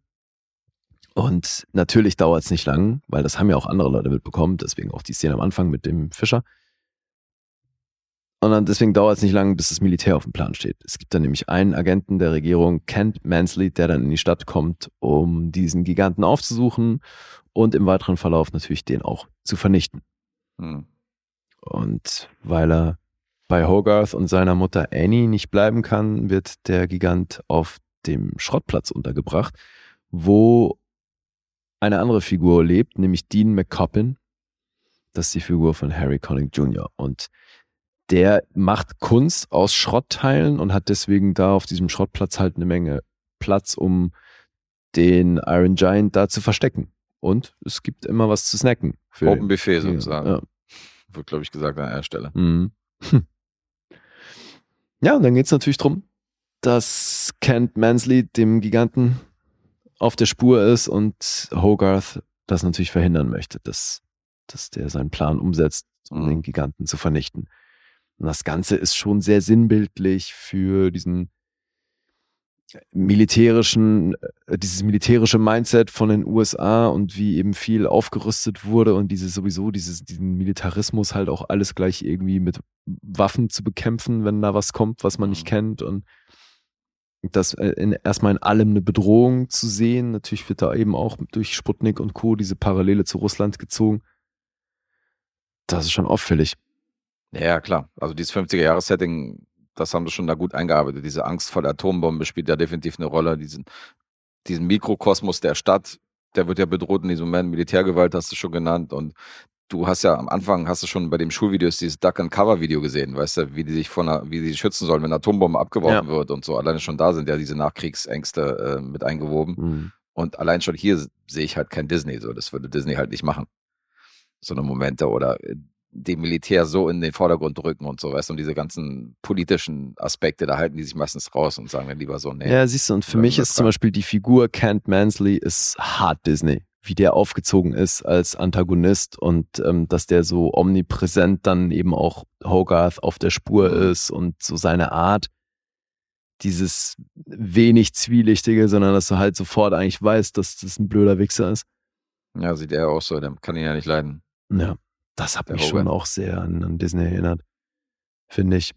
Und natürlich dauert es nicht lang, weil das haben ja auch andere Leute mitbekommen, deswegen auch die Szene am Anfang mit dem Fischer. Und dann deswegen dauert es nicht lang, bis das Militär auf dem Plan steht. Es gibt dann nämlich einen Agenten der Regierung, Kent Mansley, der dann in die Stadt kommt, um diesen Giganten aufzusuchen und im weiteren Verlauf natürlich den auch zu vernichten. Hm. Und weil er bei Hogarth und seiner Mutter Annie nicht bleiben kann, wird der Gigant auf dem Schrottplatz untergebracht, wo eine andere Figur lebt, nämlich Dean McCoppin. Das ist die Figur von Harry Connick Jr. Und der macht Kunst aus Schrottteilen und hat deswegen da auf diesem Schrottplatz halt eine Menge Platz, um den Iron Giant da zu verstecken. Und es gibt immer was zu snacken. Für Open Buffet sozusagen. Ja. Wird, glaube ich, gesagt an der Stelle. Mhm. Hm. Ja, und dann geht's natürlich drum, dass Kent Mansley dem Giganten auf der Spur ist und Hogarth das natürlich verhindern möchte, dass, dass der seinen Plan umsetzt, um Mhm. den Giganten zu vernichten. Und das Ganze ist schon sehr sinnbildlich für diesen militärischen, äh, dieses militärische Mindset von den USA und wie eben viel aufgerüstet wurde und diese sowieso dieses, diesen Militarismus halt auch alles gleich irgendwie mit Waffen zu bekämpfen, wenn da was kommt, was man nicht Mhm. kennt und das äh, in, erstmal in allem eine Bedrohung zu sehen. Natürlich wird da eben auch durch Sputnik und Co. diese Parallele zu Russland gezogen. Das ist schon auffällig. Ja, ja, klar. Also dieses 50er-Jahres-Setting, das haben sie schon da gut eingearbeitet. Diese Angst vor der Atombombe spielt ja definitiv eine Rolle. Diesen, diesen Mikrokosmos der Stadt, der wird ja bedroht in diesem Moment, Militärgewalt hast du schon genannt und du hast ja am Anfang, hast du schon bei dem Schulvideos dieses Duck and Cover Video gesehen, weißt du, wie die sich von einer, wie die sich schützen sollen, wenn eine Atombombe abgeworfen wird und so. Alleine schon da sind ja diese Nachkriegsängste äh, mit eingewoben. Mhm. Und allein schon hier sehe ich halt kein Disney so. Das würde Disney halt nicht machen. So eine Momente oder äh, dem Militär so in den Vordergrund drücken und so, weißt du, und diese ganzen politischen Aspekte, da halten die sich meistens raus und sagen dann lieber so, nee. Ja, siehst du, und für mich ist zum Beispiel die Figur Kent Mansley ist hart Disney, wie der aufgezogen ist als Antagonist und ähm, dass der so omnipräsent dann eben auch Hogarth auf der Spur Mhm. ist und so seine Art, dieses wenig Zwielichtige, sondern dass du halt sofort eigentlich weißt, dass das ein blöder Wichser ist. Ja, sieht er auch so, der kann ihn ja nicht leiden. Ja, das hat Der mich schon auch sehr an, an Disney erinnert, finde ich.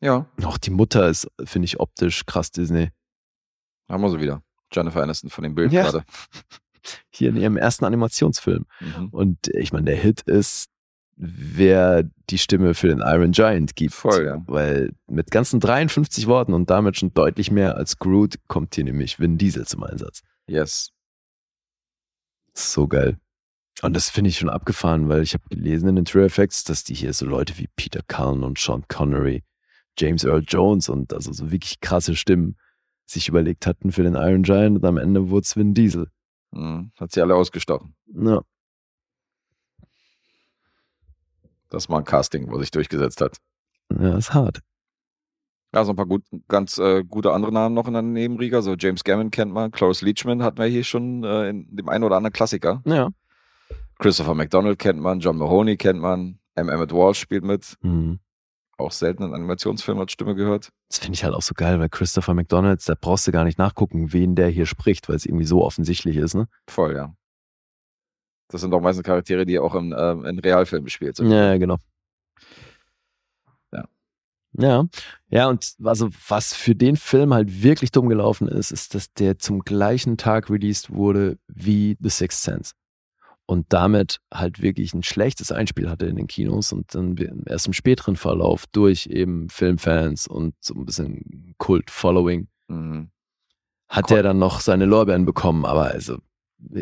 Ja, Auch die Mutter ist, finde ich, optisch krass Disney. haben wir so wieder. Jennifer Aniston von dem Bild Ja. gerade. Hier in ihrem ersten Animationsfilm. Mhm. Und ich meine, der Hit ist, wer die Stimme für den Iron Giant gibt. Voll, ja. Weil mit ganzen 53 Worten und damit schon deutlich mehr als Groot kommt hier nämlich Vin Diesel zum Einsatz. Yes. So geil. Und das finde ich schon abgefahren, weil ich habe gelesen in den True Effects, dass die hier so Leute wie Peter Cullen und Sean Connery, James Earl Jones und also so wirklich krasse Stimmen sich überlegt hatten für den Iron Giant und am Ende wurde es Vin Diesel. Mhm. Hat sie alle ausgestochen. Ja. Das war ein Casting, wo sich durchgesetzt hat. Ja, ist hart. Ja, so ein paar gut, ganz äh, gute andere Namen noch in der Nebenriga. So James Gammon kennt man, Cloris Leachman hatten wir hier schon äh, in dem einen oder anderen Klassiker. Ja. Christopher McDonald kennt man, John Mahoney kennt man, M. Emmett Walsh spielt mit. Mhm. Auch selten in Animationsfilmen als Stimme gehört. Das finde ich halt auch so geil, weil Christopher McDonalds, da brauchst du gar nicht nachgucken, wen der hier spricht, weil es irgendwie so offensichtlich ist, ne? Voll, ja. Das sind doch meistens Charaktere, die auch in, ähm, in Realfilmen gespielt sind. Ja, genau. Ja. Ja, ja, und also was für den Film halt wirklich dumm gelaufen ist, ist, dass der zum gleichen Tag released wurde wie The Sixth Sense. Und damit halt wirklich ein schlechtes Einspiel hatte in den Kinos und dann erst im späteren Verlauf durch eben Filmfans und so ein bisschen Kult-Following Mhm. hat der dann noch seine Lorbeeren bekommen, aber also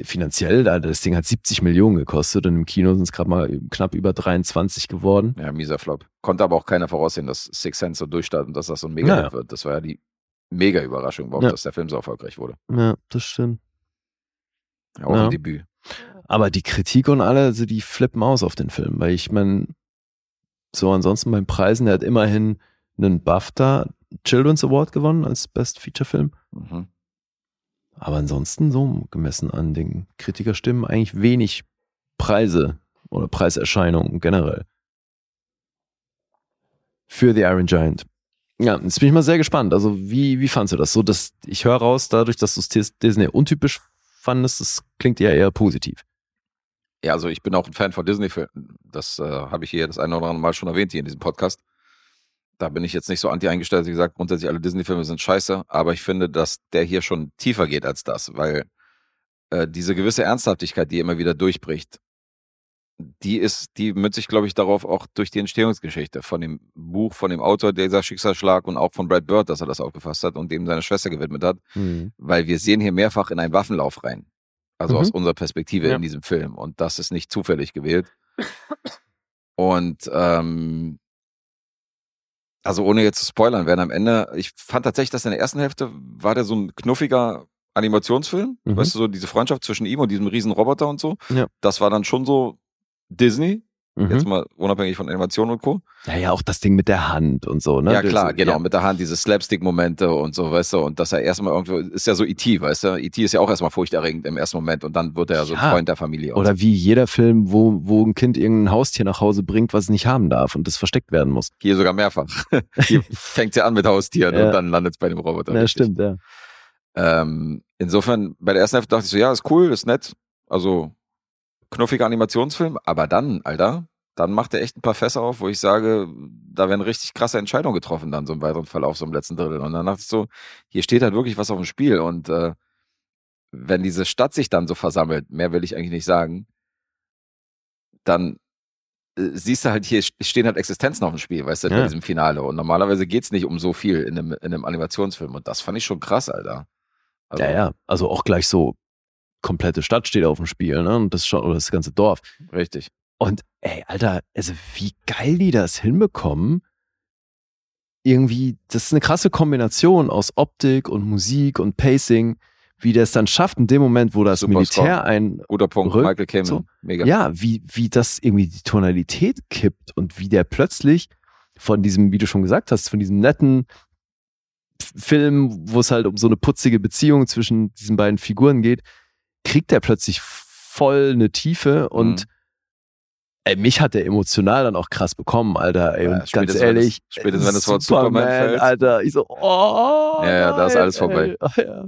finanziell, da das Ding hat 70 Millionen gekostet und im Kino sind es gerade mal knapp über 23 geworden. Ja, mieser Flop. Konnte aber auch keiner voraussehen, dass Six Sense so durchstartet und dass das so ein mega Naja. wird. Das war ja die mega Überraschung, warum Ja. dass der Film so erfolgreich wurde. Ja, das stimmt. Ja, auch Ja. ein Debüt. Aber die Kritik und alle, also die flippen aus auf den Film, weil ich meine, so ansonsten beim Preisen, der hat immerhin einen BAFTA Children's Award gewonnen als Best Feature Film. Mhm. Aber ansonsten so gemessen an den Kritikerstimmen eigentlich wenig Preise oder Preiserscheinungen generell. Für The Iron Giant. Ja, jetzt bin ich mal sehr gespannt. Also, wie, wie fandst du das? So, dass ich höre raus, dadurch, dass du es Disney untypisch fandest, das klingt ja eher positiv. Ja, also ich bin auch ein Fan von Disney-Filmen. Das äh, habe ich hier das eine oder andere Mal schon erwähnt hier in diesem Podcast. Da bin ich jetzt nicht so anti eingestellt. Wie gesagt, grundsätzlich alle Disney-Filme sind scheiße, aber ich finde, dass der hier schon tiefer geht als das, weil äh, diese gewisse Ernsthaftigkeit, die immer wieder durchbricht, die ist, die münzt sich, glaube ich, darauf auch durch die Entstehungsgeschichte von dem Buch, von dem Autor dieser Schicksalsschlag und auch von Brad Bird, dass er das aufgefasst hat und dem seine Schwester gewidmet hat weil wir sehen hier mehrfach in einen Waffenlauf rein. Also Mhm. aus unserer Perspektive Ja. in diesem Film. Und das ist nicht zufällig gewählt. Und ähm, also ohne jetzt zu spoilern, werden am Ende, ich fand tatsächlich, dass in der ersten Hälfte war der so ein knuffiger Animationsfilm. Mhm. Weißt du, so diese Freundschaft zwischen ihm und diesem riesen Roboter und so. Ja. Das war dann schon so Disney, Mhm. jetzt mal unabhängig von Animation und Co. Ja, ja, auch das Ding mit der Hand und so, ne? Ja, Das- klar, genau, Ja. mit der Hand, diese Slapstick-Momente und so, weißt du, und dass er erstmal irgendwo, ist ja so E.T., weißt du, E.T. ist ja auch erstmal furchterregend im ersten Moment und dann wird er so ein Ja. Freund der Familie. Oder wie jeder Film, wo, wo ein Kind irgendein Haustier nach Hause bringt, was es nicht haben darf und das versteckt werden muss. so. Hier sogar mehrfach. Hier fängt ja an mit Haustieren Ja. und dann landet es bei dem Roboter. Ja, richtig. stimmt, ja. Ähm, insofern, bei der ersten Hälfte dachte ich so, ja, ist cool, ist nett, also knuffiger Animationsfilm, aber dann, Alter, dann macht er echt ein paar Fässer auf, wo ich sage, da werden richtig krasse Entscheidungen getroffen dann so im weiteren Verlauf, so im letzten Drittel. Und dann dachte ich so, hier steht halt wirklich was auf dem Spiel und äh, wenn diese Stadt sich dann so versammelt, mehr will ich eigentlich nicht sagen, dann äh, siehst du halt, hier stehen halt Existenzen auf dem Spiel, weißt du, Ja. diesem Finale. Und normalerweise geht's nicht um so viel in einem, in einem Animationsfilm. Und das fand ich schon krass, Alter. Also, ja, ja. Also auch gleich so komplette Stadt steht auf dem Spiel, ne? Und das schon, oder das ganze Dorf. Richtig. Und ey, Alter, also wie geil die das hinbekommen. Irgendwie, das ist eine krasse Kombination aus Optik und Musik und Pacing, wie der es dann schafft, in dem Moment, wo das Super Militär Score. ein, Guter Punkt. Rück- Michael Kamen. so. Mega. ja, wie, wie das irgendwie die Tonalität kippt und wie der plötzlich von diesem, wie du schon gesagt hast, von diesem netten Film, wo es halt um so eine putzige Beziehung zwischen diesen beiden Figuren geht, kriegt der plötzlich voll eine Tiefe und Mhm. ey, mich hat der emotional dann auch krass bekommen, Alter. Ey, Ja, und ganz ehrlich, das- spätestens, wenn das Wort Superman fällt. Alter, ich so, oh, Ja, ja, da ist alles vorbei. Ey, ja.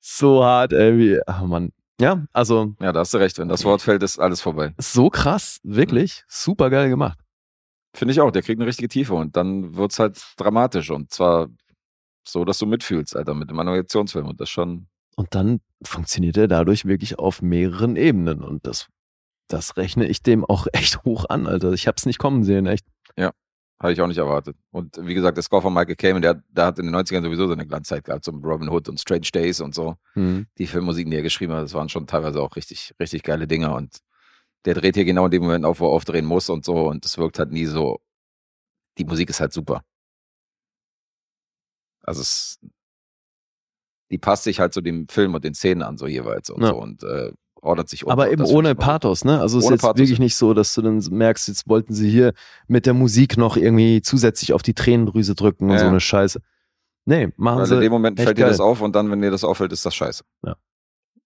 So hart, ey, wie, ach Mann. Ja, also Ja, da hast du recht. Wenn das Wort fällt, ist alles vorbei. so krass, wirklich, super geil gemacht. Finde ich auch. Der kriegt eine richtige Tiefe und dann wird's halt dramatisch und zwar so, dass du mitfühlst, Alter, mit dem Animationsfilm und das schon, Und dann funktioniert er dadurch wirklich auf mehreren Ebenen. Und das, das rechne ich dem auch echt hoch an, Alter. Ich hab's nicht kommen sehen, echt. habe ich auch nicht erwartet. Und wie gesagt, der Score von Michael Kamen, der, der hat in den 90ern sowieso seine Glanzzeit gehabt, so mit Robin Hood und Strange Days und so. Die Filmmusiken, die er geschrieben hat, das waren schon teilweise auch richtig, richtig geile Dinger und der dreht hier genau in dem Moment auf, wo er aufdrehen muss und so und es wirkt halt nie so, die Musik ist halt super. Also es, die passt sich halt so dem Film und den Szenen an, so jeweils und Ja. so und äh, ordnet sich um. Aber und eben ohne Pathos, ne? Also es ist jetzt Pathos, wirklich nicht so, dass du dann merkst, jetzt wollten sie hier mit der Musik noch irgendwie zusätzlich auf die Tränendrüse drücken und Ja, so ja. eine Scheiße. Nee, machen Weil in sie. dem Moment fällt dir das auf und dann, wenn dir das auffällt, ist das scheiße. Ja.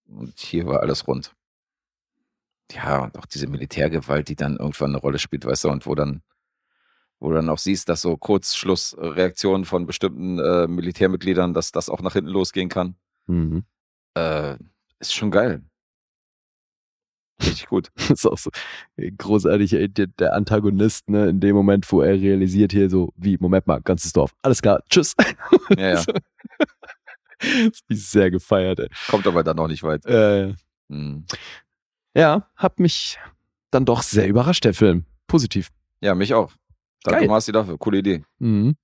Und hier war alles rund. Ja, und auch diese Militärgewalt, die dann irgendwann eine Rolle spielt, weißt du, und wo dann, wo du dann auch siehst, dass so Kurzschlussreaktionen von bestimmten äh, Militärmitgliedern, dass das auch nach hinten losgehen kann, Mhm. äh, ist schon geil. Richtig gut. Das ist auch so großartig, der, der Antagonist, ne, in dem Moment, wo er realisiert hier so, wie, Moment mal, ganzes Dorf, alles klar, tschüss. Ja, ja. das hab ich sehr gefeiert, ey. Kommt aber dann noch nicht weit. Äh, Hm. ja, hat mich dann doch sehr überrascht, der Film. Positiv. Ja, mich auch. Danke, Geil. Marci, dafür. Coole Idee. Mhm.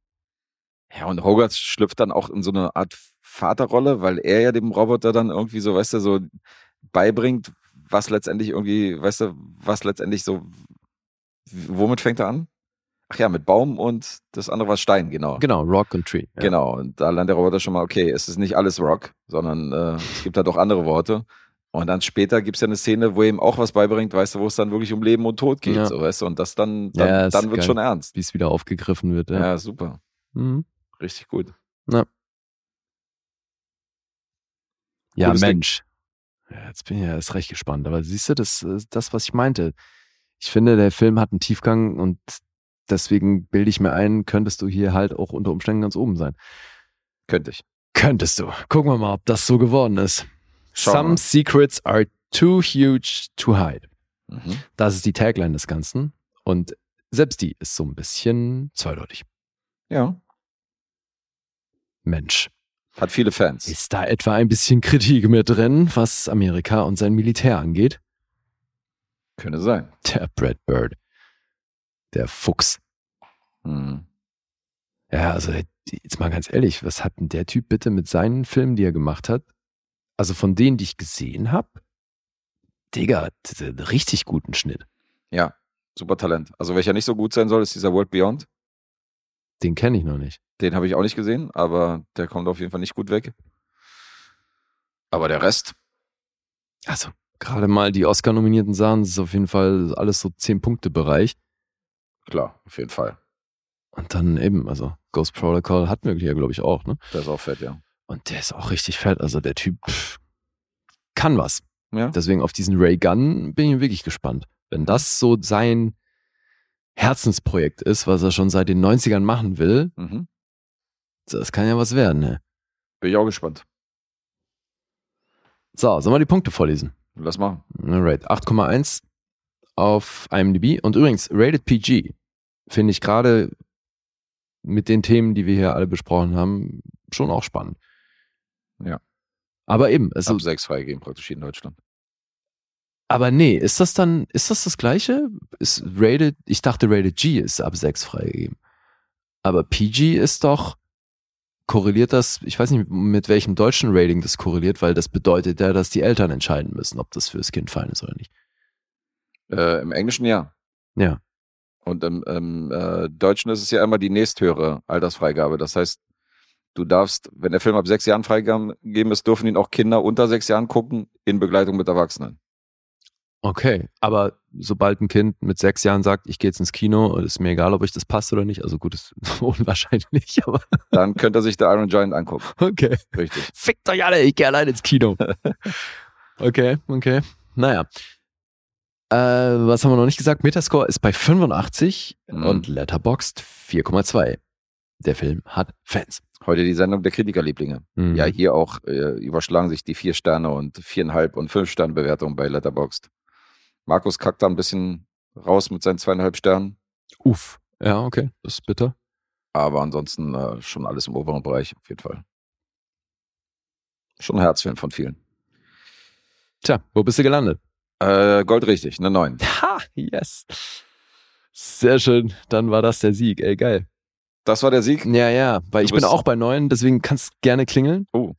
Ja, und Hogarth schlüpft dann auch in so eine Art Vaterrolle, weil er ja dem Roboter dann irgendwie so, weißt du, so beibringt, was letztendlich irgendwie, weißt du, was letztendlich so, womit fängt er an? Ach ja, mit Baum und das andere war Stein, genau. Genau, Rock und Tree. Ja. Genau, und da lernt der Roboter schon mal, okay, es ist nicht alles Rock, sondern äh, es gibt halt auch andere Worte. Und dann später gibt es ja eine Szene, wo er ihm auch was beibringt, weißt du, wo es dann wirklich um Leben und Tod geht, Ja. so, weißt du, und das dann, Ja, dann, ja, dann wird geil. schon ernst. Wie es wieder aufgegriffen wird. Ja, Ja. super. Mhm. Richtig gut. Ja, Cooles Ding. Mensch. Ja, jetzt bin ich ja erst recht gespannt. Aber siehst du, das ist das, was ich meinte. Ich finde, der Film hat einen Tiefgang und deswegen bilde ich mir ein, könntest du hier halt auch unter Umständen ganz oben sein. Könnte ich. Könntest du. Gucken wir mal, ob das so geworden ist. Schauen Some secrets are too huge to hide. Mhm. Das ist die Tagline des Ganzen. Und selbst die ist so ein bisschen zweideutig. Ja. Mensch. Hat viele Fans. Ist da etwa ein bisschen Kritik mit drin, was Amerika und sein Militär angeht? Könnte sein. Der Brad Bird. Der Fuchs. Mhm. Ja, also jetzt mal ganz ehrlich, was hat denn der Typ bitte mit seinen Filmen, die er gemacht hat? Also von denen, die ich gesehen habe, Digga, richtig guten Schnitt. Ja, super Talent. Also welcher nicht so gut sein soll, ist dieser World Beyond. Den kenne ich noch nicht. Den habe ich auch nicht gesehen, aber der kommt auf jeden Fall nicht gut weg. Aber der Rest, Also gerade mal die Oscar-nominierten Sachen, das ist auf jeden Fall alles so 10-Punkte-Bereich. klar, auf jeden Fall. Und dann eben, also Ghost Protocol hatten wir ja, glaube ich, auch, ne? Der ist auch fett, ja. Und der ist auch richtig fett. Also der Typ kann was. Ja, Deswegen auf diesen Ray Gunn bin ich wirklich gespannt. Wenn das so sein Herzensprojekt ist, was er schon seit den 90ern machen will, mhm. das kann ja was werden, ne? bin ich auch gespannt. So, sollen wir die Punkte vorlesen? Lass machen. Alright, 8,1 auf IMDb. Und übrigens, Rated PG finde ich gerade mit den Themen, die wir hier alle besprochen haben, schon auch spannend. Ja. Aber eben, also, Ab 6 freigegeben praktisch in Deutschland. aber nee, ist das dann, ist das das gleiche? Ist Rated, ich dachte Rated G ist ab 6 freigegeben. Aber PG ist doch korreliert das, ich weiß nicht, mit welchem deutschen Rating das korreliert, weil das bedeutet ja, dass die Eltern entscheiden müssen, ob das fürs Kind fein ist oder nicht. Äh, Im Englischen ja. Ja. Und im, im äh, Deutschen ist es ja immer die nächsthöhere Altersfreigabe. Das heißt, du darfst, wenn der Film ab sechs Jahren freigegeben ist, dürfen ihn auch Kinder unter sechs Jahren gucken, in Begleitung mit Erwachsenen. Okay, aber sobald ein Kind mit sechs Jahren sagt, ich gehe jetzt ins Kino, ist mir egal, ob euch das passt oder nicht. Also gut, ist unwahrscheinlich, aber Dann könnte er sich der Iron Giant angucken. okay. Richtig. Fickt euch alle, ich gehe allein ins Kino. okay, okay. Naja. Äh, was haben wir noch nicht gesagt? Metascore ist bei 85 Mhm. und Letterboxd 4,2. Der Film hat Fans. Heute die Sendung der Kritikerlieblinge. Mhm. Ja, hier auch äh, überschlagen sich die vier Sterne und viereinhalb und fünf Sterne Bewertungen bei Letterboxd. Markus kackt da ein bisschen raus mit seinen zweieinhalb Sternen, Uff. Ja, okay. Das ist bitter. aber ansonsten äh, schon alles im oberen Bereich auf jeden Fall. Schon ein Herzfilm von vielen. Tja, wo bist du gelandet? Äh, Gold richtig, eine 9. Ha, yes. Sehr schön. Dann war das der Sieg. Ey, geil. Das war der Sieg. Ja, ja, weil Du ich bin auch bei neun, deswegen kannst gerne klingeln. Oh.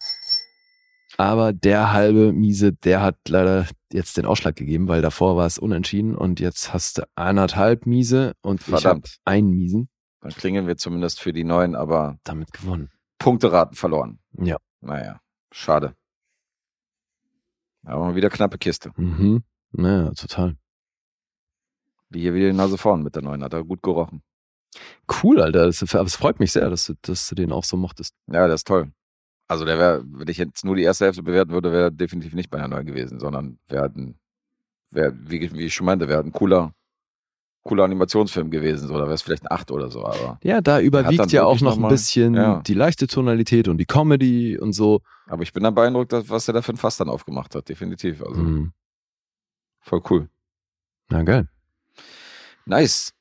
Aber der halbe Miese, der hat leider jetzt den Ausschlag gegeben, weil davor war es unentschieden und jetzt hast du eineinhalb Miese und ich habe Verdammt. einen Miesen Dann klingeln wir zumindest für die 9, aber damit gewonnen. Punkteraten verloren. Ja. Naja, schade. Aber wieder knappe Kiste. Mhm. Naja, total. Wie hier wieder die Nase vorn mit der 9. Hat er gut gerochen. Cool, Alter. Das, aber es freut mich sehr, dass du, dass du den auch so mochtest. Ja, das ist toll. Also der wäre, wenn ich jetzt nur die erste Hälfte bewerten würde, wäre er definitiv nicht bei einer 9 gewesen, sondern wäre halt ein, wär, wie, wie ich schon meinte, wäre halt ein cooler, cooler Animationsfilm gewesen. So, da wäre es vielleicht ein 8 oder so, aber, Ja, da überwiegt ja auch noch ein mal- bisschen ja. die leichte Tonalität und die Comedy und so. aber ich bin dann beeindruckt, was er da für ein Fass dann aufgemacht hat, definitiv. Also Mhm. voll cool. Na geil. Nice.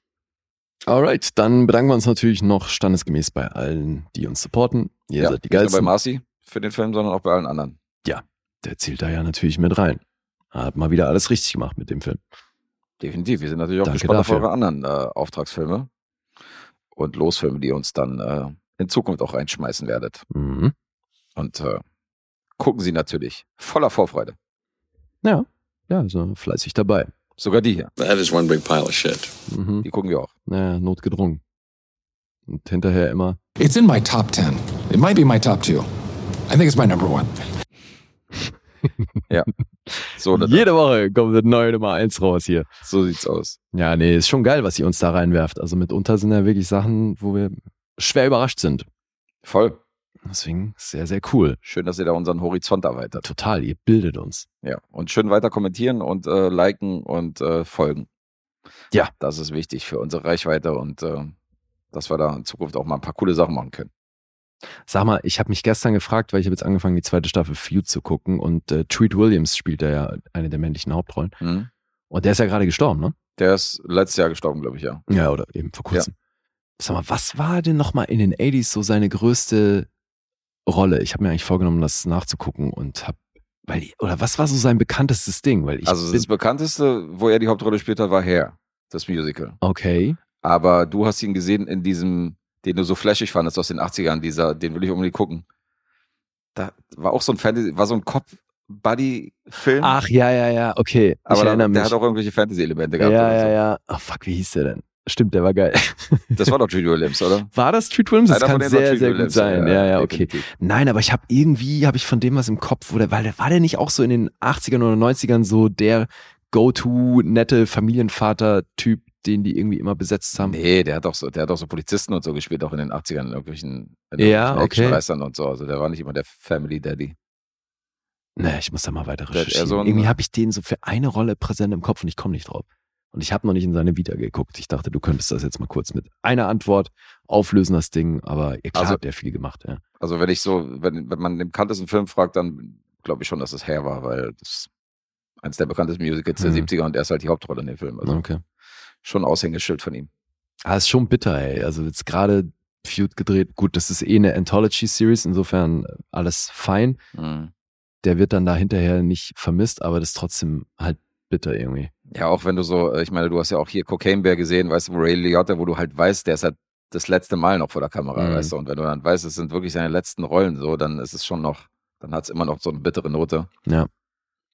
Alright, dann bedanken wir uns natürlich noch standesgemäß bei allen, die uns supporten. Ihr ja, seid die nicht nur bei geilsten. Marci für den Film, sondern auch bei allen anderen. Der zählt da ja natürlich mit rein. Hat mal wieder alles richtig gemacht mit dem Film. Definitiv. Wir sind natürlich auch Danke gespannt dafür. auf eure anderen äh, Auftragsfilme und Losfilme, die ihr uns dann äh, in Zukunft auch reinschmeißen werdet. Mhm. Und äh, gucken sie natürlich voller Vorfreude. Ja, ja, so fleißig dabei. Sogar die hier, That is one big pile of shit. Mhm. die gucken wir auch. Naja, notgedrungen. Und hinterher immer, It's in my top 10. It might be my top two. I think it's my number one. So, da- jede Woche kommt eine neue Nummer eins raus hier. so sieht's aus. Ja, nee, ist schon geil, was ihr uns da reinwerft. Also mitunter sind ja wirklich Sachen, wo wir schwer überrascht sind. Voll. Deswegen sehr, sehr cool. Schön, dass ihr da unseren Horizont erweitert. Total, ihr bildet uns. Ja. Und schön weiter kommentieren und äh, liken und äh, folgen. Ja. Das ist wichtig für unsere Reichweite und äh, dass wir da in Zukunft auch mal ein paar coole Sachen machen können. Sag mal, ich habe mich gestern gefragt, weil ich habe jetzt angefangen, die zweite Staffel Feud zu gucken und äh, Treat Williams spielt da ja eine der männlichen Hauptrollen. Mhm. Und der ist ja gerade gestorben, ne? Der ist letztes Jahr gestorben, glaube ich, ja. Ja, oder eben vor kurzem. Sag mal, was war denn nochmal in den 80s so seine größte Rolle? Ich habe mir eigentlich vorgenommen, das nachzugucken und hab, weil, oder was war so sein bekanntestes Ding? Weil ich also das bekannteste, wo er die Hauptrolle gespielt hat, war Hair, das Musical. okay. Aber du hast ihn gesehen in diesem, den du so flashig fandest aus den 80ern, dieser, den will ich unbedingt gucken. Da war auch so ein Fantasy, war so ein Cop-Buddy-Film. Ach, ja, ja, ja, okay. aber ich da, erinnere mich. der hat auch irgendwelche Fantasy-Elemente ja, gehabt. ja, oder so. ja. Oh, fuck, wie hieß der denn? Stimmt, der war geil. Das war doch Judy Williams, oder? War das Treat Williams? Das Einer kann sehr, sehr gut sein. Ja, ja, okay. definitiv. Nein, aber ich habe irgendwie, habe ich von dem was im Kopf, oder weil der war der nicht auch so in den 80ern oder 90ern so der go-to nette Familienvater-Typ, den die irgendwie immer besetzt haben? Nee, der hat doch so, der hat doch so Polizisten und so gespielt, auch in den 80ern, in irgendwelchen, in Ja, okay. Und so. Also der war nicht immer der Family Daddy. Nee, ich muss da mal weiter recherchieren. so irgendwie habe ich den so für eine Rolle präsent im Kopf und ich komme nicht drauf. Und ich habe noch nicht in seine Vita geguckt. Ich dachte, du könntest das jetzt mal kurz mit einer Antwort auflösen, das Ding. Aber ja, klar Also- hat der viel gemacht, ja. Also wenn ich so, wenn, wenn man den bekanntesten Film fragt, dann glaube ich schon, dass es Hair war, weil das ist eins der bekanntesten Musicals der Mhm. 70er und er ist halt die Hauptrolle in dem Film. Also Okay. schon Aushängeschild von ihm. Ah, ist schon bitter, ey. Also jetzt gerade Feud gedreht. Gut, das ist eh eine Anthology-Series, insofern alles fein. Mhm. Der wird dann da hinterher nicht vermisst, aber das ist trotzdem halt bitter irgendwie. Ja, auch wenn du so, äh, ich meine, du hast ja auch hier Cocaine Bear gesehen, weißt du, Ray Liotta, wo du halt weißt, der ist halt das letzte Mal noch vor der Kamera, Mhm. weißt du? Und wenn du dann weißt, es sind wirklich seine letzten Rollen, so, dann ist es schon noch, dann hat es immer noch so eine bittere Note. Ja.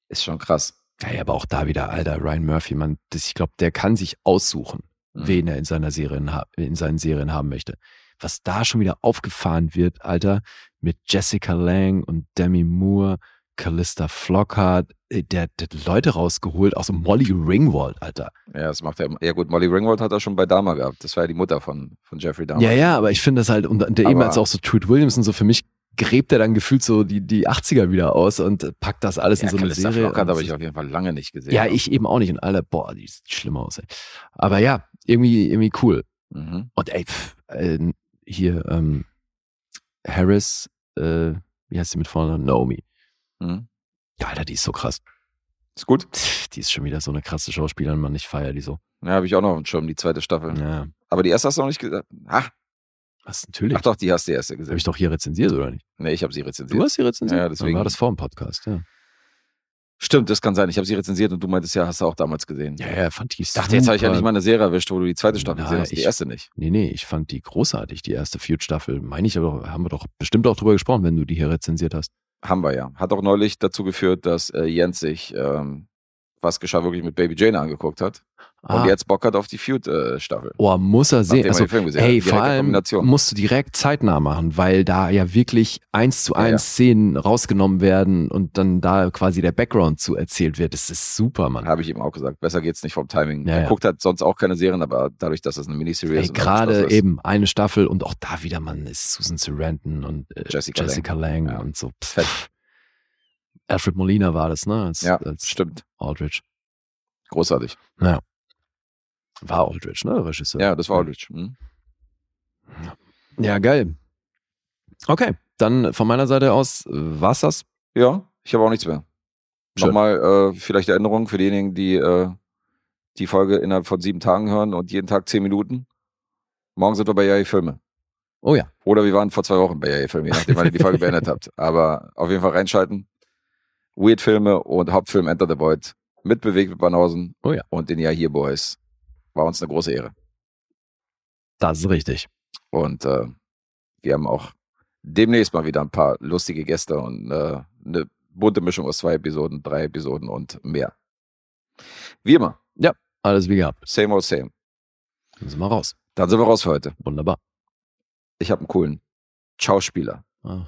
Ist schon krass. Ja, aber auch da wieder, Alter, Ryan Murphy, man, das, ich glaube, der kann sich aussuchen, Mhm. wen er in seiner Serien in seinen Serien haben möchte. Was da schon wieder aufgefahren wird, Alter, mit Jessica Lang und Demi Moore, Callista Flockhart, äh, der, der hat Leute rausgeholt, auch so Molly Ringwald, Alter. Ja, das macht er immer. Ja, gut, Molly Ringwald hat er schon bei Dahmer gehabt. Das war ja die Mutter von, von Jeffrey Dahmer. Ja, ja, aber ich finde das halt, und der als auch so Trude Williams und so, für mich gräbt er dann gefühlt so die, die 80er wieder aus und packt das alles ja in so eine Serie. Flockhart habe ich auf jeden Fall lange nicht gesehen. Ja, ich eben auch nicht. Und alle, boah, die sieht schlimm aus, ey. Aber ja, irgendwie, irgendwie cool. Mhm. Und ey, pff, äh, hier, ähm, Harris, äh, wie heißt sie mit vorne? Naomi. Mhm. Alter, die ist so krass. Ist gut. Die ist schon wieder so eine krasse Schauspielerin, man, ich feier die so. Ja, habe ich auch noch auf dem Schirm, die zweite Staffel. Ja, Aber die erste hast du noch nicht gesagt. Ach, was, natürlich. ach doch, die hast du die erste Habe gesehen. ich doch hier rezensiert, oder nicht? Nee, ich habe sie rezensiert. Du hast sie rezensiert? Ja, deswegen- Dann war das vor dem Podcast, ja. Stimmt, das kann sein. Ich habe sie rezensiert und du meintest ja, hast du auch damals gesehen. Ja, ja, fand die Ich dachte, jetzt habe ich ja nicht mal eine Serie erwischt, wo du die zweite Staffel Na, gesehen hast, die ich- erste nicht. Nee, nee, ich fand die großartig, die erste Feud-Staffel. Meine ich aber, haben wir doch bestimmt auch drüber gesprochen, wenn du die hier rezensiert hast. Haben wir ja. Hat auch neulich dazu geführt, dass äh, Jens sich ähm, was geschah wirklich mit Baby Jane angeguckt hat Ah, und jetzt Bock hat auf die Feud-Staffel. oh, muss er sehen. Also, Hey, vor allem musst du direkt zeitnah machen, weil da ja wirklich eins zu Ja, eins ja. Szenen rausgenommen werden und dann da quasi der Background zu erzählt wird. Das ist super, Mann. Habe ich ihm auch gesagt. Besser geht's nicht vom Timing. Ja, er ja. guckt halt sonst auch keine Serien, aber dadurch, dass es eine Miniserie Ey, ist. gerade eben eine Staffel und auch da wieder, Mann, ist Susan Sarandon und äh, Jessica Jessica, Lang, Ja. und so. Fett. Alfred Molina war das, ne? Als, Ja, als stimmt. Aldrich. Großartig. War Aldrich, ne? Regisseur. Ja, das war Aldrich. Hm? Ja, geil. Okay, dann von meiner Seite aus war's das. Ja, ich habe auch nichts mehr. Schön. Nochmal äh, vielleicht Erinnerung für diejenigen, die äh, die Folge innerhalb von sieben Tagen hören und jeden Tag zehn Minuten. Morgen sind wir bei Yay Filme. Oh ja. Oder wir waren vor zwei Wochen bei Yay Filme, je nachdem, wann ihr die Folge beendet habt. Aber auf jeden Fall reinschalten. Weird Filme und Hauptfilm Enter the Void mit Bewegt mit Banausen Oh ja. und den Ja Hier Boys. War uns eine große Ehre. Das ist richtig. Und äh, wir haben auch demnächst mal wieder ein paar lustige Gäste und äh, eine bunte Mischung aus zwei Episoden, drei Episoden und mehr. Wie immer, Alles wie gehabt. same old same. Dann sind wir raus. Dann sind wir raus für heute. Wunderbar. Ich habe einen coolen Schauspieler. Ah.